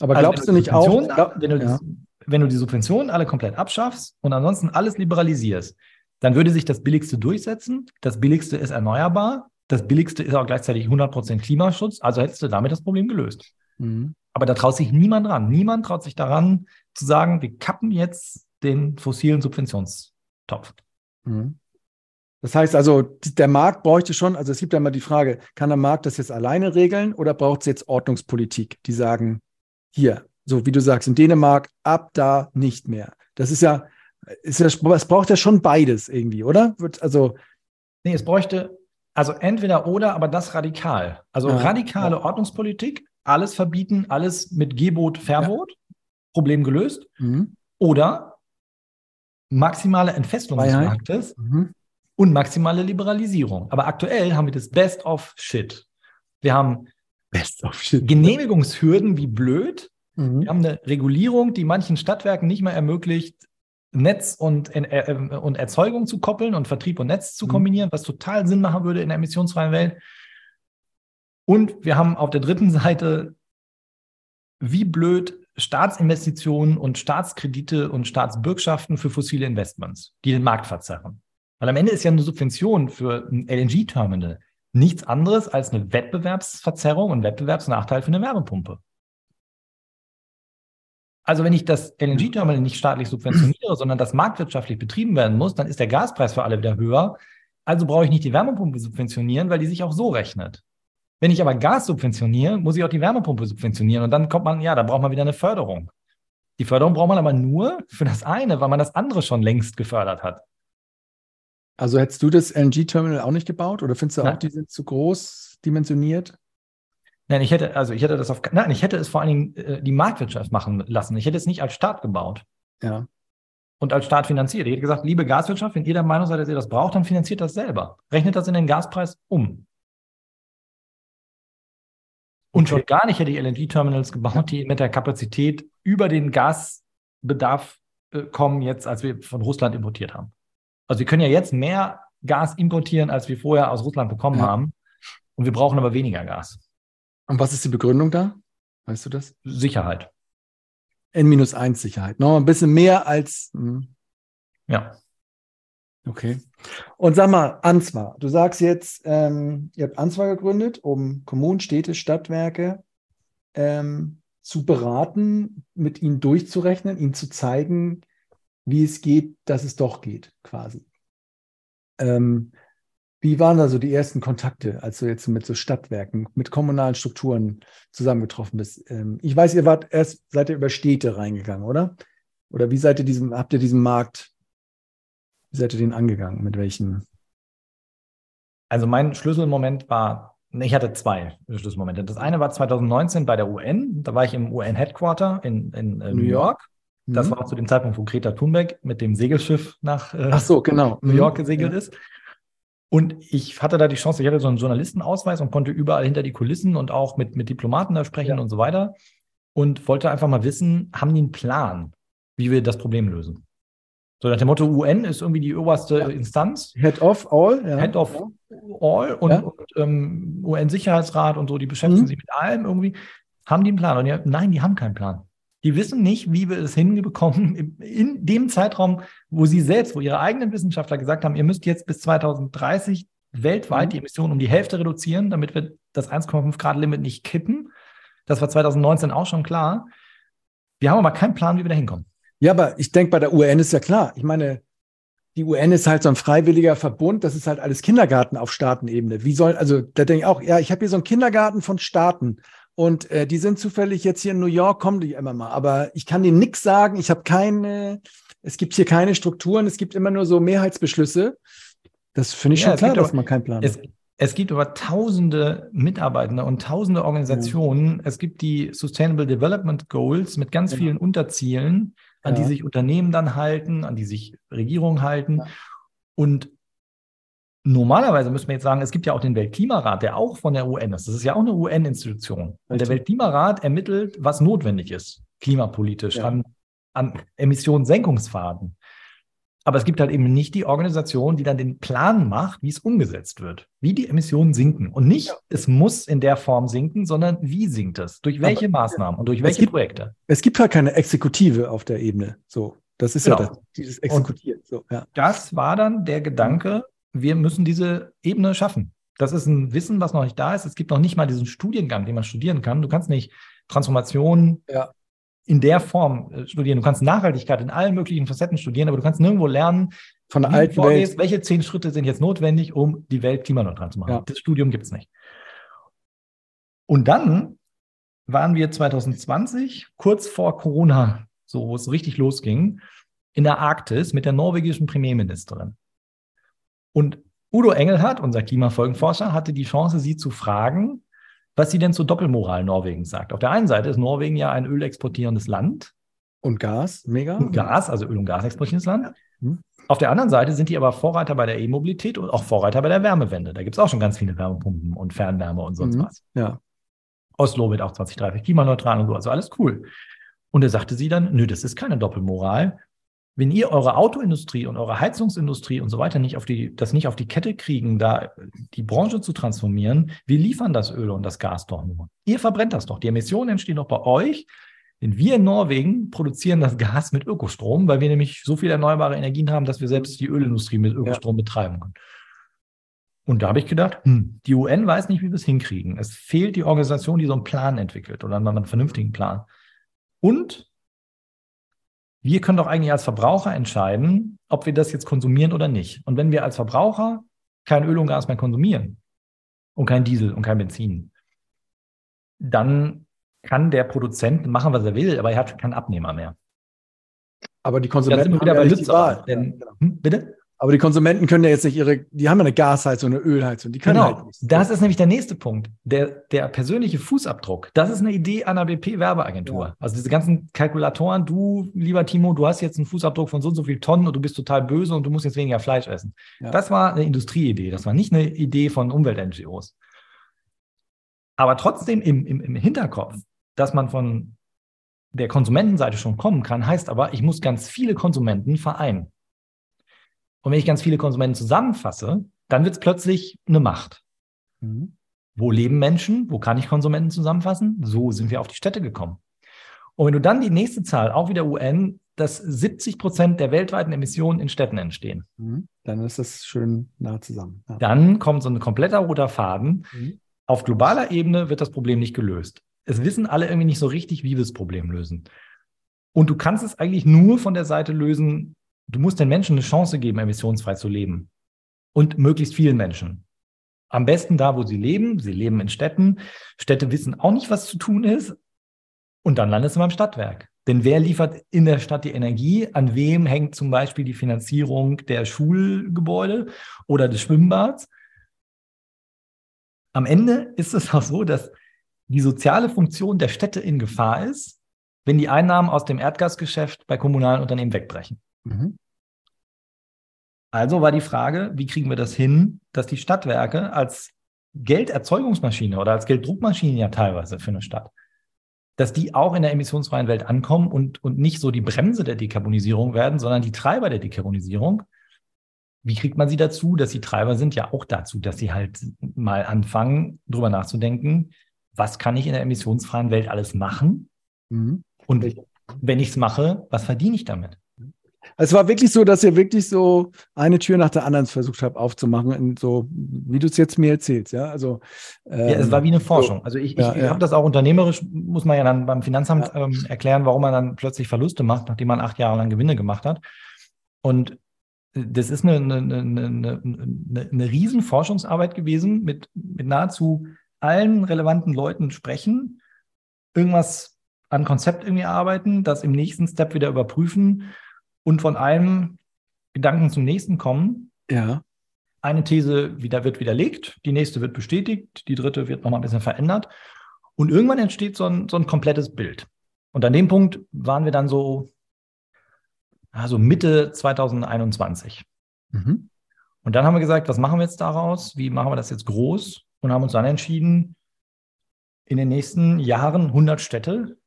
Aber also glaubst du nicht auch, glaub, wenn, du ja. die, wenn du die Subventionen alle komplett abschaffst und ansonsten alles liberalisierst, dann würde sich das Billigste durchsetzen. Das Billigste ist erneuerbar. Das Billigste ist auch gleichzeitig 100% Klimaschutz. Also hättest du damit das Problem gelöst. Mhm. Aber da traut sich niemand ran. Niemand traut sich daran zu sagen, wir kappen jetzt den fossilen Subventionstopf. Mhm. Das heißt also, der Markt bräuchte schon, also es gibt ja immer die Frage, kann der Markt das jetzt alleine regeln oder braucht es jetzt Ordnungspolitik, die sagen, hier, so wie du sagst, in Dänemark, ab da nicht mehr. Das ist ja, ist ja es braucht ja schon beides irgendwie, oder? Also. Nee, es bräuchte, also entweder oder, aber das radikal. Also ja, radikale ja. Ordnungspolitik, alles verbieten, alles mit Gebot, Verbot. Problem gelöst. Mhm. Oder maximale Entfestung des Marktes. Mhm und maximale Liberalisierung. Aber aktuell haben wir das Best of Shit. Wir haben Best of Shit. Genehmigungshürden wie blöd. Mhm. Wir haben eine Regulierung, die manchen Stadtwerken nicht mehr ermöglicht, Netz und, äh, äh, und Erzeugung zu koppeln und Vertrieb und Netz zu mhm. kombinieren, was total Sinn machen würde in der emissionsfreien Welt. Und wir haben auf der dritten Seite, wie blöd, Staatsinvestitionen und Staatskredite und Staatsbürgschaften für fossile Investments, die den Markt verzerren. Weil am Ende ist ja eine Subvention für ein LNG-Terminal nichts anderes als eine Wettbewerbsverzerrung und Wettbewerbsnachteil für eine Wärmepumpe. Also wenn ich das LNG-Terminal nicht staatlich subventioniere, sondern das marktwirtschaftlich betrieben werden muss, dann ist der Gaspreis für alle wieder höher. Also brauche ich nicht die Wärmepumpe subventionieren, weil die sich auch so rechnet. Wenn ich aber Gas subventioniere, muss ich auch die Wärmepumpe subventionieren. Und dann kommt man, ja, da braucht man wieder eine Förderung. Die Förderung braucht man aber nur für das eine, weil man das andere schon längst gefördert hat. Also hättest du das LNG-Terminal auch nicht gebaut oder findest du nein. auch, die sind zu groß dimensioniert? Nein, ich hätte, also ich hätte das auf, nein, ich hätte es vor allen Dingen äh, die Marktwirtschaft machen lassen. Ich hätte es nicht als Staat gebaut. Ja. Und als Staat finanziert. Ich hätte gesagt, liebe Gaswirtschaft, wenn ihr der Meinung seid, dass ihr das braucht, dann finanziert das selber. Rechnet das in den Gaspreis um. Und schon gar nicht hätte ich LNG-Terminals gebaut, die mit der Kapazität über den Gasbedarf äh, kommen, jetzt als wir von Russland importiert haben. Also wir können ja jetzt mehr Gas importieren, als wir vorher aus Russland bekommen ja. haben. Und wir brauchen aber weniger Gas. Und was ist die Begründung da? Weißt du das? Sicherheit. N-1 Sicherheit. Noch ein bisschen mehr als. Mh. Hm. Ja. Okay. Und sag mal, Answar. Du sagst jetzt, ähm, ihr habt Answar gegründet, um Kommunen, Städte, Stadtwerke ähm, zu beraten, mit ihnen durchzurechnen, ihnen zu zeigen, wie es geht, dass es doch geht, quasi. Ähm, wie waren da so die ersten Kontakte, als du jetzt mit so Stadtwerken, mit kommunalen Strukturen zusammengetroffen bist? Ähm, ich weiß, ihr wart erst, seid ihr über Städte reingegangen, oder? Oder wie seid ihr diesem, habt ihr diesen Markt Wie seid ihr den angegangen? Mit welchen? Also mein Schlüsselmoment war, ich hatte zwei Schlüsselmomente. Das eine war 2019 bei der UN. Da war ich im UN-Headquarter in, in äh, New York. Das mhm. war zu dem Zeitpunkt, wo Greta Thunberg mit dem Segelschiff nach äh, so, genau. New York mhm. gesegelt ja. ist. Und ich hatte da die Chance, ich hatte so einen Journalistenausweis und konnte überall hinter die Kulissen und auch mit, mit Diplomaten da sprechen ja. und so weiter. Und wollte einfach mal wissen, haben die einen Plan, wie wir das Problem lösen? So nach dem Motto, UN ist irgendwie die oberste ja. Instanz. Head of all. Ja. Head of all und, und ähm, UN-Sicherheitsrat und so, die beschäftigen mhm. sich mit allem irgendwie. Haben die einen Plan? Und die, nein, die haben keinen Plan. Die wissen nicht, wie wir es hinbekommen, in dem Zeitraum, wo sie selbst, wo ihre eigenen Wissenschaftler gesagt haben, ihr müsst jetzt bis 2030 weltweit mhm. die Emissionen um die Hälfte reduzieren, damit wir das 1,5 Grad Limit nicht kippen. Das war 2019 auch schon klar. Wir haben aber keinen Plan, wie wir da hinkommen. Ja, aber ich denke, bei der UN ist ja klar. Ich meine, die UN ist halt so ein freiwilliger Verbund, das ist halt alles Kindergarten auf Staatenebene. Wie soll, also da denke ich auch, ja, ich habe hier so einen Kindergarten von Staaten. Und äh, die sind zufällig jetzt hier in New York, kommen die immer mal. Aber ich kann denen nichts sagen. Ich habe keine, es gibt hier keine Strukturen, es gibt immer nur so Mehrheitsbeschlüsse. Das finde ich ja, schon klar, dass man keinen Plan es, hat. Es gibt über tausende Mitarbeitende und tausende Organisationen. Ja. Es gibt die Sustainable Development Goals mit ganz genau. vielen Unterzielen, an ja. die sich Unternehmen dann halten, an die sich Regierungen halten. Und Normalerweise müssen wir jetzt sagen, es gibt ja auch den Weltklimarat, der auch von der UN ist. Das ist ja auch eine UN-Institution. Und der Weltklimarat ermittelt, was notwendig ist, klimapolitisch, ja. an, an Emissionssenkungsfaden. Aber es gibt halt eben nicht die Organisation, die dann den Plan macht, wie es umgesetzt wird, wie die Emissionen sinken. Und nicht, ja. es muss in der Form sinken, sondern wie sinkt es? Durch welche Aber, Maßnahmen und durch welche gibt, Projekte? Es gibt halt keine Exekutive auf der Ebene. So, das ist genau. ja das, dieses Exekutieren. So, ja. Das war dann der Gedanke, wir müssen diese Ebene schaffen. Das ist ein Wissen, was noch nicht da ist. Es gibt noch nicht mal diesen Studiengang, den man studieren kann. Du kannst nicht Transformation ja. in der Form äh, studieren. Du kannst Nachhaltigkeit in allen möglichen Facetten studieren, aber du kannst nirgendwo lernen, von der alten Welt. welche zehn Schritte sind jetzt notwendig, um die Welt klimaneutral zu machen. Ja. Das Studium gibt es nicht. Und dann waren wir 2020, kurz vor Corona, so wo es richtig losging, in der Arktis mit der norwegischen Premierministerin. Und Udo Engelhardt, unser Klimafolgenforscher, hatte die Chance, sie zu fragen, was sie denn zur Doppelmoral Norwegens sagt. Auf der einen Seite ist Norwegen ja ein ölexportierendes Land. Und Gas, mega. Und Gas, also Öl- und Gas exportierendes Land. Hm. Auf der anderen Seite sind die aber Vorreiter bei der E-Mobilität und auch Vorreiter bei der Wärmewende. Da gibt es auch schon ganz viele Wärmepumpen und Fernwärme und sonst mhm. was. Ja. Oslo wird auch 2030 klimaneutral und so, also alles cool. Und da sagte sie dann, nö, das ist keine Doppelmoral wenn ihr eure Autoindustrie und eure Heizungsindustrie und so weiter nicht auf die, das nicht auf die Kette kriegen, da die Branche zu transformieren, wir liefern das Öl und das Gas doch nur. Ihr verbrennt das doch. Die Emissionen entstehen doch bei euch. Denn wir in Norwegen produzieren das Gas mit Ökostrom, weil wir nämlich so viele erneuerbare Energien haben, dass wir selbst die Ölindustrie mit Ökostrom ja. betreiben können. Und da habe ich gedacht, hm, die UN weiß nicht, wie wir es hinkriegen. Es fehlt die Organisation, die so einen Plan entwickelt oder einen vernünftigen Plan. Und wir können doch eigentlich als Verbraucher entscheiden, ob wir das jetzt konsumieren oder nicht. Und wenn wir als Verbraucher kein Öl und Gas mehr konsumieren und kein Diesel und kein Benzin, dann kann der Produzent machen, was er will, aber er hat keinen Abnehmer mehr. Aber die Konsumenten haben wieder ja bei nicht die Wahl. Denn, genau. hm, bitte? Aber die Konsumenten können ja jetzt nicht ihre, die haben ja eine Gasheizung, eine Ölheizung, die können genau. halt nicht. Das ist nämlich der nächste Punkt. Der, der persönliche Fußabdruck. Das ist eine Idee einer BP-Werbeagentur. Ja. Also diese ganzen Kalkulatoren, du, lieber Timo, du hast jetzt einen Fußabdruck von so und so viel Tonnen und du bist total böse und du musst jetzt weniger Fleisch essen. Ja. Das war eine Industrieidee. Das war nicht eine Idee von Umwelt-NGOs. Aber trotzdem im, im, im Hinterkopf, dass man von der Konsumentenseite schon kommen kann, heißt aber, ich muss ganz viele Konsumenten vereinen. Und wenn ich ganz viele Konsumenten zusammenfasse, dann wird es plötzlich eine Macht. Mhm. Wo leben Menschen? Wo kann ich Konsumenten zusammenfassen? So sind wir auf die Städte gekommen. Und wenn du dann die nächste Zahl, auch wieder UN, dass 70 Prozent der weltweiten Emissionen in Städten entstehen. Mhm. Dann ist das schön nah zusammen. Ja. Dann kommt so ein kompletter roter Faden. Mhm. Auf globaler Ebene wird das Problem nicht gelöst. Es wissen alle irgendwie nicht so richtig, wie wir das Problem lösen. Und du kannst es eigentlich nur von der Seite lösen, du musst den Menschen eine Chance geben, emissionsfrei zu leben. Und möglichst vielen Menschen. Am besten da, wo sie leben. Sie leben in Städten. Städte wissen auch nicht, was zu tun ist. Und dann landest du beim Stadtwerk. Denn wer liefert in der Stadt die Energie? An wem hängt zum Beispiel die Finanzierung der Schulgebäude oder des Schwimmbads? Am Ende ist es auch so, dass die soziale Funktion der Städte in Gefahr ist, wenn die Einnahmen aus dem Erdgasgeschäft bei kommunalen Unternehmen wegbrechen. Mhm. Also war die Frage, wie kriegen wir das hin, dass die Stadtwerke als Gelderzeugungsmaschine oder als Gelddruckmaschine ja teilweise für eine Stadt, dass die auch in der emissionsfreien Welt ankommen und, und nicht so die Bremse der Dekarbonisierung werden, sondern die Treiber der Dekarbonisierung. Wie kriegt man sie dazu, dass sie Treiber sind? Ja, auch dazu, dass sie halt mal anfangen, drüber nachzudenken, was kann ich in der emissionsfreien Welt alles machen? Mhm. Und wenn ich es mache, was verdiene ich damit? Es war wirklich so, dass ihr wirklich so eine Tür nach der anderen versucht habt aufzumachen, so wie du es jetzt mir erzählst, ja. Also ähm, ja, es war wie eine Forschung. So, also ich, ja, ich ja. habe das auch unternehmerisch, muss man ja dann beim Finanzamt ähm, erklären, warum man dann plötzlich Verluste macht, nachdem man acht Jahre lang Gewinne gemacht hat. Und das ist eine, eine, eine, eine, eine Riesenforschungsarbeit gewesen, mit, mit nahezu allen relevanten Leuten sprechen, irgendwas an Konzept irgendwie arbeiten, das im nächsten Step wieder überprüfen und von einem Gedanken zum nächsten kommen. Ja. Eine These wieder, wird widerlegt, die nächste wird bestätigt, die dritte wird nochmal ein bisschen verändert. Und irgendwann entsteht so ein, so ein komplettes Bild. Und an dem Punkt waren wir dann so, also Mitte 2021. Mhm. Und dann haben wir gesagt, was machen wir jetzt daraus? Wie machen wir das jetzt groß? Und haben uns dann entschieden, in den nächsten Jahren 100 Städte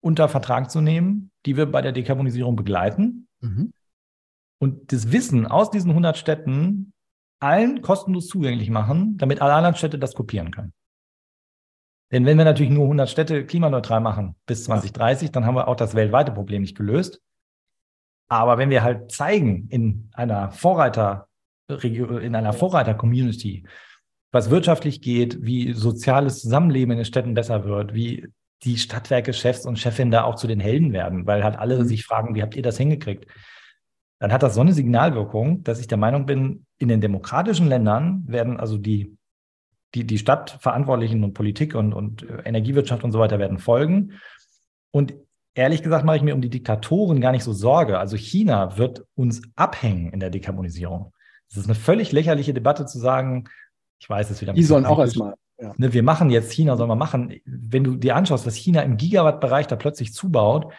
unter Vertrag zu nehmen, die wir bei der Dekarbonisierung begleiten. Mhm. Und das Wissen aus diesen 100 Städten allen kostenlos zugänglich machen, damit alle anderen Städte das kopieren können. Denn wenn wir natürlich nur 100 Städte klimaneutral machen bis 2030, dann haben wir auch das weltweite Problem nicht gelöst. Aber wenn wir halt zeigen in einer Vorreiter, in einer Vorreiter-Community, was wirtschaftlich geht, wie soziales Zusammenleben in den Städten besser wird, wie die Stadtwerke-Chefs und Chefinnen da auch zu den Helden werden, weil halt alle mhm. sich fragen, wie habt ihr das hingekriegt? Dann hat das so eine Signalwirkung, dass ich der Meinung bin, in den demokratischen Ländern werden also die, die, die Stadtverantwortlichen und Politik und, und Energiewirtschaft und so weiter werden folgen. Und ehrlich gesagt mache ich mir um die Diktatoren gar nicht so Sorge. Also China wird uns abhängen in der Dekarbonisierung. Es ist eine völlig lächerliche Debatte zu sagen, ich weiß es wieder. Die sollen auch erstmal ja. Ne, wir machen jetzt China, soll man machen. Wenn du dir anschaust, was China im Gigawatt-Bereich da plötzlich zubaut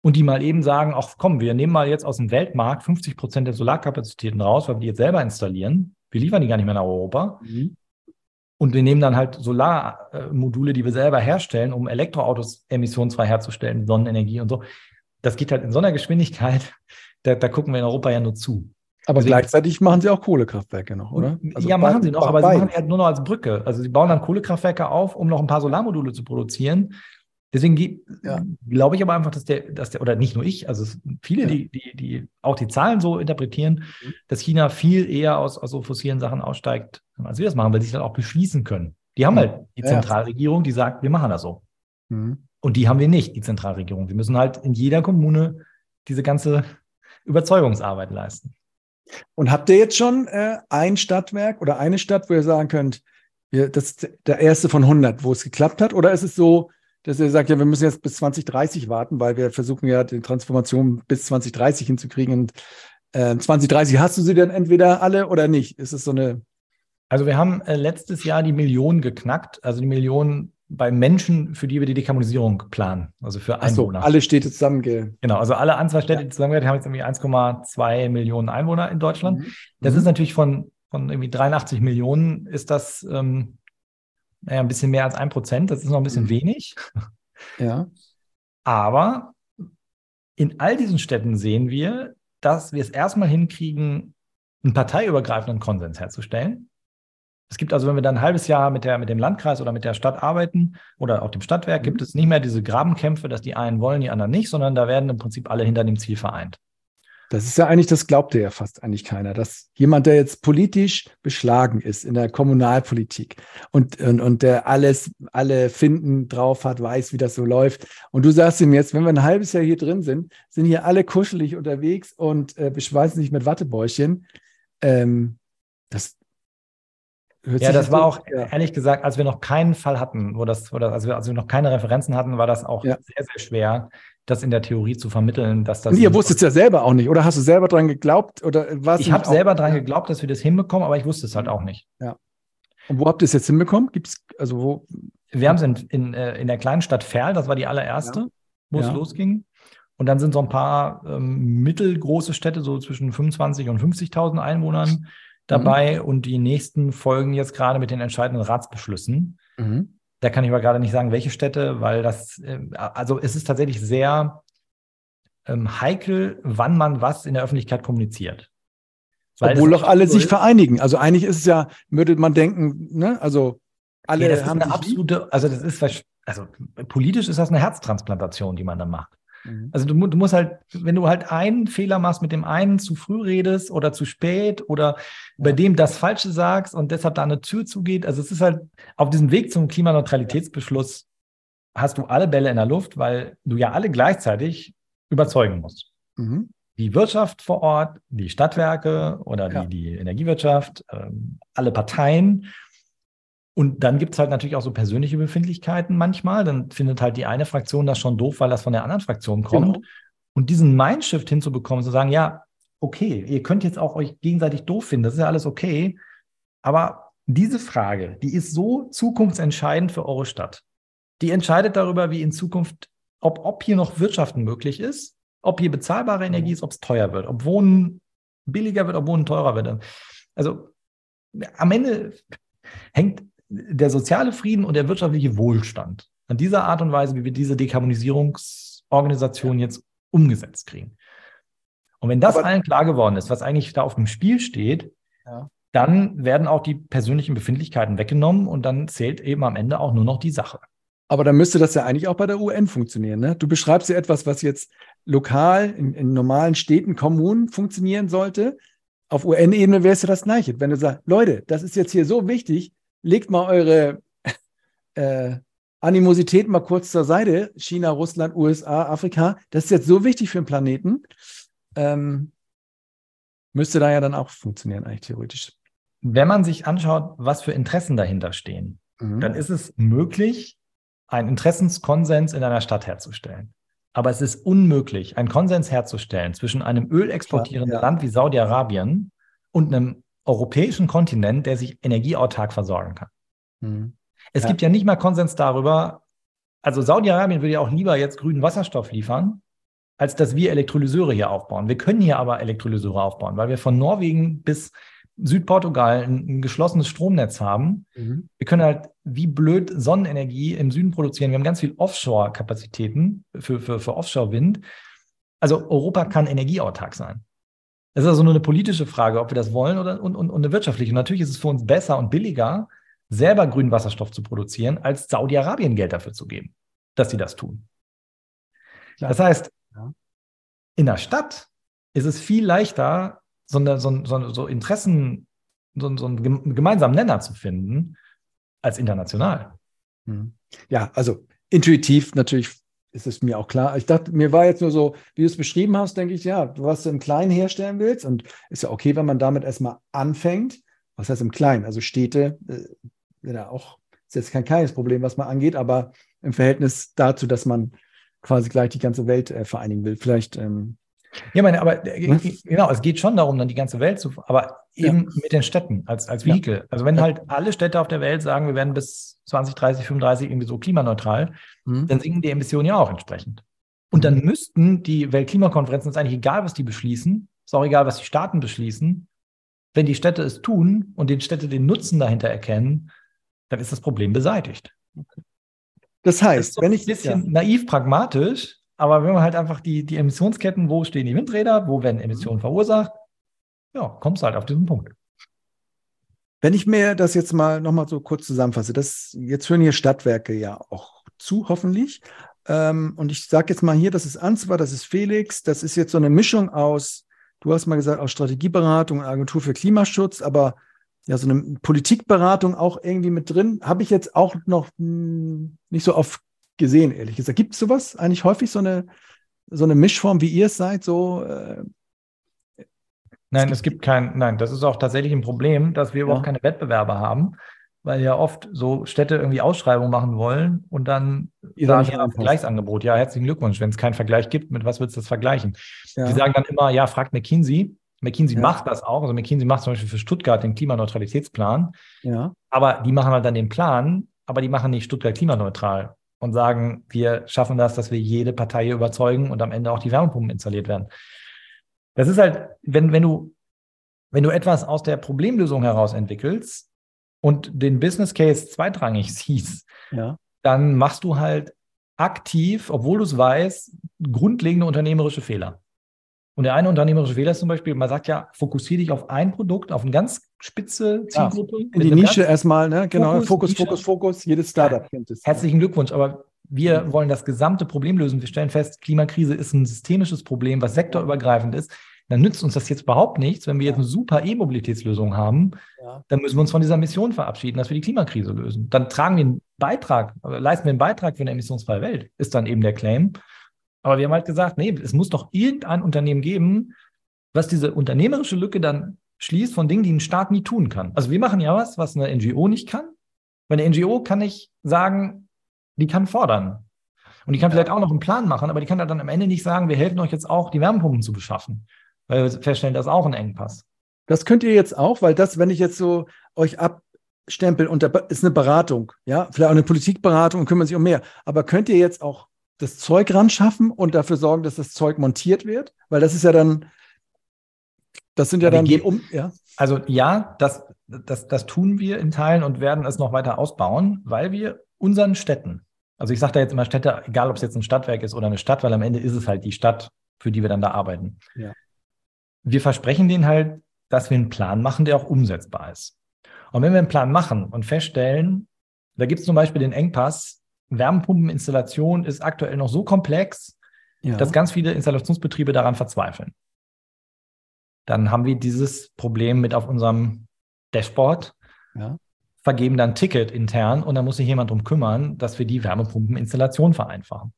und die mal eben sagen, ach komm, wir nehmen mal jetzt aus dem Weltmarkt 50 Prozent der Solarkapazitäten raus, weil wir die jetzt selber installieren. Wir liefern die gar nicht mehr nach Europa. Mhm. Und wir nehmen dann halt Solarmodule, die wir selber herstellen, um Elektroautos emissionsfrei herzustellen, Sonnenenergie und so. Das geht halt in so einer Geschwindigkeit, da, da gucken wir in Europa ja nur zu. Aber Deswegen, gleichzeitig machen sie auch Kohlekraftwerke noch, oder? Also ja, machen sie noch, aber sie machen halt nur noch als Brücke. Also sie bauen dann Kohlekraftwerke auf, um noch ein paar Solarmodule zu produzieren. Deswegen ja. glaube ich aber einfach, dass der, dass der, oder nicht nur ich, also viele, ja. die, die, die auch die Zahlen so interpretieren, mhm. dass China viel eher aus, aus so fossilen Sachen aussteigt, als wir das machen, weil sie sich dann auch beschließen können. Die haben mhm. halt die Zentralregierung, die sagt, wir machen das so. Mhm. Und die haben wir nicht, die Zentralregierung. Wir müssen halt in jeder Kommune diese ganze Überzeugungsarbeit leisten. Und habt ihr jetzt schon äh, ein Stadtwerk oder eine Stadt, wo ihr sagen könnt, wir, das ist der erste von 100, wo es geklappt hat? Oder ist es so, dass ihr sagt, ja, wir müssen jetzt bis 2030 warten, weil wir versuchen ja die Transformation bis 2030 hinzukriegen. Und äh, 2030 hast du sie dann entweder alle oder nicht? Ist es so eine. Also wir haben äh, letztes Jahr die Million geknackt, also die Million bei Menschen, für die wir die Dekarbonisierung planen, also für Einwohner. So, alle Städte zusammen. Genau, also alle Anzahlstädte, ja. die zusammengehört, haben jetzt irgendwie 1,2 Millionen Einwohner in Deutschland. Mhm. Das mhm. ist natürlich von, von irgendwie 83 Millionen, ist das ähm, naja, ein bisschen mehr als ein Prozent. Das ist noch ein bisschen mhm. wenig. Ja. Aber in all diesen Städten sehen wir, dass wir es erstmal hinkriegen, einen parteiübergreifenden Konsens herzustellen. Es gibt also, wenn wir dann ein halbes Jahr mit, der, mit dem Landkreis oder mit der Stadt arbeiten oder auch dem Stadtwerk, mhm. gibt es nicht mehr diese Grabenkämpfe, dass die einen wollen, die anderen nicht, sondern da werden im Prinzip alle hinter dem Ziel vereint. Das ist ja eigentlich, das glaubte ja fast eigentlich keiner, dass jemand, der jetzt politisch beschlagen ist in der Kommunalpolitik und, und, und der alles, alle Finden drauf hat, weiß, wie das so läuft. Und du sagst ihm jetzt, wenn wir ein halbes Jahr hier drin sind, sind hier alle kuschelig unterwegs und äh, beschweißen sich mit Wattebäuschen. Ähm, das, ja, das war auch ja. ehrlich gesagt, als wir noch keinen Fall hatten, wo das, wo das also, als wir noch keine Referenzen hatten, war das auch ja. sehr, sehr schwer, das in der Theorie zu vermitteln, dass das. Und ihr wusstet es ja selber auch nicht, oder hast du selber dran geglaubt? Oder was? Ich habe selber dran geglaubt, dass wir das hinbekommen, aber ich wusste es halt auch nicht. Ja. Und wo habt ihr es jetzt hinbekommen? Gibt's, also wo? Wir haben es in, in, äh, in der kleinen Stadt Ferl, das war die allererste, ja. wo es losging. Und dann sind so ein paar ähm, mittelgroße Städte, so zwischen 25 und 50.000 Einwohnern dabei. Mhm. Und die nächsten folgen jetzt gerade mit den entscheidenden Ratsbeschlüssen. Mhm. Da kann ich aber gerade nicht sagen, welche Städte, weil das, äh, also es ist tatsächlich sehr ähm, heikel, wann man was in der Öffentlichkeit kommuniziert. Weil Obwohl doch alle so sich ist. vereinigen. Also eigentlich ist es ja, würde man denken, ne? Also alle ja, das haben ist eine absolute, also das ist, also politisch ist das eine Herztransplantation, die man dann macht. Mhm. Also du, du, musst halt, wenn du halt einen Fehler machst, mit dem einen zu früh redest oder zu spät oder ja. bei dem das Falsche sagst und deshalb da eine Tür zugeht, also es ist halt auf diesem Weg zum Klimaneutralitätsbeschluss hast du alle Bälle in der Luft, weil du ja alle gleichzeitig überzeugen musst. Mhm. Die Wirtschaft vor Ort, die Stadtwerke oder die, ja. die Energiewirtschaft, ähm, alle Parteien und dann gibt es halt natürlich auch so persönliche Befindlichkeiten manchmal. Dann findet halt die eine Fraktion das schon doof, weil das von der anderen Fraktion kommt. Genau. Und diesen Mindshift hinzubekommen, zu sagen, ja, okay, ihr könnt jetzt auch euch gegenseitig doof finden, das ist ja alles okay. Aber diese Frage, die ist so zukunftsentscheidend für eure Stadt. Die entscheidet darüber, wie in Zukunft, ob, ob hier noch Wirtschaften möglich ist, ob hier bezahlbare Energie ist, ob es teuer wird, ob Wohnen billiger wird, ob Wohnen teurer wird. Also am Ende hängt der soziale Frieden und der wirtschaftliche Wohlstand an dieser Art und Weise, wie wir diese Dekarbonisierungsorganisation jetzt umgesetzt kriegen. Und wenn das Aber, allen klar geworden ist, was eigentlich da auf dem Spiel steht, ja. dann werden auch die persönlichen Befindlichkeiten weggenommen und dann zählt eben am Ende auch nur noch die Sache. Aber dann müsste das ja eigentlich auch bei der UN funktionieren. Ne? Du beschreibst ja etwas, was jetzt lokal in, in normalen Städten, Kommunen funktionieren sollte. Auf UN-Ebene wäre es ja das Gleiche. Wenn du sagst, Leute, das ist jetzt hier so wichtig, legt mal eure äh, Animosität mal kurz zur Seite. China, Russland, USA, Afrika. Das ist jetzt so wichtig für den Planeten. Ähm, müsste da ja dann auch funktionieren, eigentlich theoretisch. Wenn man sich anschaut, was für Interessen dahinter stehen, mhm. dann ist es möglich, einen Interessenskonsens in einer Stadt herzustellen. Aber es ist unmöglich, einen Konsens herzustellen zwischen einem ölexportierenden ja. Land wie Saudi-Arabien und einem europäischen Kontinent, der sich energieautark versorgen kann. Mhm. Es ja. gibt ja nicht mal Konsens darüber, also Saudi-Arabien würde ja auch lieber jetzt grünen Wasserstoff liefern, als dass wir Elektrolyseure hier aufbauen. Wir können hier aber Elektrolyseure aufbauen, weil wir von Norwegen bis Südportugal ein, ein geschlossenes Stromnetz haben. Mhm. Wir können halt wie blöd Sonnenenergie im Süden produzieren. Wir haben ganz viel Offshore-Kapazitäten für, für, für Offshore-Wind. Also Europa kann energieautark sein. Es ist also nur eine politische Frage, ob wir das wollen oder und, und, und eine wirtschaftliche. Und natürlich ist es für uns besser und billiger, selber grünen Wasserstoff zu produzieren, als Saudi-Arabien Geld dafür zu geben, dass sie das tun. Klar. Das heißt, ja. in der Stadt ist es viel leichter, so, eine, so, so, so Interessen, so, so einen gemeinsamen Nenner zu finden, als international. Hm. Ja, also intuitiv natürlich ist es mir auch klar. Ich dachte, mir war jetzt nur so, wie du es beschrieben hast, denke ich, ja, was du im Kleinen herstellen willst. Und ist ja okay, wenn man damit erstmal anfängt. Was heißt im Kleinen? Also Städte, äh, ja auch, ist jetzt kein kleines Problem, was man angeht, aber im Verhältnis dazu, dass man quasi gleich die ganze Welt äh, vereinigen will. Vielleicht ähm, ja, meine, aber äh, hm? genau, es geht schon darum, dann die ganze Welt zu, aber eben ja. mit den Städten als, als Vehikel. Ja. Also wenn ja. halt alle Städte auf der Welt sagen, wir werden bis 2030, 35 irgendwie so klimaneutral, mhm. dann sinken die Emissionen ja auch entsprechend. Und dann mhm. müssten die Weltklimakonferenzen, ist eigentlich egal, was die beschließen, ist auch egal, was die Staaten beschließen, wenn die Städte es tun und den Städte den Nutzen dahinter erkennen, dann ist das Problem beseitigt. Das heißt, das so wenn ich. Ein bisschen naiv pragmatisch, aber wenn man halt einfach die, die Emissionsketten, wo stehen die Windräder, wo werden Emissionen verursacht, ja, kommst halt auf diesen Punkt. Wenn ich mir das jetzt mal nochmal so kurz zusammenfasse, das, jetzt hören hier Stadtwerke ja auch zu, hoffentlich. Ähm, und ich sage jetzt mal hier, das ist Ansgar, das ist Felix, das ist jetzt so eine Mischung aus, du hast mal gesagt, aus Strategieberatung und Agentur für Klimaschutz, aber ja, so eine Politikberatung auch irgendwie mit drin, habe ich jetzt auch noch hm, nicht so oft gesehen, ehrlich gesagt. Gibt es sowas eigentlich häufig, so eine, so eine Mischform, wie ihr es seid? So, äh, nein, es gibt, es kein, nein, das ist auch tatsächlich ein Problem, dass wir überhaupt keine Wettbewerber haben. weil ja oft so Städte irgendwie Ausschreibungen machen wollen und dann Ihr sagen ja Vergleichsangebot. Ja, herzlichen Glückwunsch. Wenn es keinen Vergleich gibt, mit was willst du das vergleichen? Ja. Die sagen dann immer, ja, fragt McKinsey. McKinsey ja. macht das auch. Also McKinsey macht zum Beispiel für Stuttgart den Klimaneutralitätsplan. Ja. Aber die machen halt dann den Plan, aber die machen nicht Stuttgart klimaneutral und sagen, wir schaffen das, dass wir jede Partei überzeugen und am Ende auch die Wärmepumpen installiert werden. Das ist halt, wenn, wenn du, wenn du etwas aus der Problemlösung heraus entwickelst und den Business Case zweitrangig siehst, ja. dann machst du halt aktiv, obwohl du es weißt, grundlegende unternehmerische Fehler. Und der eine unternehmerische Fehler ist zum Beispiel, man sagt ja, fokussiere dich auf ein Produkt, auf eine ganz spitze Zielgruppe. Ja, in die Nische erstmal, ne? genau, Fokus, Fokus, Fokus, Fokus, jedes Startup kennt es. Herzlichen Glückwunsch, aber wir wollen das gesamte Problem lösen. Wir stellen fest, Klimakrise ist ein systemisches Problem, was sektorübergreifend ist. Dann nützt uns das jetzt überhaupt nichts, wenn wir jetzt eine super E-Mobilitätslösung haben. Ja. Dann müssen wir uns von dieser Mission verabschieden, dass wir die Klimakrise lösen. Dann tragen wir einen Beitrag, leisten wir einen Beitrag für eine emissionsfreie Welt, ist dann eben der Claim. Aber wir haben halt gesagt, nee, es muss doch irgendein Unternehmen geben, was diese unternehmerische Lücke dann schließt von Dingen, die ein Staat nie tun kann. Also wir machen ja was, was eine NGO nicht kann. Bei einer NGO kann ich sagen, die kann fordern. Und die kann vielleicht auch noch einen Plan machen, aber die kann dann am Ende nicht sagen, wir helfen euch jetzt auch, die Wärmepumpen zu beschaffen. Weil wir feststellen, das ist auch ein Engpass. Das könnt ihr jetzt auch, weil das, wenn ich jetzt so euch abstempel, und da ist eine Beratung, ja, vielleicht auch eine Politikberatung und kümmern sich um mehr. Aber könnt ihr jetzt auch das Zeug ran schaffen und dafür sorgen, dass das Zeug montiert wird? Weil das ist ja dann, das sind ja, ja dann die um, ja. Also ja, das, das, das tun wir in Teilen und werden es noch weiter ausbauen, weil wir unseren Städten, also ich sage da jetzt immer Städte, egal ob es jetzt ein Stadtwerk ist oder eine Stadt, weil am Ende ist es halt die Stadt, für die wir dann da arbeiten. Ja. Wir versprechen denen halt, dass wir einen Plan machen, der auch umsetzbar ist. Und wenn wir einen Plan machen und feststellen, da gibt es zum Beispiel den Engpass, Wärmepumpeninstallation ist aktuell noch so komplex, ja. dass ganz viele Installationsbetriebe daran verzweifeln. Dann haben wir dieses Problem mit auf unserem Dashboard, ja. vergeben dann Ticket intern und dann muss sich jemand darum kümmern, dass wir die Wärmepumpeninstallation vereinfachen.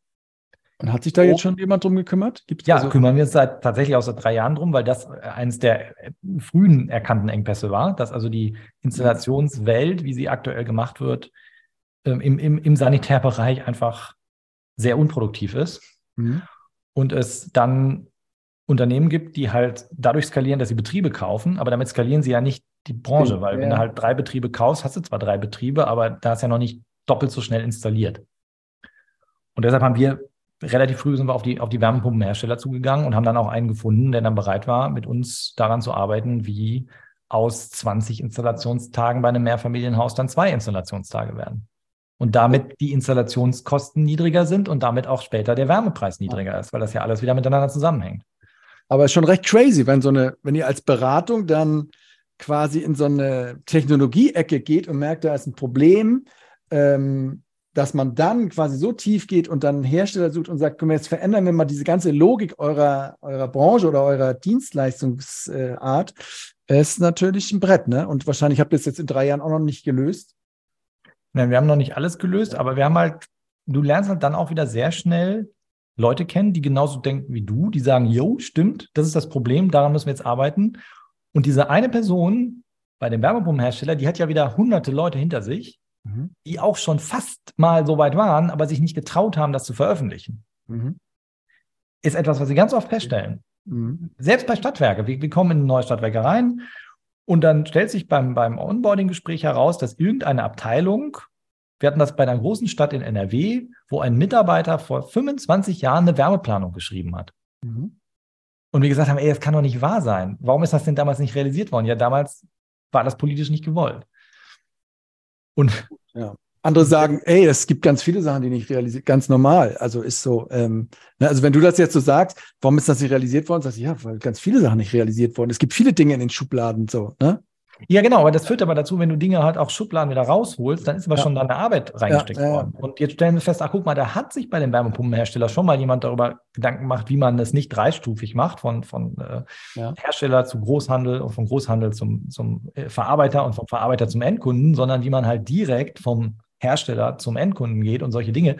Und hat sich da jetzt schon jemand drum gekümmert? Gibt's ja, also kümmern wir uns seit, tatsächlich auch seit drei Jahren drum, weil das eines der frühen erkannten Engpässe war, dass also die Installationswelt, wie sie aktuell gemacht wird, ähm, im, im, im Sanitärbereich einfach sehr unproduktiv ist. Mhm. Und es dann Unternehmen gibt, die halt dadurch skalieren, dass sie Betriebe kaufen, aber damit skalieren sie ja nicht die Branche, weil ja. wenn du halt drei Betriebe kaufst, hast du zwar drei Betriebe, aber da ist ja noch nicht doppelt so schnell installiert. Und deshalb haben wir relativ früh sind wir auf die, auf die Wärmepumpenhersteller zugegangen und haben dann auch einen gefunden, der dann bereit war, mit uns daran zu arbeiten, wie aus 20 Installationstagen bei einem Mehrfamilienhaus dann zwei Installationstage werden und damit die Installationskosten niedriger sind und damit auch später der Wärmepreis niedriger ist, weil das ja alles wieder miteinander zusammenhängt. Aber schon recht crazy, wenn so eine, wenn ihr als Beratung dann quasi in so eine Technologie-Ecke geht und merkt, da ist ein Problem, ähm, dass man dann quasi so tief geht und dann einen Hersteller sucht und sagt, komm, jetzt verändern wir mal diese ganze Logik eurer, eurer Branche oder eurer Dienstleistungsart, ist natürlich ein Brett, ne? Und wahrscheinlich habt ihr es jetzt in drei Jahren auch noch nicht gelöst. Nein, wir haben noch nicht alles gelöst, aber wir haben halt, du lernst halt dann auch wieder sehr schnell Leute kennen, die genauso denken wie du, die sagen, jo, stimmt, das ist das Problem, daran müssen wir jetzt arbeiten. Und diese eine Person bei dem Wärmepumpenhersteller, die hat ja wieder hunderte Leute hinter sich, mhm. die auch schon fast mal so weit waren, aber sich nicht getraut haben, das zu veröffentlichen. Mhm. Ist etwas, was sie ganz oft feststellen. Mhm. Selbst bei Stadtwerke. Wir, wir kommen in neue Stadtwerke rein, und dann stellt sich beim, beim Onboarding-Gespräch heraus, dass irgendeine Abteilung, wir hatten das bei einer großen Stadt in NRW, wo ein Mitarbeiter vor 25 Jahren eine Wärmeplanung geschrieben hat. Mhm. Und wir gesagt haben, ey, das kann doch nicht wahr sein. Warum ist das denn damals nicht realisiert worden? Ja, damals war das politisch nicht gewollt. Und ja. Andere sagen, ey, es gibt ganz viele Sachen, die nicht realisiert, ganz normal. Also ist so, ähm, ne, also wenn du das jetzt so sagst, warum ist das nicht realisiert worden? Sagst du, ja, weil ganz viele Sachen nicht realisiert wurden. Es gibt viele Dinge in den Schubladen so, ne? Ja, genau, aber das führt aber dazu, wenn du Dinge halt auch Schubladen wieder rausholst, dann ist aber ja. schon deine Arbeit reingesteckt ja, ja, worden. Und jetzt stellen wir fest, ach guck mal, da hat sich bei dem Wärmepumpenhersteller schon mal jemand darüber Gedanken gemacht, wie man das nicht dreistufig macht, von, von äh, Hersteller zu Großhandel und von Großhandel zum, zum äh, Verarbeiter und vom Verarbeiter zum Endkunden, sondern wie man halt direkt vom Hersteller zum Endkunden geht und solche Dinge.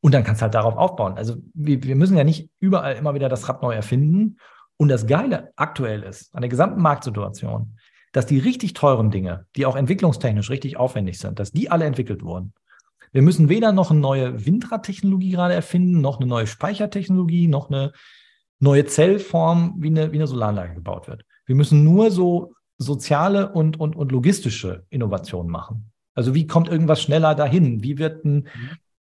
Und dann kannst du halt darauf aufbauen. Also wir, wir müssen ja nicht überall immer wieder das Rad neu erfinden. Und das Geile aktuell ist, an der gesamten Marktsituation, dass die richtig teuren Dinge, die auch entwicklungstechnisch richtig aufwendig sind, dass die alle entwickelt wurden. Wir müssen weder noch eine neue Windradtechnologie gerade erfinden, noch eine neue Speichertechnologie, noch eine neue Zellform, wie eine, wie eine Solaranlage gebaut wird. Wir müssen nur so soziale und, und, und logistische Innovationen machen. Also wie kommt irgendwas schneller dahin? Wie wird ein,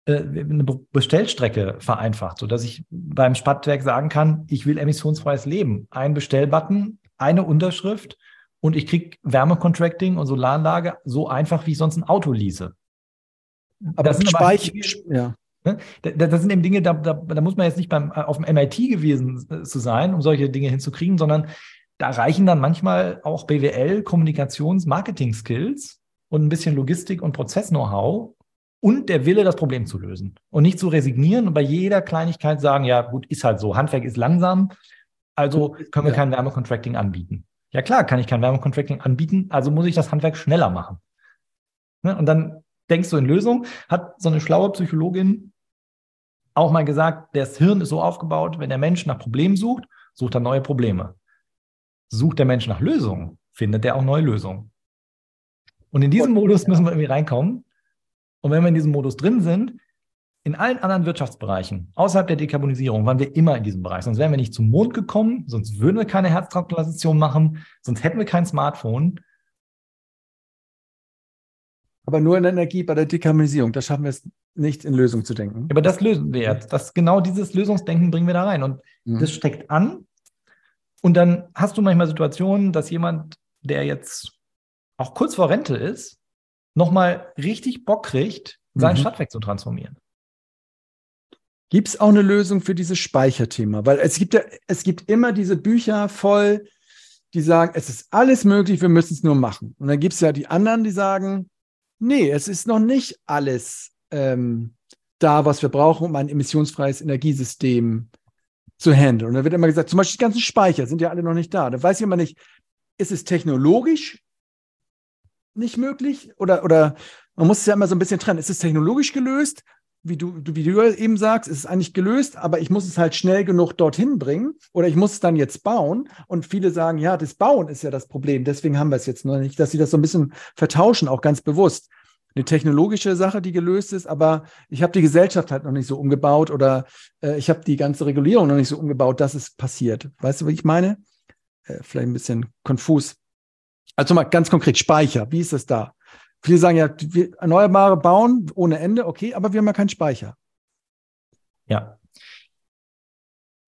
äh, eine Bestellstrecke vereinfacht, sodass ich beim Stadtwerk sagen kann, ich will emissionsfreies Leben. Ein Bestellbutton, eine Unterschrift und ich kriege Wärmecontracting und Solaranlage so einfach, wie ich sonst ein Auto lease. Aber das sind Speich ja. Ne? Das sind eben Dinge, da, da, da muss man jetzt nicht beim, auf dem MIT gewesen äh, zu sein, um solche Dinge hinzukriegen, sondern da reichen dann manchmal auch BWL, Kommunikations-, Marketing-Skills und ein bisschen Logistik und Prozess-Know-how und der Wille, das Problem zu lösen. Und nicht zu resignieren und bei jeder Kleinigkeit sagen, ja, gut, ist halt so, Handwerk ist langsam, also können wir ja. kein Wärmecontracting anbieten. Ja klar, kann ich kein Wärmecontracting anbieten, also muss ich das Handwerk schneller machen. Ne? Und dann denkst du in Lösung, hat so eine schlaue Psychologin auch mal gesagt, das Hirn ist so aufgebaut, wenn der Mensch nach Problemen sucht, sucht er neue Probleme. Sucht der Mensch nach Lösungen, findet er auch neue Lösungen. Und in diesem Modus müssen wir irgendwie reinkommen. Und wenn wir in diesem Modus drin sind, in allen anderen Wirtschaftsbereichen, außerhalb der Dekarbonisierung, waren wir immer in diesem Bereich. Sonst wären wir nicht zum Mond gekommen, sonst würden wir keine Herztransplantation machen, sonst hätten wir kein Smartphone. Aber nur in der Energie bei der Dekarbonisierung, da schaffen wir es nicht in Lösung zu denken. Aber das lösen wir jetzt. Das, genau dieses Lösungsdenken bringen wir da rein. Und mhm. das steckt an. Und dann hast du manchmal Situationen, dass jemand, der jetzt auch kurz vor Rente ist, nochmal richtig Bock kriegt, seinen mhm. Stadtwerk zu transformieren. Gibt es auch eine Lösung für dieses Speicherthema? Weil es gibt ja, es gibt immer diese Bücher voll, die sagen, es ist alles möglich, wir müssen es nur machen. Und dann gibt es ja die anderen, die sagen, nee, es ist noch nicht alles ähm, da, was wir brauchen, um ein emissionsfreies Energiesystem zu handeln. Und da wird immer gesagt, zum Beispiel die ganzen Speicher sind ja alle noch nicht da. Da weiß ich immer nicht, ist es technologisch nicht möglich? Oder, oder man muss es ja immer so ein bisschen trennen. Ist es technologisch gelöst? Wie du, wie du eben sagst, ist es eigentlich gelöst, aber ich muss es halt schnell genug dorthin bringen oder ich muss es dann jetzt bauen. Und viele sagen, ja, das Bauen ist ja das Problem, deswegen haben wir es jetzt noch nicht, dass sie das so ein bisschen vertauschen, auch ganz bewusst eine technologische Sache, die gelöst ist, aber ich habe die Gesellschaft halt noch nicht so umgebaut oder äh, ich habe die ganze Regulierung noch nicht so umgebaut, dass es passiert. Weißt du, was ich meine? Äh, vielleicht ein bisschen konfus. Also mal ganz konkret, Speicher, wie ist das da? Viele sagen ja, wir Erneuerbare bauen ohne Ende, okay, aber wir haben ja keinen Speicher. Ja.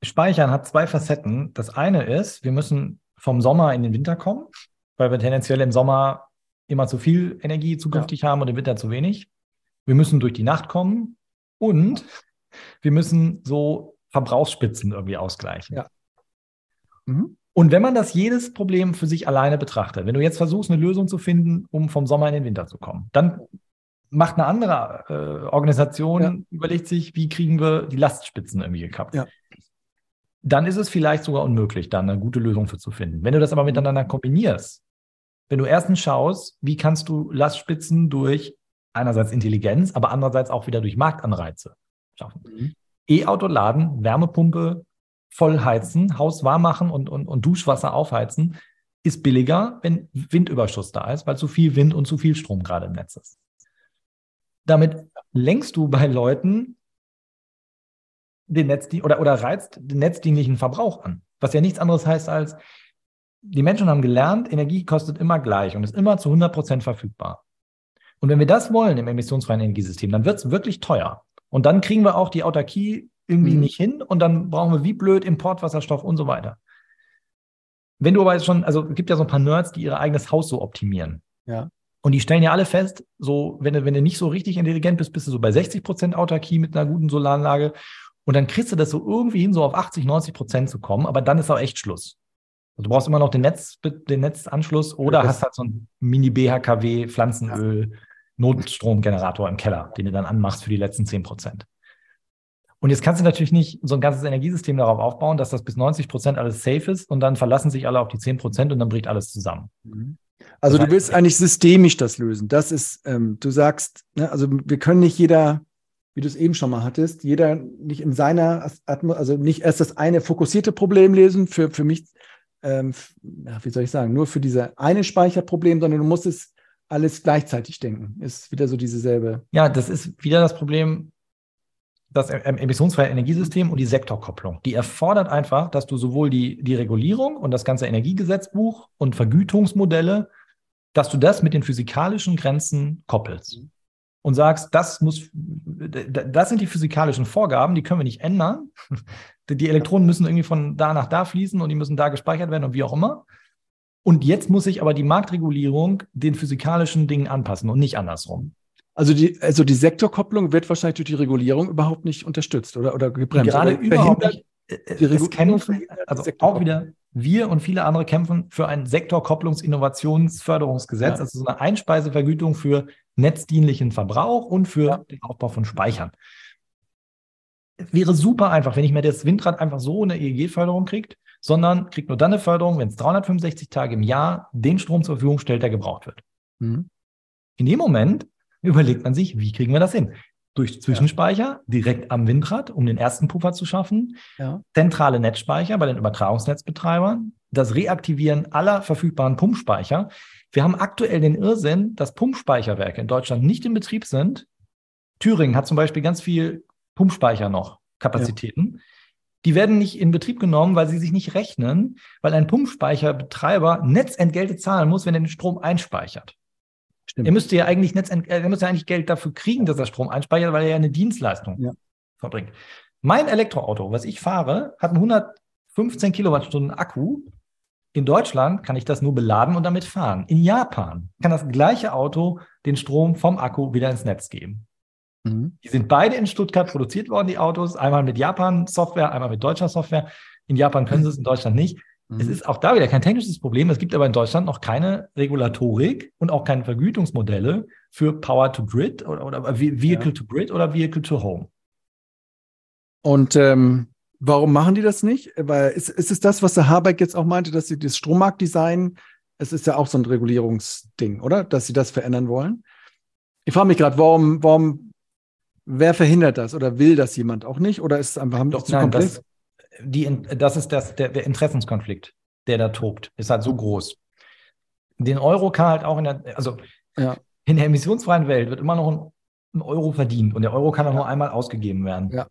Speichern hat zwei Facetten. Das eine ist, wir müssen vom Sommer in den Winter kommen, weil wir tendenziell im Sommer immer zu viel Energie zukünftig ja. haben und im Winter zu wenig. Wir müssen durch die Nacht kommen und wir müssen so Verbrauchsspitzen irgendwie ausgleichen. Ja. Mhm. Und wenn man das jedes Problem für sich alleine betrachtet, wenn du jetzt versuchst, eine Lösung zu finden, um vom Sommer in den Winter zu kommen, dann macht eine andere äh, Organisation, ja. überlegt sich, wie kriegen wir die Lastspitzen irgendwie gekappt. Ja. Dann ist es vielleicht sogar unmöglich, da eine gute Lösung für zu finden. Wenn du das aber miteinander kombinierst, wenn du erstens schaust, wie kannst du Lastspitzen durch einerseits Intelligenz, aber andererseits auch wieder durch Marktanreize schaffen. Mhm. E-Auto laden, Wärmepumpe voll heizen, Haus warm machen und, und, und Duschwasser aufheizen, ist billiger, wenn Windüberschuss da ist, weil zu viel Wind und zu viel Strom gerade im Netz ist. Damit lenkst du bei Leuten den Netz oder, oder reizt den netzdienlichen Verbrauch an. Was ja nichts anderes heißt als, die Menschen haben gelernt, Energie kostet immer gleich und ist immer zu 100 Prozent verfügbar. Und wenn wir das wollen im emissionsfreien Energiesystem, dann wird es wirklich teuer. Und dann kriegen wir auch die Autarkie irgendwie mhm. nicht hin und dann brauchen wir wie blöd Importwasserstoff und so weiter. Wenn du aber jetzt schon, also es gibt ja so ein paar Nerds, die ihr eigenes Haus so optimieren. Ja. Und die stellen ja alle fest, so, wenn du, wenn du nicht so richtig intelligent bist, bist du so bei 60 Prozent Autarkie mit einer guten Solaranlage. Und dann kriegst du das so irgendwie hin, so auf 80, 90 Prozent zu kommen. Aber dann ist auch echt Schluss. Also du brauchst immer noch den, Netz, den Netzanschluss oder hast halt so ein Mini-BHKW, Pflanzenöl, Notstromgenerator im Keller, den du dann anmachst für die letzten 10 Prozent. Und jetzt kannst du natürlich nicht so ein ganzes Energiesystem darauf aufbauen, dass das bis 90 Prozent alles safe ist und dann verlassen sich alle auf die 10 Prozent und dann bricht alles zusammen. Mhm. Also das heißt, du willst eigentlich systemisch das lösen. Das ist, ähm, du sagst, ne, also wir können nicht jeder, wie du es eben schon mal hattest, jeder nicht in seiner, also nicht erst das eine fokussierte Problem lesen. Für, für mich ähm, ja, wie soll ich sagen, nur für diese eine Speicherproblem, sondern du musst es alles gleichzeitig denken. Ist wieder so dieselbe. Ja, das ist wieder das Problem, das emissionsfreie Energiesystem und die Sektorkopplung. Die erfordert einfach, dass du sowohl die, die Regulierung und das ganze Energiegesetzbuch und Vergütungsmodelle, dass du das mit den physikalischen Grenzen koppelst. Und sagst, das muss, das sind die physikalischen Vorgaben, die können wir nicht ändern. Die Elektronen müssen irgendwie von da nach da fließen und die müssen da gespeichert werden und wie auch immer. Und jetzt muss sich aber die Marktregulierung den physikalischen Dingen anpassen und nicht andersrum. Also die, also die Sektorkopplung wird wahrscheinlich durch die Regulierung überhaupt nicht unterstützt oder, oder gebremst. Gerade oder überhaupt nicht. Äh, die es kämpfen, also auch wieder wir und viele andere kämpfen für ein Sektorkopplungs-Innovationsförderungsgesetz, ja. also so eine Einspeisevergütung für netzdienlichen Verbrauch und für ja. den Aufbau von Speichern. Wäre super einfach, wenn ich mir das Windrad einfach so eine EEG-Förderung kriegt, sondern kriegt nur dann eine Förderung, wenn es 365 Tage im Jahr den Strom zur Verfügung stellt, der gebraucht wird. Mhm. In dem Moment überlegt man sich, wie kriegen wir das hin? Durch Zwischenspeicher ja. direkt am Windrad, um den ersten Puffer zu schaffen, ja. zentrale Netzspeicher bei den Übertragungsnetzbetreibern, das Reaktivieren aller verfügbaren Pumpspeicher. Wir haben aktuell den Irrsinn, dass Pumpspeicherwerke in Deutschland nicht in Betrieb sind. Thüringen hat zum Beispiel ganz viel Pumpspeicher noch, Kapazitäten. Ja. Die werden nicht in Betrieb genommen, weil sie sich nicht rechnen, weil ein Pumpspeicherbetreiber Netzentgelte zahlen muss, wenn er den Strom einspeichert. Stimmt. Er müsste ja eigentlich Netz, er müsste eigentlich Geld dafür kriegen, dass er Strom einspeichert, weil er ja eine Dienstleistung ja. verbringt. Mein Elektroauto, was ich fahre, hat einen 115 Kilowattstunden Akku. In Deutschland kann ich das nur beladen und damit fahren. In Japan kann das gleiche Auto den Strom vom Akku wieder ins Netz geben. Mhm. Die sind beide in Stuttgart produziert worden, die Autos. Einmal mit Japan-Software, einmal mit deutscher Software. In Japan können sie es, in Deutschland nicht. Es mhm. ist auch da wieder kein technisches Problem. Es gibt aber in Deutschland noch keine Regulatorik und auch keine Vergütungsmodelle für Power to Grid oder, oder Vehicle ja. to Grid oder Vehicle to Home. Und ähm, warum machen die das nicht? Weil ist, ist es das, was der Habeck jetzt auch meinte, dass sie das Strommarktdesign, es ist ja auch so ein Regulierungsding, oder? Dass sie das verändern wollen. Ich frage mich gerade, warum, warum, wer verhindert das oder will das jemand auch nicht? Oder ist es einfach Doch, zu komplex? Das, die, das ist das, der, der Interessenskonflikt, der da tobt, ist halt so groß. Den Euro kann halt auch in der, also ja. in der emissionsfreien Welt wird immer noch ein, ein Euro verdient und der Euro kann auch ja. nur einmal ausgegeben werden. Ja.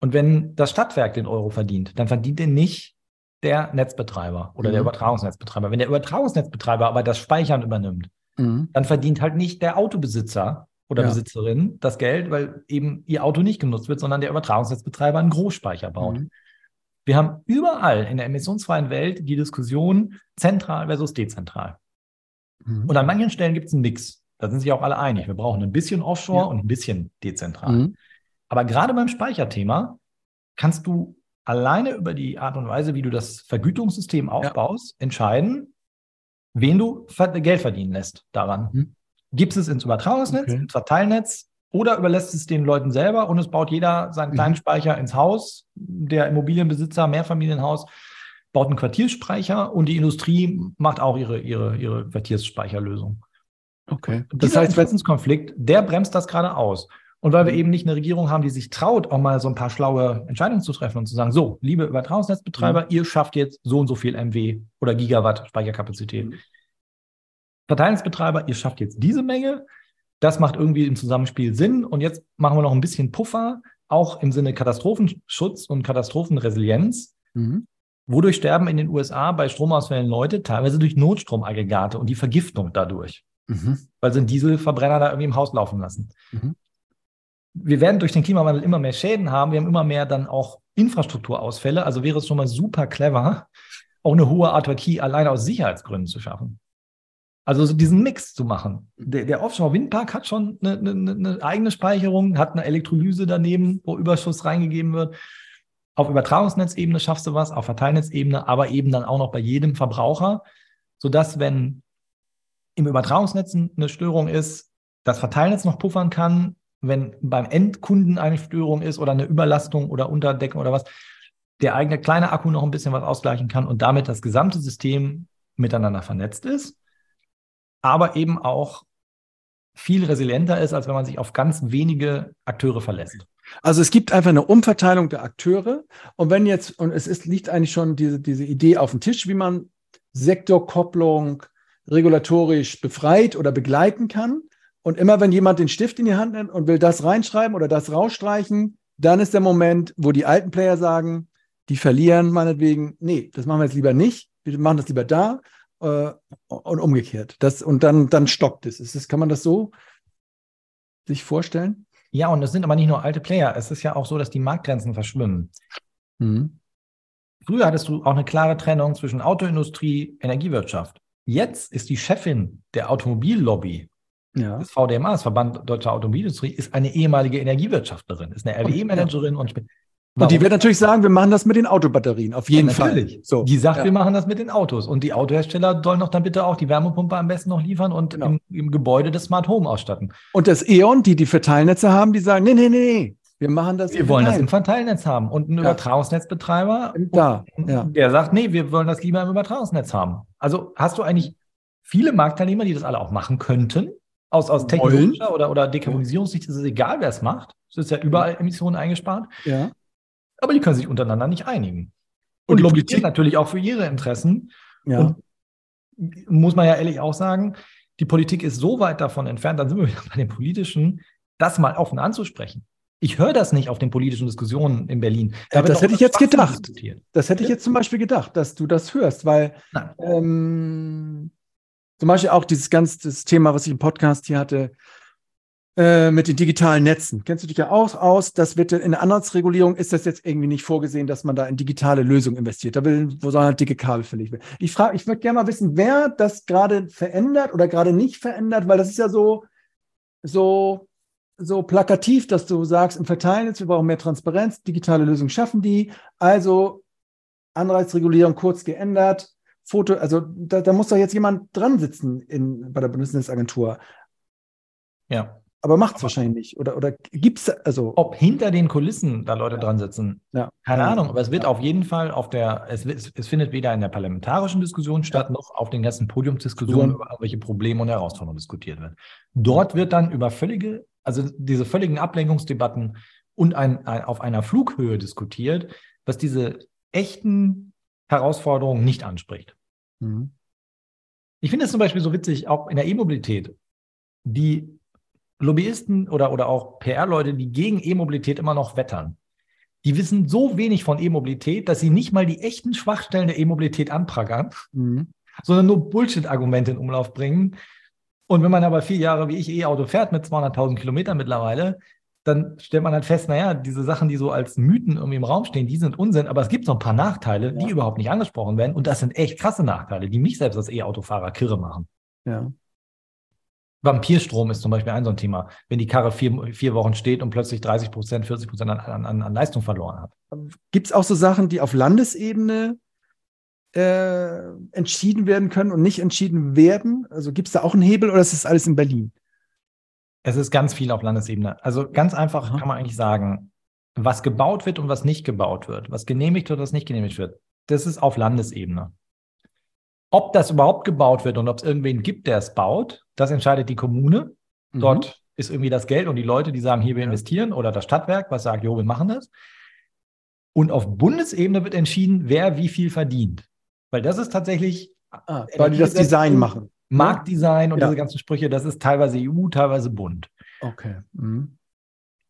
Und wenn das Stadtwerk den Euro verdient, dann verdient den nicht der Netzbetreiber oder mhm. der Übertragungsnetzbetreiber. Wenn der Übertragungsnetzbetreiber aber das Speichern übernimmt, mhm. dann verdient halt nicht der Autobesitzer oder ja. Besitzerin das Geld, weil eben ihr Auto nicht genutzt wird, sondern der Übertragungsnetzbetreiber einen Großspeicher baut. Mhm. Wir haben überall in der emissionsfreien Welt die Diskussion zentral versus dezentral. Mhm. Und an manchen Stellen gibt es einen Mix. Da sind sich auch alle einig. Wir brauchen ein bisschen Offshore ja. und ein bisschen dezentral. Mhm. Aber gerade beim Speicherthema kannst du alleine über die Art und Weise, wie du das Vergütungssystem aufbaust, ja. entscheiden, wen du Geld verdienen lässt daran. Mhm. Gibst es ins Übertragungsnetz, okay. ins Verteilnetz oder überlässt es den Leuten selber und es baut jeder seinen mhm. kleinen Speicher ins Haus. Der Immobilienbesitzer, Mehrfamilienhaus, baut einen Quartiersspeicher und die Industrie macht auch ihre, ihre, ihre Quartiersspeicherlösung. Okay. Und das heißt, Interessenskonflikt, der bremst das gerade aus. Und weil wir mhm. eben nicht eine Regierung haben, die sich traut, auch mal so ein paar schlaue Entscheidungen zu treffen und zu sagen, so, liebe Übertragungsnetzbetreiber, mhm. ihr schafft jetzt so und so viel MW oder Gigawatt Speicherkapazität. Mhm. Verteilungsbetreiber, ihr schafft jetzt diese Menge, das macht irgendwie im Zusammenspiel Sinn. Und jetzt machen wir noch ein bisschen Puffer, auch im Sinne Katastrophenschutz und Katastrophenresilienz. Mhm. Wodurch sterben in den USA bei Stromausfällen Leute? Teilweise durch Notstromaggregate und die Vergiftung dadurch. Mhm. Weil sie einen Dieselverbrenner da irgendwie im Haus laufen lassen. Mhm. Wir werden durch den Klimawandel immer mehr Schäden haben. Wir haben immer mehr dann auch Infrastrukturausfälle. Also wäre es schon mal super clever, auch eine hohe Autarkie alleine aus Sicherheitsgründen zu schaffen. Also so diesen Mix zu machen. Der, der Offshore-Windpark hat schon eine, eine, eine, eigene Speicherung, hat eine Elektrolyse daneben, wo Überschuss reingegeben wird. Auf Übertragungsnetzebene schaffst du was, auf Verteilnetzebene, aber eben dann auch noch bei jedem Verbraucher, sodass, wenn im Übertragungsnetz eine Störung ist, das Verteilnetz noch puffern kann, wenn beim Endkunden eine Störung ist oder eine Überlastung oder Unterdeckung oder was, der eigene kleine Akku noch ein bisschen was ausgleichen kann und damit das gesamte System miteinander vernetzt ist aber eben auch viel resilienter ist, als wenn man sich auf ganz wenige Akteure verlässt. Also es gibt einfach eine Umverteilung der Akteure. Und wenn jetzt, und es ist, liegt eigentlich schon diese, diese Idee auf dem Tisch, wie man Sektorkopplung regulatorisch befreit oder begleiten kann. Und immer wenn jemand den Stift in die Hand nimmt und will das reinschreiben oder das rausstreichen, dann ist der Moment, wo die alten Player sagen, die verlieren meinetwegen, nee, das machen wir jetzt lieber nicht, wir machen das lieber da äh, und umgekehrt. Das, und dann, dann stoppt es. Ist das, kann man das so sich vorstellen? Ja, und es sind aber nicht nur alte Player. Es ist ja auch so, dass die Marktgrenzen verschwimmen. Mhm. Früher hattest du auch eine klare Trennung zwischen Autoindustrie, Energiewirtschaft. Jetzt ist die Chefin der Automobillobby ja. des VDMA, das Verband Deutscher Automobilindustrie, ist eine ehemalige Energiewirtschaftlerin, ist eine RWE-Managerin und Warum? Und die wird natürlich sagen, wir machen das mit den Autobatterien, auf jeden ja, natürlich. Fall. So. Die sagt, ja. wir machen das mit den Autos. Und die Autohersteller sollen doch dann bitte auch die Wärmepumpe am besten noch liefern und genau. im, im, Gebäude das Smart Home ausstatten. Und das E.ON, die die Verteilnetze haben, die sagen, nee, nee, nee, wir machen das. Wir wollen das im Verteilnetz haben. Und ein ja. Übertragungsnetzbetreiber, da, der sagt, nee, wir wollen das lieber im Übertragungsnetz haben. Also hast du eigentlich viele Marktteilnehmer, die das alle auch machen könnten? Aus, aus technologischer oder, oder Dekarbonisierungssicht ist es egal, wer es macht. Es ist ja überall Emissionen eingespart. Ja aber die können sich untereinander nicht einigen. Und, und lobbyieren natürlich auch für ihre Interessen. Ja. Und muss man ja ehrlich auch sagen, die Politik ist so weit davon entfernt, dann sind wir wieder bei den politischen, das mal offen anzusprechen. Ich höre das nicht auf den politischen Diskussionen in Berlin. Da ja, das hätte ich jetzt gedacht. Das hätte ich jetzt zum Beispiel gedacht, dass du das hörst, weil ähm, zum Beispiel auch dieses ganze Thema, was ich im Podcast hier hatte, äh, mit den digitalen Netzen. Kennst du dich ja auch aus? Das wird in der Antragsregulierung ist das jetzt irgendwie nicht vorgesehen, dass man da in digitale Lösungen investiert. Da will, wo sollen halt dicke Kabel verlegt werden. Ich frage, ich würde gerne mal wissen, wer das gerade verändert oder gerade nicht verändert, weil das ist ja so, so, so plakativ, dass du sagst, im Verteilnetz, wir brauchen mehr Transparenz, digitale Lösungen schaffen die. Also Anreizregulierung kurz geändert. Foto, also da, da muss doch jetzt jemand dran sitzen in, bei der Bundesnetzagentur. Ja. Aber macht es wahrscheinlich nicht. Oder, oder gibt es, also. Ob hinter den Kulissen da Leute dran sitzen, ja. keine ja. Ahnung. Aber es wird ja. auf jeden Fall auf der, es, es findet weder in der parlamentarischen Diskussion statt, noch auf den ganzen Podiumsdiskussionen über welche Probleme und Herausforderungen diskutiert wird. Dort wird dann über völlige, also diese völligen Ablenkungsdebatten und ein, ein, auf einer Flughöhe diskutiert, was diese echten Herausforderungen nicht anspricht. Mhm. Ich finde es zum Beispiel so witzig, auch in der E-Mobilität, die Lobbyisten oder, oder auch PR-Leute, die gegen E-Mobilität immer noch wettern, die wissen so wenig von E-Mobilität, dass sie nicht mal die echten Schwachstellen der E-Mobilität anprangern, mhm. sondern nur Bullshit-Argumente in Umlauf bringen. Und wenn man aber vier Jahre wie ich E-Auto fährt mit 200.000 Kilometern mittlerweile, dann stellt man halt fest, naja, diese Sachen, die so als Mythen irgendwie im Raum stehen, die sind Unsinn, aber es gibt so ein paar Nachteile, ja. die überhaupt nicht angesprochen werden. Und das sind echt krasse Nachteile, die mich selbst als E-Autofahrer kirre machen. Ja. Vampirstrom ist zum Beispiel ein so ein Thema, wenn die Karre vier, vier Wochen steht und plötzlich 30 Prozent, 40 Prozent an, an, an Leistung verloren hat. Gibt es auch so Sachen, die auf Landesebene äh, entschieden werden können und nicht entschieden werden? Also gibt es da auch einen Hebel oder ist das alles in Berlin? Es ist ganz viel auf Landesebene. Also ganz einfach kann man eigentlich sagen, was gebaut wird und was nicht gebaut wird, was genehmigt wird und was nicht genehmigt wird, das ist auf Landesebene. Ob das überhaupt gebaut wird und ob es irgendwen gibt, der es baut, das entscheidet die Kommune. Mhm. Dort ist irgendwie das Geld und die Leute, die sagen, hier wir investieren oder das Stadtwerk, was sagt, jo, wir machen das. Und auf Bundesebene wird entschieden, wer wie viel verdient. Weil das ist tatsächlich. Ah, weil die das Design machen. Marktdesign und ja. diese ganzen Sprüche, das ist teilweise EU, teilweise Bund. Okay. Mhm.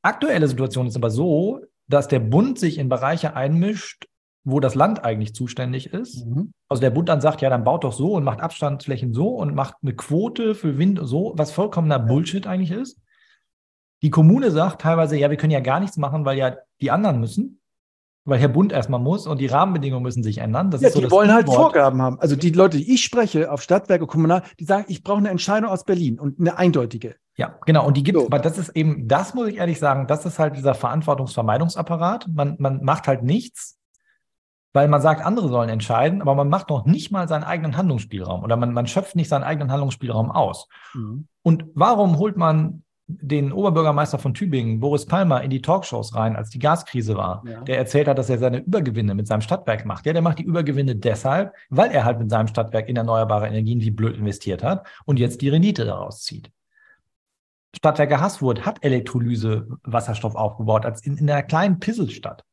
Aktuelle Situation ist aber so, dass der Bund sich in Bereiche einmischt, wo das Land eigentlich zuständig ist. Mhm. Also der Bund dann sagt, ja, dann baut doch so und macht Abstandsflächen so und macht eine Quote für Wind so, was vollkommener Bullshit eigentlich ist. Die Kommune sagt teilweise, ja, wir können ja gar nichts machen, weil ja die anderen müssen, weil Herr Bund erstmal muss und die Rahmenbedingungen müssen sich ändern. Das ja, so die wollen halt Vorgaben haben. Also die Leute, die ich spreche auf Stadtwerke, Kommunal, die sagen, ich brauche eine Entscheidung aus Berlin und eine eindeutige. Ja, genau. Und die gibt es, so. aber das ist eben, das muss ich ehrlich sagen, das ist halt dieser Verantwortungsvermeidungsapparat. Man, man macht halt nichts, weil man sagt, andere sollen entscheiden, aber man macht noch nicht mal seinen eigenen Handlungsspielraum oder man, man schöpft nicht seinen eigenen Handlungsspielraum aus. Mhm. Und warum holt man den Oberbürgermeister von Tübingen, Boris Palmer, in die Talkshows rein, als die Gaskrise war, ja. der erzählt hat, dass er seine Übergewinne mit seinem Stadtwerk macht. Ja, der macht die Übergewinne deshalb, weil er halt mit seinem Stadtwerk in erneuerbare Energien wie blöd investiert hat und jetzt die Rendite daraus zieht. Stadtwerke Haßfurt hat Elektrolyse Wasserstoff aufgebaut, als in, in einer kleinen Pisselstadt.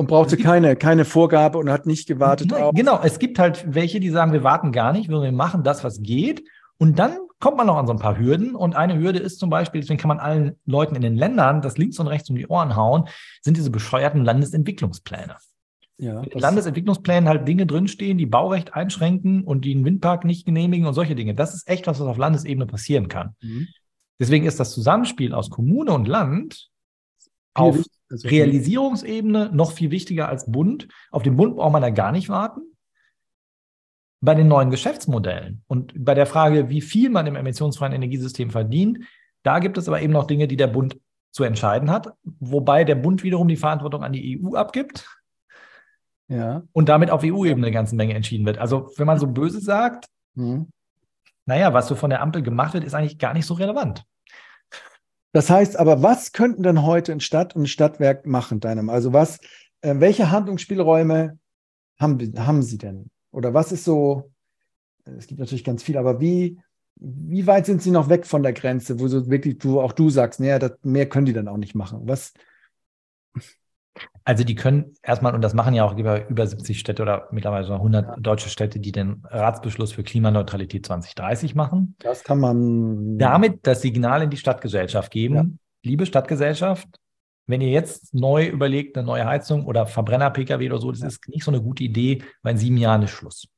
Und brauchte keine, keine Vorgabe und hat nicht gewartet Nein. Genau, es gibt halt welche, die sagen, wir warten gar nicht, wir machen das, was geht. Und dann kommt man noch an so ein paar Hürden. Und eine Hürde ist zum Beispiel, deswegen kann man allen Leuten in den Ländern das links und rechts um die Ohren hauen, sind diese bescheuerten Landesentwicklungspläne. Ja, In Landesentwicklungsplänen halt Dinge drinstehen, die Baurecht einschränken und die einen Windpark nicht genehmigen und solche Dinge. Das ist echt was, was auf Landesebene passieren kann. Mhm. Deswegen ist das Zusammenspiel aus Kommune und Land auf Realisierungsebene noch viel wichtiger als Bund. Auf den Bund braucht man da gar nicht warten. Bei den neuen Geschäftsmodellen und bei der Frage, wie viel man im emissionsfreien Energiesystem verdient, da gibt es aber eben noch Dinge, die der Bund zu entscheiden hat, wobei der Bund wiederum die Verantwortung an die EU abgibt Ja. und damit auf EU-Ebene eine ganze Menge entschieden wird. Also wenn man so böse sagt, Mhm. naja, was so von der Ampel gemacht wird, ist eigentlich gar nicht so relevant. Das heißt aber, was könnten denn heute ein Stadt und ein Stadtwerk machen, deinem? Also was, äh, welche Handlungsspielräume haben, haben sie denn? Oder was ist so, es gibt natürlich ganz viel, aber wie, wie weit sind sie noch weg von der Grenze, wo so wirklich, wo auch du sagst, naja, das, mehr können die dann auch nicht machen? Was? Also die können erstmal, und das machen ja auch über, über 70 Städte oder mittlerweile so 100 deutsche Städte, die den Ratsbeschluss für Klimaneutralität 2030 machen. Das kann man. Damit das Signal in die Stadtgesellschaft geben, Ja. liebe Stadtgesellschaft, wenn ihr jetzt neu überlegt, eine neue Heizung oder Verbrenner-Pkw oder so, das Ja. ist nicht so eine gute Idee, weil in sieben Jahren ist Schluss.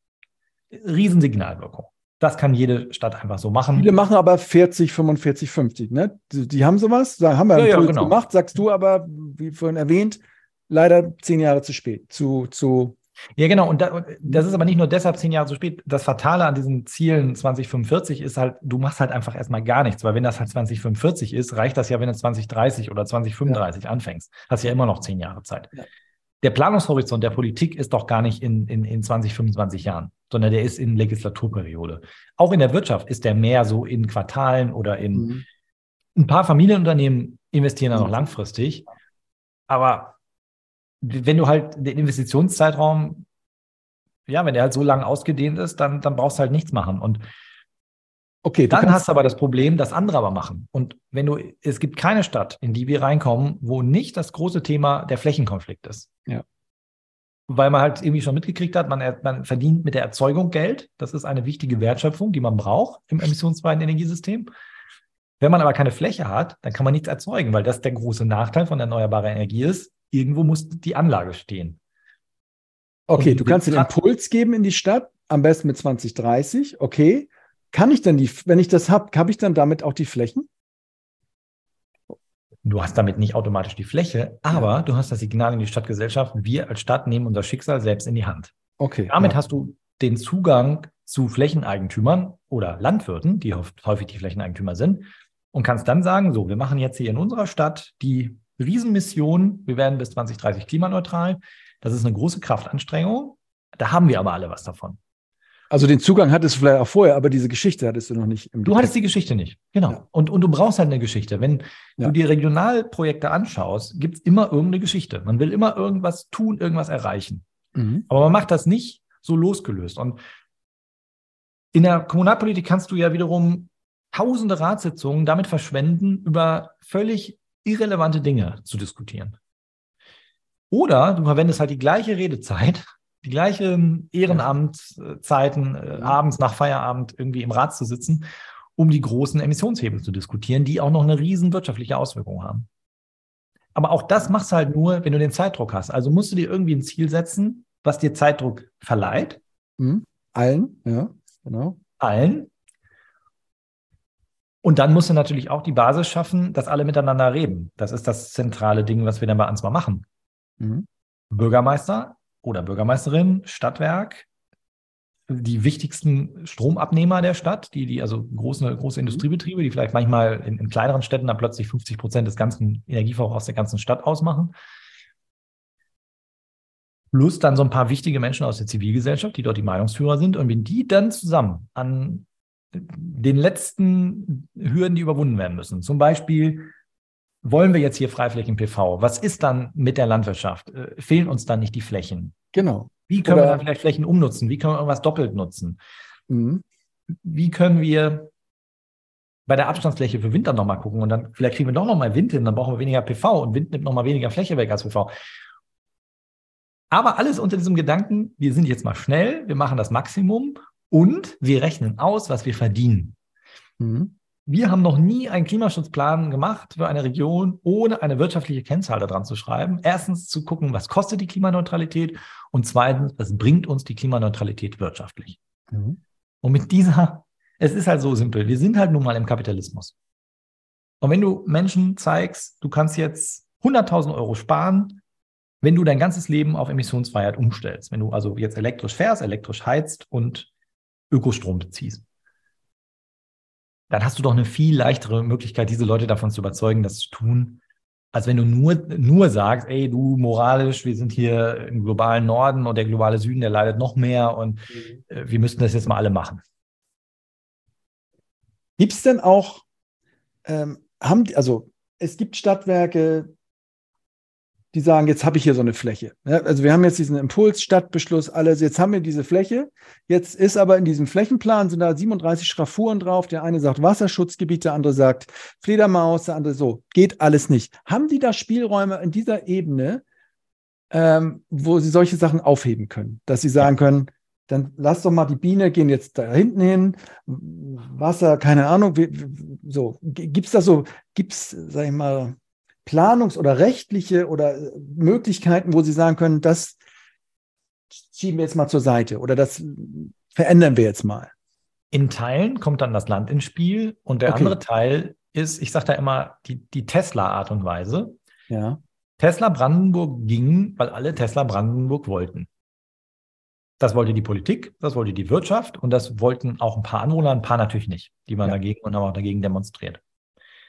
Riesensignalwirkung. Das kann jede Stadt einfach so machen. Viele machen aber 40, 45, 50, ne? Die, die haben sowas, sagen, haben wir Ja, ja, genau. gemacht, sagst du aber, wie vorhin erwähnt, leider zehn Jahre zu spät, zu, zu, Ja, genau. Und, da, das ist aber nicht nur deshalb zehn Jahre zu spät. Das Fatale an diesen Zielen 2045 ist halt, du machst halt einfach erstmal gar nichts, weil wenn das halt 2045 ist, reicht das ja, wenn du 2030 oder 2035 anfängst. Hast ja immer noch zehn Jahre Zeit. Ja. Der Planungshorizont der Politik ist doch gar nicht in, in, in 20, 25 Jahren, sondern der ist in Legislaturperiode. Auch in der Wirtschaft ist der mehr so in Quartalen oder in Mhm. ein paar Familienunternehmen investieren da noch Mhm. langfristig. Aber wenn du halt den Investitionszeitraum, ja, wenn der halt so lang ausgedehnt ist, dann, dann brauchst du halt nichts machen. Und Okay, dann hast du aber das Problem, dass andere aber machen. Und wenn du, es gibt keine Stadt, in die wir reinkommen, wo nicht das große Thema der Flächenkonflikt ist. Ja. Weil man halt irgendwie schon mitgekriegt hat, man, man verdient mit der Erzeugung Geld. Das ist eine wichtige Wertschöpfung, die man braucht im emissionsfreien Energiesystem. Wenn man aber keine Fläche hat, dann kann man nichts erzeugen, weil das der große Nachteil von erneuerbarer Energie ist. Irgendwo muss die Anlage stehen. okay, und du kannst den Impuls geben in die Stadt, am besten mit 2030, okay. Kann ich dann die, wenn ich das habe, habe ich dann damit auch die Flächen? Du hast damit nicht automatisch die Fläche, aber du hast das Signal in die Stadtgesellschaft. Wir als Stadt nehmen unser Schicksal selbst in die Hand. Okay. Damit ja. hast du den Zugang zu Flächeneigentümern oder Landwirten, die häufig die Flächeneigentümer sind, und kannst dann sagen, so, wir machen jetzt hier in unserer Stadt die Riesenmission, wir werden bis 2030 klimaneutral. Das ist eine große Kraftanstrengung. Da haben wir aber alle was davon. Also den Zugang hattest du vielleicht auch vorher, aber diese Geschichte hattest du noch nicht im Du hattest die Geschichte nicht. Genau. Ja. Und, und du brauchst halt eine Geschichte. Wenn Ja. du die Regionalprojekte anschaust, gibt es immer irgendeine Geschichte. Man will immer irgendwas tun, irgendwas erreichen. Mhm. Aber man macht das nicht so losgelöst. Und in der Kommunalpolitik kannst du ja wiederum tausende Ratssitzungen damit verschwenden, über völlig irrelevante Dinge zu diskutieren. Oder du verwendest halt die gleiche Redezeit, die gleichen Ehrenamtszeiten, äh, abends nach Feierabend irgendwie im Rat zu sitzen, um die großen Emissionshebel zu diskutieren, die auch noch eine riesen wirtschaftliche Auswirkung haben. Aber auch das machst du halt nur, wenn du den Zeitdruck hast. Also musst du dir irgendwie ein Ziel setzen, was dir Zeitdruck verleiht, Mhm. Allen, ja, genau. allen. Und dann musst du natürlich auch die Basis schaffen, dass alle miteinander reden. Das ist das zentrale Ding, was wir dann bei Ansma machen. Mhm. Bürgermeister oder Bürgermeisterin, Stadtwerk, die wichtigsten Stromabnehmer der Stadt, die, die also große, große Industriebetriebe, die vielleicht manchmal in, in kleineren Städten dann plötzlich 50 Prozent des ganzen Energieverbrauchs der ganzen Stadt ausmachen. Plus dann so ein paar wichtige Menschen aus der Zivilgesellschaft, die dort die Meinungsführer sind. Und wenn die dann zusammen an den letzten Hürden, die überwunden werden müssen, zum Beispiel wollen wir jetzt hier Freiflächen-PV? Was ist dann mit der Landwirtschaft? Äh, fehlen uns dann nicht die Flächen? Genau. Wie können Oder- wir dann vielleicht Flächen umnutzen? Wie können wir irgendwas doppelt nutzen? Mhm. Wie können wir bei der Abstandsfläche für Winter nochmal gucken und dann vielleicht kriegen wir doch nochmal Wind hin, dann brauchen wir weniger PV und Wind nimmt nochmal weniger Fläche weg als PV. Aber alles unter diesem Gedanken, wir sind jetzt mal schnell, wir machen das Maximum und wir rechnen aus, was wir verdienen. Mhm. Wir haben noch nie einen Klimaschutzplan gemacht für eine Region, ohne eine wirtschaftliche Kennzahl daran zu schreiben. Erstens zu gucken, was kostet die Klimaneutralität und zweitens, was bringt uns die Klimaneutralität wirtschaftlich. Mhm. Und mit dieser es ist halt so simpel. Wir sind halt nun mal im Kapitalismus. Und wenn du Menschen zeigst, du kannst jetzt 100.000 Euro sparen, wenn du dein ganzes Leben auf Emissionsfreiheit umstellst, wenn du also jetzt elektrisch fährst, elektrisch heizt und Ökostrom beziehst, dann hast du doch eine viel leichtere Möglichkeit, diese Leute davon zu überzeugen, das zu tun, als wenn du nur, nur sagst, ey, du moralisch, wir sind hier im globalen Norden und der globale Süden, der leidet noch mehr und mhm. äh, wir müssten das jetzt mal alle machen. Gibt es denn auch, ähm, haben, also es gibt Stadtwerke, die sagen, jetzt habe ich hier so eine Fläche. Ja, also wir haben jetzt diesen Impuls, Stadtbeschluss, alles, jetzt haben wir diese Fläche. Jetzt ist aber in diesem Flächenplan sind da 37 Schraffuren drauf. Der eine sagt Wasserschutzgebiet, der andere sagt Fledermaus, der andere so. Geht alles nicht. Haben die da Spielräume in dieser Ebene, ähm, wo sie solche Sachen aufheben können? Dass sie sagen können, dann lass doch mal die Biene gehen jetzt da hinten hin, Wasser, keine Ahnung, wie, so. Gibt es da so, gibt es, sag ich mal, Planungs- oder rechtliche oder äh, Möglichkeiten, wo Sie sagen können, das schieben wir jetzt mal zur Seite oder das verändern wir jetzt mal? In Teilen kommt dann das Land ins Spiel und der okay. andere Teil ist, ich sage da immer, die, die Tesla-Art und Weise. Ja. Tesla Brandenburg ging, weil alle Tesla Brandenburg wollten. Das wollte die Politik, das wollte die Wirtschaft und das wollten auch ein paar Anwohner, ein paar natürlich nicht. Die waren ja. dagegen und haben auch dagegen demonstriert.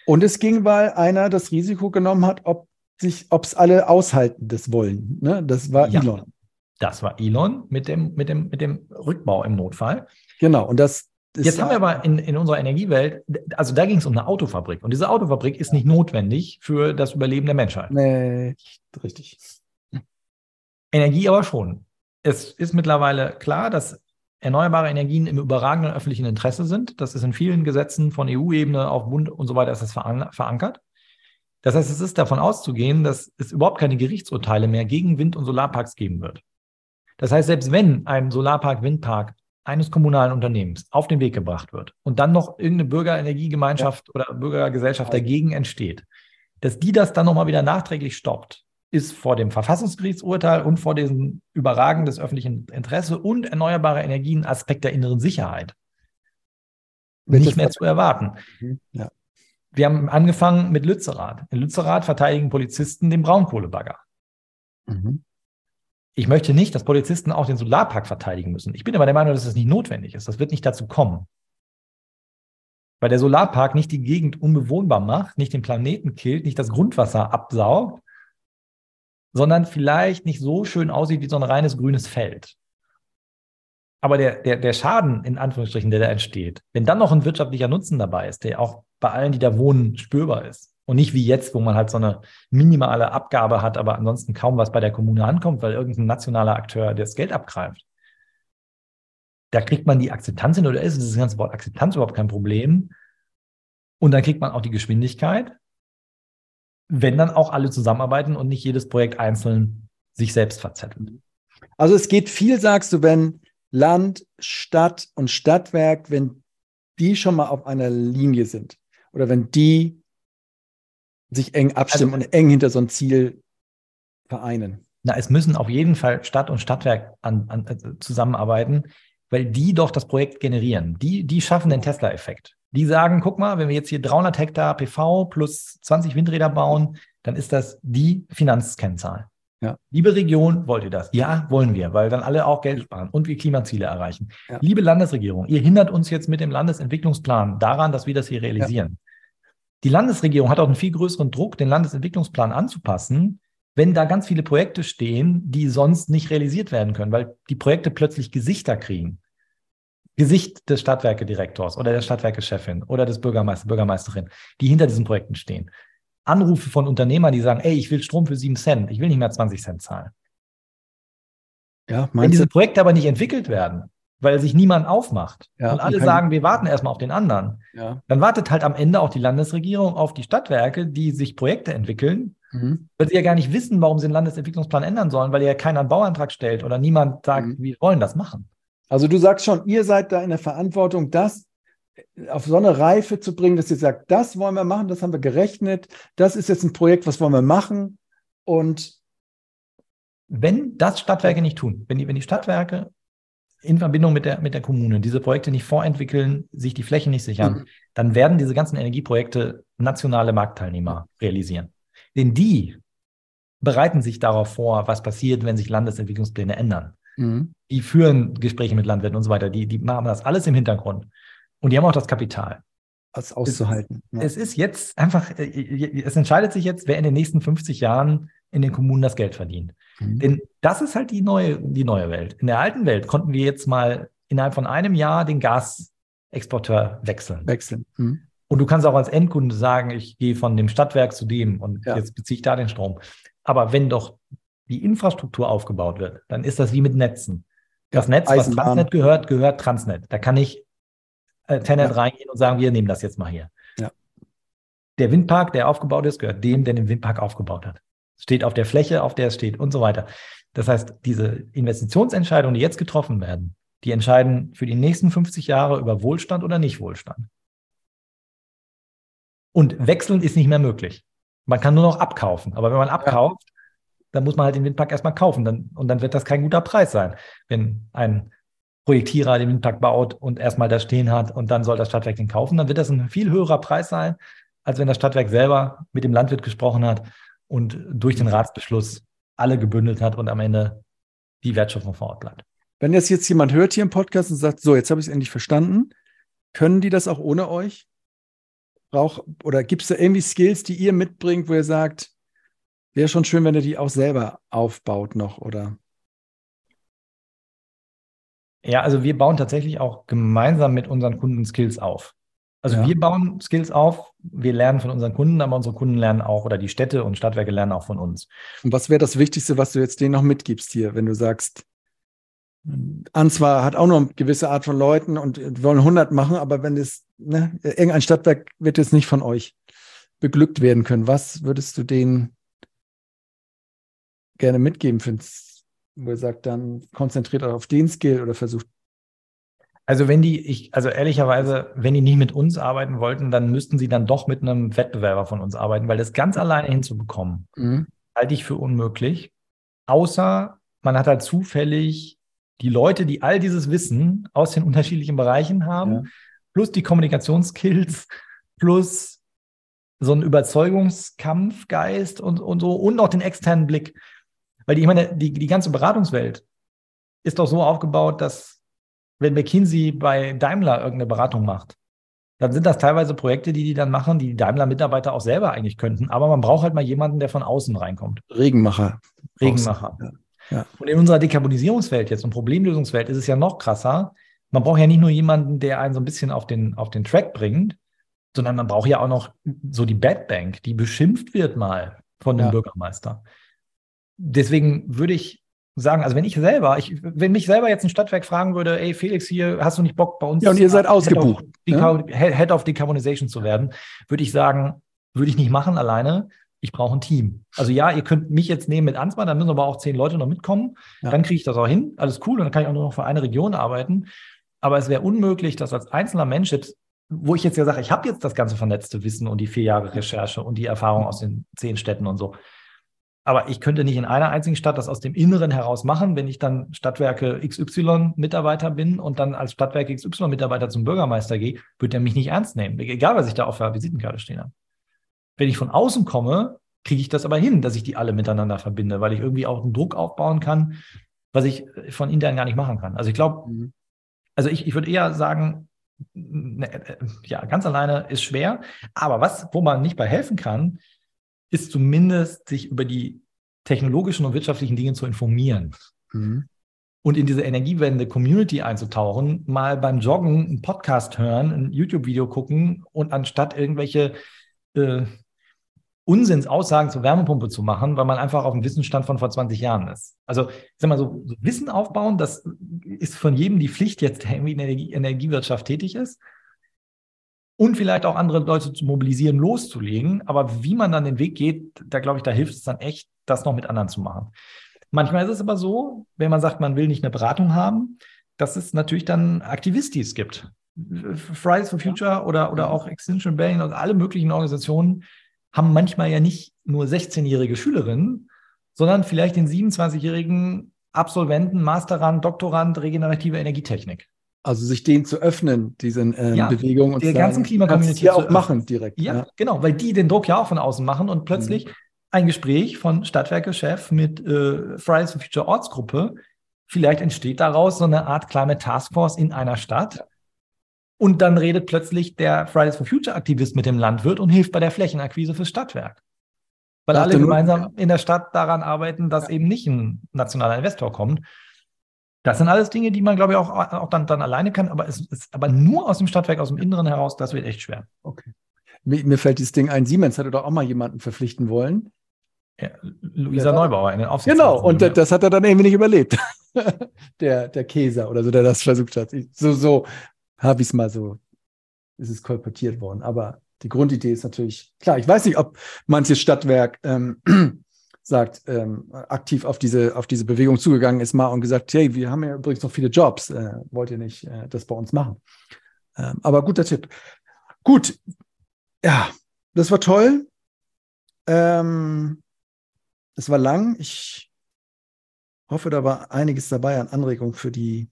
Und es ging, weil einer das Risiko genommen hat, ob sich, ob es alle aushalten, das wollen. Ne? Das war ja, Elon. Das war Elon mit dem, mit dem, mit dem Rückbau im Notfall. Genau. Und das Jetzt haben wir aber in, in unserer Energiewelt, also da ging es um eine Autofabrik. Und diese Autofabrik ist nicht notwendig für das Überleben der Menschheit. Nee, richtig. Energie aber schon es ist mittlerweile klar, dass erneuerbare Energien im überragenden öffentlichen Interesse sind. Das ist in vielen Gesetzen von EU-Ebene auf Bund und so weiter ist das verankert. Das heißt, es ist davon auszugehen, dass es überhaupt keine Gerichtsurteile mehr gegen Wind- und Solarparks geben wird. Das heißt, selbst wenn ein Solarpark, Windpark eines kommunalen Unternehmens auf den Weg gebracht wird und dann noch irgendeine Bürgerenergiegemeinschaft ja. oder Bürgergesellschaft dagegen entsteht, dass die das dann nochmal wieder nachträglich stoppt, ist vor dem Verfassungsgerichtsurteil und vor diesem Überragen des öffentlichen Interesse und erneuerbare Energien Aspekt der inneren Sicherheit nicht mehr zu erwarten. Mhm, ja. Wir haben angefangen mit Lützerath. In Lützerath verteidigen Polizisten den Braunkohlebagger. Mhm. Ich möchte nicht, dass Polizisten auch den Solarpark verteidigen müssen. Ich bin aber der Meinung, dass das nicht notwendig ist. Das wird nicht dazu kommen. Weil der Solarpark nicht die Gegend unbewohnbar macht, nicht den Planeten killt, nicht das Grundwasser absaugt, sondern vielleicht nicht so schön aussieht wie so ein reines grünes Feld. Aber der, der, der Schaden, in Anführungsstrichen, der da entsteht, wenn dann noch ein wirtschaftlicher Nutzen dabei ist, der auch bei allen, die da wohnen, spürbar ist. Und nicht wie jetzt, wo man halt so eine minimale Abgabe hat, aber ansonsten kaum was bei der Kommune ankommt, weil irgendein nationaler Akteur das Geld abgreift. Da kriegt man die Akzeptanz hin oder ist das ganze Wort Akzeptanz überhaupt kein Problem. Und dann kriegt man auch die Geschwindigkeit wenn dann auch alle zusammenarbeiten und nicht jedes Projekt einzeln sich selbst verzettelt. Also es geht viel, sagst du, wenn Land, Stadt und Stadtwerk, wenn die schon mal auf einer Linie sind oder wenn die sich eng abstimmen also, und eng hinter so ein Ziel vereinen. Na, es müssen auf jeden Fall Stadt und Stadtwerk an, an, äh, zusammenarbeiten, weil die doch das Projekt generieren. Die, die schaffen den Tesla-Effekt. Die sagen, guck mal, wenn wir jetzt hier 300 Hektar PV plus 20 Windräder bauen, dann ist das die Finanzkennzahl. Ja. Liebe Region, wollt ihr das? Ja, wollen wir, weil dann alle auch Geld sparen und wir Klimaziele erreichen. Ja. Liebe Landesregierung, ihr hindert uns jetzt mit dem Landesentwicklungsplan daran, dass wir das hier realisieren. Ja. Die Landesregierung hat auch einen viel größeren Druck, den Landesentwicklungsplan anzupassen, wenn da ganz viele Projekte stehen, die sonst nicht realisiert werden können, weil die Projekte plötzlich Gesichter kriegen. Gesicht des Stadtwerkedirektors oder der Stadtwerkechefin oder des Bürgermeisters, Bürgermeisterin, die hinter diesen Projekten stehen. Anrufe von Unternehmern, die sagen, ey, ich will Strom für sieben Cent, ich will nicht mehr 20 Cent zahlen. Ja, Wenn diese Projekte aber nicht entwickelt werden, weil sich niemand aufmacht. Ja, und alle sagen, wir warten erstmal auf den anderen. Ja. Dann wartet halt am Ende auch die Landesregierung auf die Stadtwerke, die sich Projekte entwickeln, Mhm. weil sie ja gar nicht wissen, warum sie den Landesentwicklungsplan ändern sollen, weil ja keiner einen Bauantrag stellt oder niemand sagt, Mhm. wir wollen das machen. Also du sagst schon, ihr seid da in der Verantwortung, das auf so eine Reife zu bringen, dass ihr sagt, das wollen wir machen, das haben wir gerechnet, das ist jetzt ein Projekt, was wollen wir machen und Wenn das Stadtwerke nicht tun, wenn die, wenn die Stadtwerke in Verbindung mit der, mit der Kommune diese Projekte nicht vorentwickeln, sich die Flächen nicht sichern, Mhm. dann werden diese ganzen Energieprojekte nationale Marktteilnehmer realisieren. Denn die bereiten sich darauf vor, was passiert, wenn sich Landesentwicklungspläne ändern. Mhm. Die führen Gespräche mit Landwirten und so weiter. Die, die machen das alles im Hintergrund. Und die haben auch das Kapital. das auszuhalten. Ja. Es ist jetzt einfach, äh, es entscheidet sich jetzt, wer in den nächsten 50 Jahren in den Kommunen das Geld verdient. Mhm. Denn das ist halt die neue, die neue Welt. In der alten Welt konnten wir jetzt mal innerhalb von einem Jahr den Gasexporteur wechseln. Wechseln. Mhm. Und du kannst auch als Endkunde sagen, ich gehe von dem Stadtwerk zu dem und Ja. jetzt beziehe ich da den Strom. Aber wenn doch die Infrastruktur aufgebaut wird, dann ist das wie mit Netzen. Das Netz, was Eisenbahn. Transnet gehört, gehört Transnet. Da kann ich äh, Tenet Ja. reingehen und sagen, wir nehmen das jetzt mal hier. Ja. Der Windpark, der aufgebaut ist, gehört dem, der den Windpark aufgebaut hat. Steht auf der Fläche, auf der es steht und so weiter. Das heißt, diese Investitionsentscheidungen, die jetzt getroffen werden, die entscheiden für die nächsten 50 Jahre über Wohlstand oder nicht Wohlstand. Und wechseln ist nicht mehr möglich. Man kann nur noch abkaufen. Aber wenn man abkauft, dann muss man halt den Windpark erstmal kaufen. Dann, und dann wird das kein guter Preis sein. Wenn ein Projektierer den Windpark baut und erstmal da stehen hat und dann soll das Stadtwerk den kaufen, dann wird das ein viel höherer Preis sein, als wenn das Stadtwerk selber mit dem Landwirt gesprochen hat und durch den Ratsbeschluss alle gebündelt hat und am Ende die Wertschöpfung vor Ort bleibt. Wenn jetzt jetzt jemand hört hier im Podcast und sagt, so, jetzt habe ich es endlich verstanden, können die das auch ohne euch? Brauch, oder gibt es da irgendwie Skills, die ihr mitbringt, wo ihr sagt, wäre schon schön, wenn ihr die auch selber aufbaut noch, oder? Ja, also wir bauen tatsächlich auch gemeinsam mit unseren Kunden Skills auf. Also Ja. wir bauen Skills auf, wir lernen von unseren Kunden, aber unsere Kunden lernen auch oder die Städte und Stadtwerke lernen auch von uns. Und was wäre das Wichtigste, was du jetzt denen noch mitgibst hier, wenn du sagst, Answar hat auch noch eine gewisse Art von Leuten und wollen 100 machen, aber wenn es, ne, irgendein Stadtwerk wird jetzt nicht von euch beglückt werden können, was würdest du denen gerne mitgeben, find's, wo ihr sagt, dann konzentriert euch auf den Skill oder versucht, Also wenn die, ich, also ehrlicherweise, wenn die nicht mit uns arbeiten wollten, dann müssten sie dann doch mit einem Wettbewerber von uns arbeiten, weil das ganz alleine hinzubekommen, mhm. halte ich für unmöglich. Außer man hat halt zufällig die Leute, die all dieses Wissen aus den unterschiedlichen Bereichen haben, Ja. plus die Kommunikationsskills, plus so einen Überzeugungskampfgeist und, und so und auch den externen Blick. Weil die, ich meine, die, die ganze Beratungswelt ist doch so aufgebaut, dass wenn McKinsey bei Daimler irgendeine Beratung macht, dann sind das teilweise Projekte, die die dann machen, die die Daimler-Mitarbeiter auch selber eigentlich könnten. Aber man braucht halt mal jemanden, der von außen reinkommt. Regenmacher. Regenmacher. Ja. Ja. Und in unserer Dekarbonisierungswelt jetzt und Problemlösungswelt ist es ja noch krasser. Man braucht ja nicht nur jemanden, der einen so ein bisschen auf den, auf den Track bringt, sondern man braucht ja auch noch so die Bad Bank, die beschimpft wird mal von dem Ja. Bürgermeister. Deswegen würde ich sagen, also wenn ich selber, ich, wenn mich selber jetzt ein Stadtwerk fragen würde, ey Felix, hier hast du nicht Bock bei uns Ja, und ihr seid Head of ausgebucht, Decar- Head of Decarbonization zu werden, würde ich sagen, würde ich nicht machen alleine. Ich brauche ein Team. Also ja, ihr könnt mich jetzt nehmen mit Ansgar, dann müssen aber auch zehn Leute noch mitkommen. Ja. Dann kriege ich das auch hin. Alles cool. Und dann kann ich auch nur noch für eine Region arbeiten. Aber es wäre unmöglich, dass als einzelner Mensch jetzt, wo ich jetzt ja sage, ich habe jetzt das ganze vernetzte Wissen und die vier Jahre Recherche und die Erfahrung aus den zehn Städten und so. Aber ich könnte nicht in einer einzigen Stadt das aus dem Inneren heraus machen, wenn ich dann Stadtwerke XY Mitarbeiter bin und dann als Stadtwerke XY Mitarbeiter zum Bürgermeister gehe, wird er mich nicht ernst nehmen. Egal, was ich da auf der Visitenkarte stehen habe. Wenn ich von außen komme, kriege ich das aber hin, dass ich die alle miteinander verbinde, weil ich irgendwie auch einen Druck aufbauen kann, was ich von intern gar nicht machen kann. Also ich glaube, Mhm. also ich, ich würde eher sagen, ne, äh, ja, ganz alleine ist schwer. Aber was, wo man nicht bei helfen kann, ist zumindest sich über die technologischen und wirtschaftlichen Dinge zu informieren Mhm. und in diese Energiewende-Community einzutauchen, mal beim Joggen einen Podcast hören, ein YouTube-Video gucken und anstatt irgendwelche äh, Unsinnsaussagen zur Wärmepumpe zu machen, weil man einfach auf dem Wissensstand von vor 20 Jahren ist. Also, ich sag mal so, so Wissen aufbauen, das ist von jedem die Pflicht jetzt, der irgendwie in der Energie, Energiewirtschaft tätig ist. Und vielleicht auch andere Leute zu mobilisieren, loszulegen. Aber wie man dann den Weg geht, da glaube ich, da hilft es dann echt, das noch mit anderen zu machen. Manchmal ist es aber so, wenn man sagt, man will nicht eine Beratung haben, dass es natürlich dann Aktivistis gibt. Fridays for Future oder, oder auch Extinction Rebellion und alle möglichen Organisationen haben manchmal ja nicht nur 16-jährige Schülerinnen, sondern vielleicht den 27-jährigen Absolventen, Masterand, Doktorand regenerative Energietechnik. Also sich denen zu öffnen, diesen ähm, Ja, Bewegungen und der ganzen Klimacommunity hier auch machen direkt. Ja, genau, weil die den Druck ja auch von außen machen und plötzlich ein Gespräch von Stadtwerke-Chef mit äh, Fridays for Future Ortsgruppe, vielleicht entsteht daraus so eine Art Climate Taskforce in einer Stadt. Und dann redet plötzlich der Fridays for Future Aktivist mit dem Landwirt und hilft bei der Flächenakquise fürs Stadtwerk. Weil Dachte alle gemeinsam in der Stadt daran arbeiten, dass eben nicht ein nationaler Investor kommt. Das sind alles Dinge, die man, glaube ich, auch, auch dann, dann alleine kann, aber es ist aber nur aus dem Stadtwerk, aus dem Inneren heraus, das wird echt schwer. Okay. Mir, mir fällt dieses Ding ein, Siemens hatte doch auch mal jemanden verpflichten wollen. Ja, Luisa Ja, Neubauer in den. Genau, und da- das hat er dann irgendwie nicht überlebt. der, der Käser oder so, der das versucht hat. Ich, so so habe ich es mal so, ist es kolportiert worden. Aber die Grundidee ist natürlich klar. Ich weiß nicht, ob manches Stadtwerk ähm, sagt, ähm, aktiv auf diese, auf diese Bewegung zugegangen ist mal und gesagt, hey, wir haben ja übrigens noch viele Jobs. Äh, wollt ihr nicht äh, das bei uns machen? Ähm, aber guter Tipp. Gut. Ja, das war toll. Ähm, es war lang. Ich hoffe, da war einiges dabei an Anregungen für die,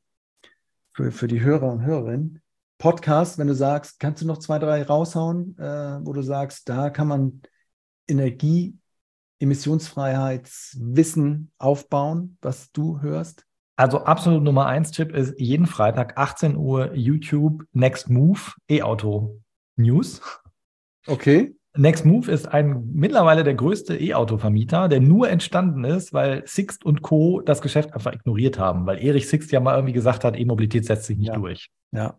für, für die Hörer und Hörerinnen. Podcast, wenn du sagst, kannst du noch zwei, drei raushauen, äh, wo du sagst, da kann man Energie, Emissionsfreiheitswissen aufbauen, was du hörst? Also absolut Nummer eins Tipp ist jeden Freitag 18 Uhr YouTube Next Move E-Auto News. Okay. Next Move ist ein mittlerweile der größte E-Auto-Vermieter, der nur entstanden ist, weil Sixt und Co. das Geschäft einfach ignoriert haben, weil Erich Sixt ja mal irgendwie gesagt hat, E-Mobilität setzt sich nicht Ja. durch. Ja.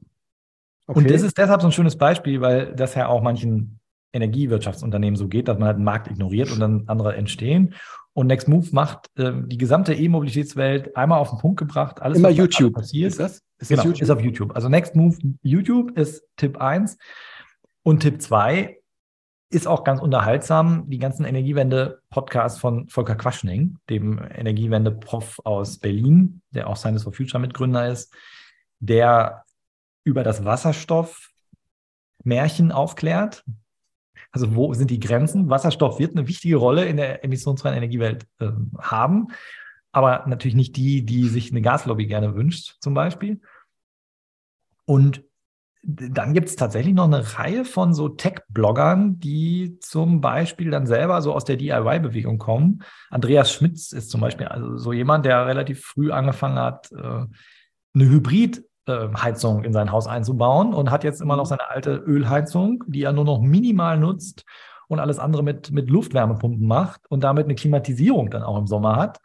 Okay. Und das ist deshalb so ein schönes Beispiel, weil das ja auch manchen Energiewirtschaftsunternehmen so geht, dass man halt den Markt ignoriert und dann andere entstehen. Und Next Move macht ähm, die gesamte E-Mobilitätswelt einmal auf den Punkt gebracht. Alles, immer YouTube. passiert. Ist das? Ist genau, das YouTube? ist auf YouTube. Also Next Move YouTube ist Tipp 1 und Tipp 2 ist auch ganz unterhaltsam, die ganzen Energiewende-Podcasts von Volker Quaschning, dem Energiewende-Prof aus Berlin, der auch Science for Future Mitgründer ist, der über das Wasserstoff-Märchen aufklärt. Also wo sind die Grenzen? Wasserstoff wird eine wichtige Rolle in der emissionsfreien Energiewelt äh, haben, aber natürlich nicht die, die sich eine Gaslobby gerne wünscht, zum Beispiel. Und dann gibt es tatsächlich noch eine Reihe von so Tech-Bloggern, die zum Beispiel dann selber so aus der DIY-Bewegung kommen. Andreas Schmitz ist zum Beispiel also so jemand, der relativ früh angefangen hat, äh, eine Hybrid-Heizung in sein Haus einzubauen und hat jetzt immer noch seine alte Ölheizung, die er nur noch minimal nutzt und alles andere mit, mit Luftwärmepumpen macht und damit eine Klimatisierung dann auch im Sommer hat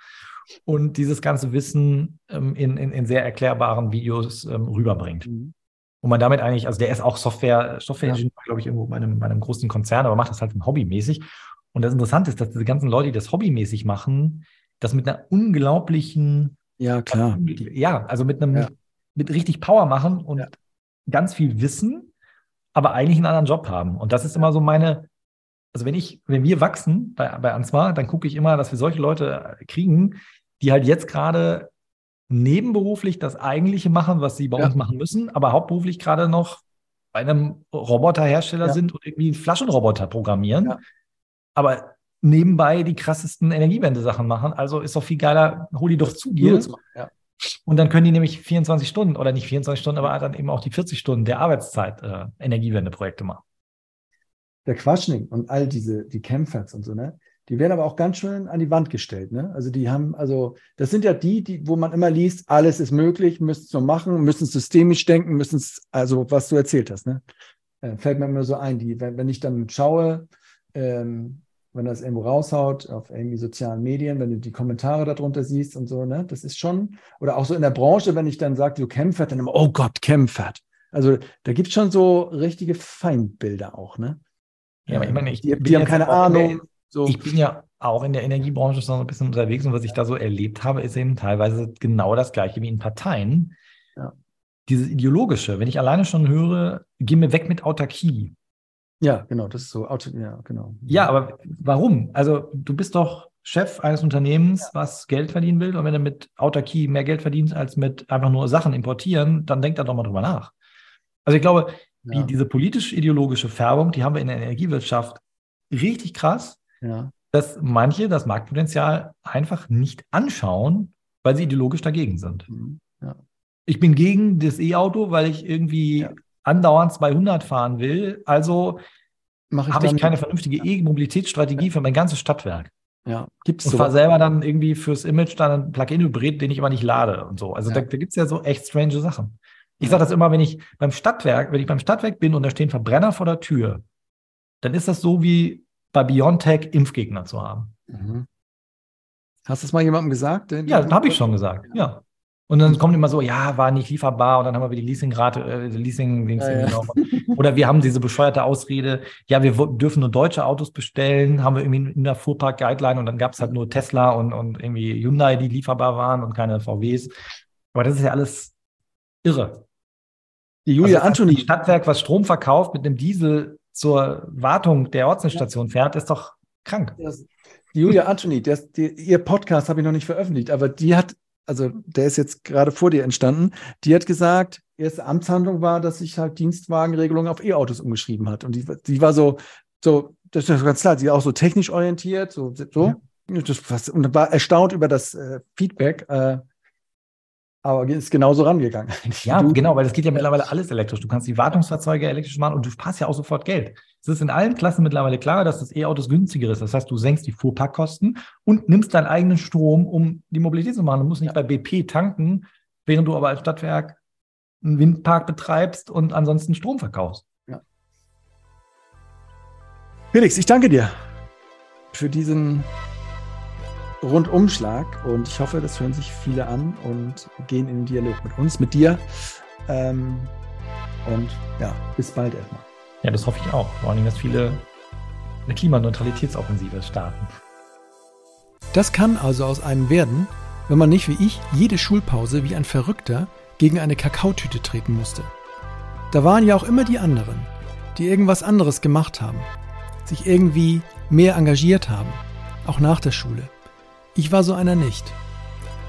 und dieses ganze Wissen ähm, in, in, in sehr erklärbaren Videos ähm, rüberbringt. Mhm. Und man damit eigentlich, also der ist auch Software, Software-Ingenieur, glaube ich, irgendwo bei einem, bei einem großen Konzern, aber macht das halt hobbymäßig. Und das Interessante ist, dass diese ganzen Leute, die das hobbymäßig machen, das mit einer unglaublichen, Ja, klar. ja, also mit einem, Ja. Mit richtig Power machen und Ja. ganz viel Wissen, aber eigentlich einen anderen Job haben. Und das ist immer so meine, also wenn ich, wenn wir wachsen bei, bei Answar, dann gucke ich immer, dass wir solche Leute kriegen, die halt jetzt gerade nebenberuflich das Eigentliche machen, was sie bei Ja. uns machen müssen, aber hauptberuflich gerade noch bei einem Roboterhersteller Ja. sind und irgendwie Flaschenroboter programmieren, Ja. aber nebenbei die krassesten Energiewende-Sachen machen. Also ist doch viel geiler, hol die doch zu dir. Und dann können die nämlich 24 Stunden oder nicht 24 Stunden, aber dann eben auch die 40 Stunden der Arbeitszeit äh, Energiewende-Projekte machen. der Quaschning und all diese, die Chemfats und so, ne? Die werden aber auch ganz schön an die Wand gestellt, ne? Also die haben, also das sind ja die, die, wo man immer liest, alles ist möglich, müssen es so machen, müssen systemisch denken, müssen es, also was du erzählt hast, ne? Äh, fällt mir immer so ein, die, wenn, wenn ich dann schaue, ähm, wenn das irgendwo raushaut auf irgendwie sozialen Medien, wenn du die Kommentare darunter siehst und so, ne? Das ist schon, oder auch so in der Branche, wenn ich dann sage, du Chemfat, dann immer, oh Gott, Chemfat. Also da gibt es schon so richtige Feindbilder auch, ne? Ja, aber ich meine, ich die, die haben keine in der- Ahnung. So. Ich bin ja auch in der Energiebranche schon ein bisschen unterwegs und was ich da so erlebt habe, ist eben teilweise genau das gleiche wie in Parteien. Ja. Dieses ideologische, wenn ich alleine schon höre, geh mir weg mit Autarkie. Ja, genau, das ist so, ja, genau. Ja, aber warum? Also du bist doch Chef eines Unternehmens, ja. was Geld verdienen will und wenn er mit Autarkie mehr Geld verdient als mit einfach nur Sachen importieren, dann denkt er doch mal drüber nach. Also ich glaube, ja. die, diese politisch-ideologische Färbung, die haben wir in der Energiewirtschaft richtig krass. Ja dass manche das Marktpotenzial einfach nicht anschauen, weil sie ideologisch dagegen sind. Mhm. Ich bin gegen das E-Auto, weil ich irgendwie. Andauernd 200 fahren will. Also habe ich keine vernünftige E-Mobilitätsstrategie für mein ganzes Stadtwerk. Ja, gibt es. Und fahre selber dann irgendwie fürs Image dann ein Plug-in-Hybrid, den ich aber nicht lade und so. Also ja. da, da gibt es ja so echt strange Sachen. Ich sage das immer, wenn ich beim Stadtwerk, wenn ich beim Stadtwerk bin und da stehen Verbrenner vor der Tür, dann ist das so wie bei BioNTech Impfgegner zu haben. Mhm. Hast du es mal jemandem gesagt? Ja, habe ich schon gesagt, ja. Und dann kommt immer so, ja, war nicht lieferbar und dann haben wir wieder die Leasingrate, äh, Leasing, ja, ja. Genau. oder wir haben diese bescheuerte Ausrede, ja, wir dürfen nur deutsche Autos bestellen, haben wir irgendwie in der Fuhrpark-Guideline und dann gab es halt nur Tesla und, und irgendwie Hyundai, die lieferbar waren und keine VWs. Aber das ist ja alles irre. Die Julia also, Anthony. Stadtwerk, was Strom verkauft mit einem Diesel zur Wartung der Ortsenstation fährt, ist doch krank. Die Julia Anthony, der, die, ihr Podcast habe ich noch nicht veröffentlicht, aber die hat, also der ist jetzt gerade vor dir entstanden, die hat gesagt, erste Amtshandlung war, dass sich halt Dienstwagenregelungen auf E-Autos umgeschrieben hat. Und die, die war so, so, das ist ganz klar, sie ist auch so technisch orientiert, so, so. Ja. Das, und war erstaunt über das äh, Feedback. Äh, aber ist genauso rangegangen. Ja, du, genau, weil es geht ja mittlerweile alles elektrisch. Du kannst die Wartungsfahrzeuge elektrisch machen und du sparst ja auch sofort Geld. Es ist in allen Klassen mittlerweile klar, dass das E-Autos günstiger ist. Das heißt, du senkst die Fuhrparkkosten und nimmst deinen eigenen Strom, um die Mobilität zu machen. Du musst nicht ja. bei BP tanken, während du aber als Stadtwerk einen Windpark betreibst und ansonsten Strom verkaufst. Ja. Felix, ich danke dir für diesen Rundumschlag und ich hoffe, das hören sich viele an und gehen in den Dialog mit uns, mit dir. Ähm, und ja, bis bald erstmal. Ja, das hoffe ich auch. Vor allem, dass viele eine Klimaneutralitätsoffensive starten. Das kann also aus einem werden, wenn man nicht wie ich jede Schulpause wie ein Verrückter gegen eine Kakaotüte treten musste. Da waren ja auch immer die anderen, die irgendwas anderes gemacht haben, sich irgendwie mehr engagiert haben, auch nach der Schule. Ich war so einer nicht.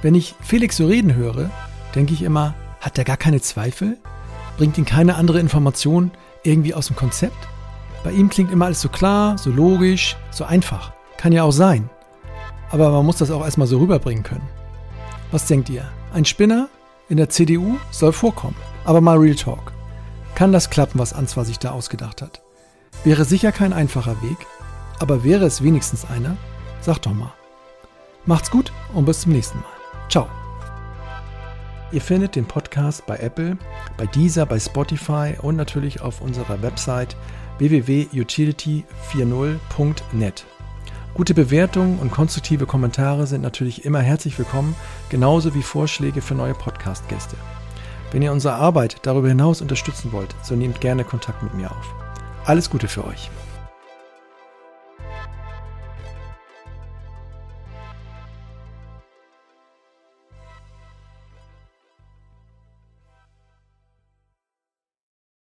Wenn ich Felix so reden höre, denke ich immer, hat er gar keine Zweifel? Bringt ihn keine andere Information irgendwie aus dem Konzept? Bei ihm klingt immer alles so klar, so logisch, so einfach. Kann ja auch sein. Aber man muss das auch erstmal so rüberbringen können. Was denkt ihr? Ein Spinner in der CDU soll vorkommen. Aber mal Real Talk. Kann das klappen, was Answar sich da ausgedacht hat? Wäre sicher kein einfacher Weg, aber wäre es wenigstens einer? Sag doch mal. Macht's gut und bis zum nächsten Mal. Ciao. Ihr findet den Podcast bei Apple, bei Deezer, bei Spotify und natürlich auf unserer Website www.utility40.net. Gute Bewertungen und konstruktive Kommentare sind natürlich immer herzlich willkommen, genauso wie Vorschläge für neue Podcast-Gäste. Wenn ihr unsere Arbeit darüber hinaus unterstützen wollt, so nehmt gerne Kontakt mit mir auf. Alles Gute für euch.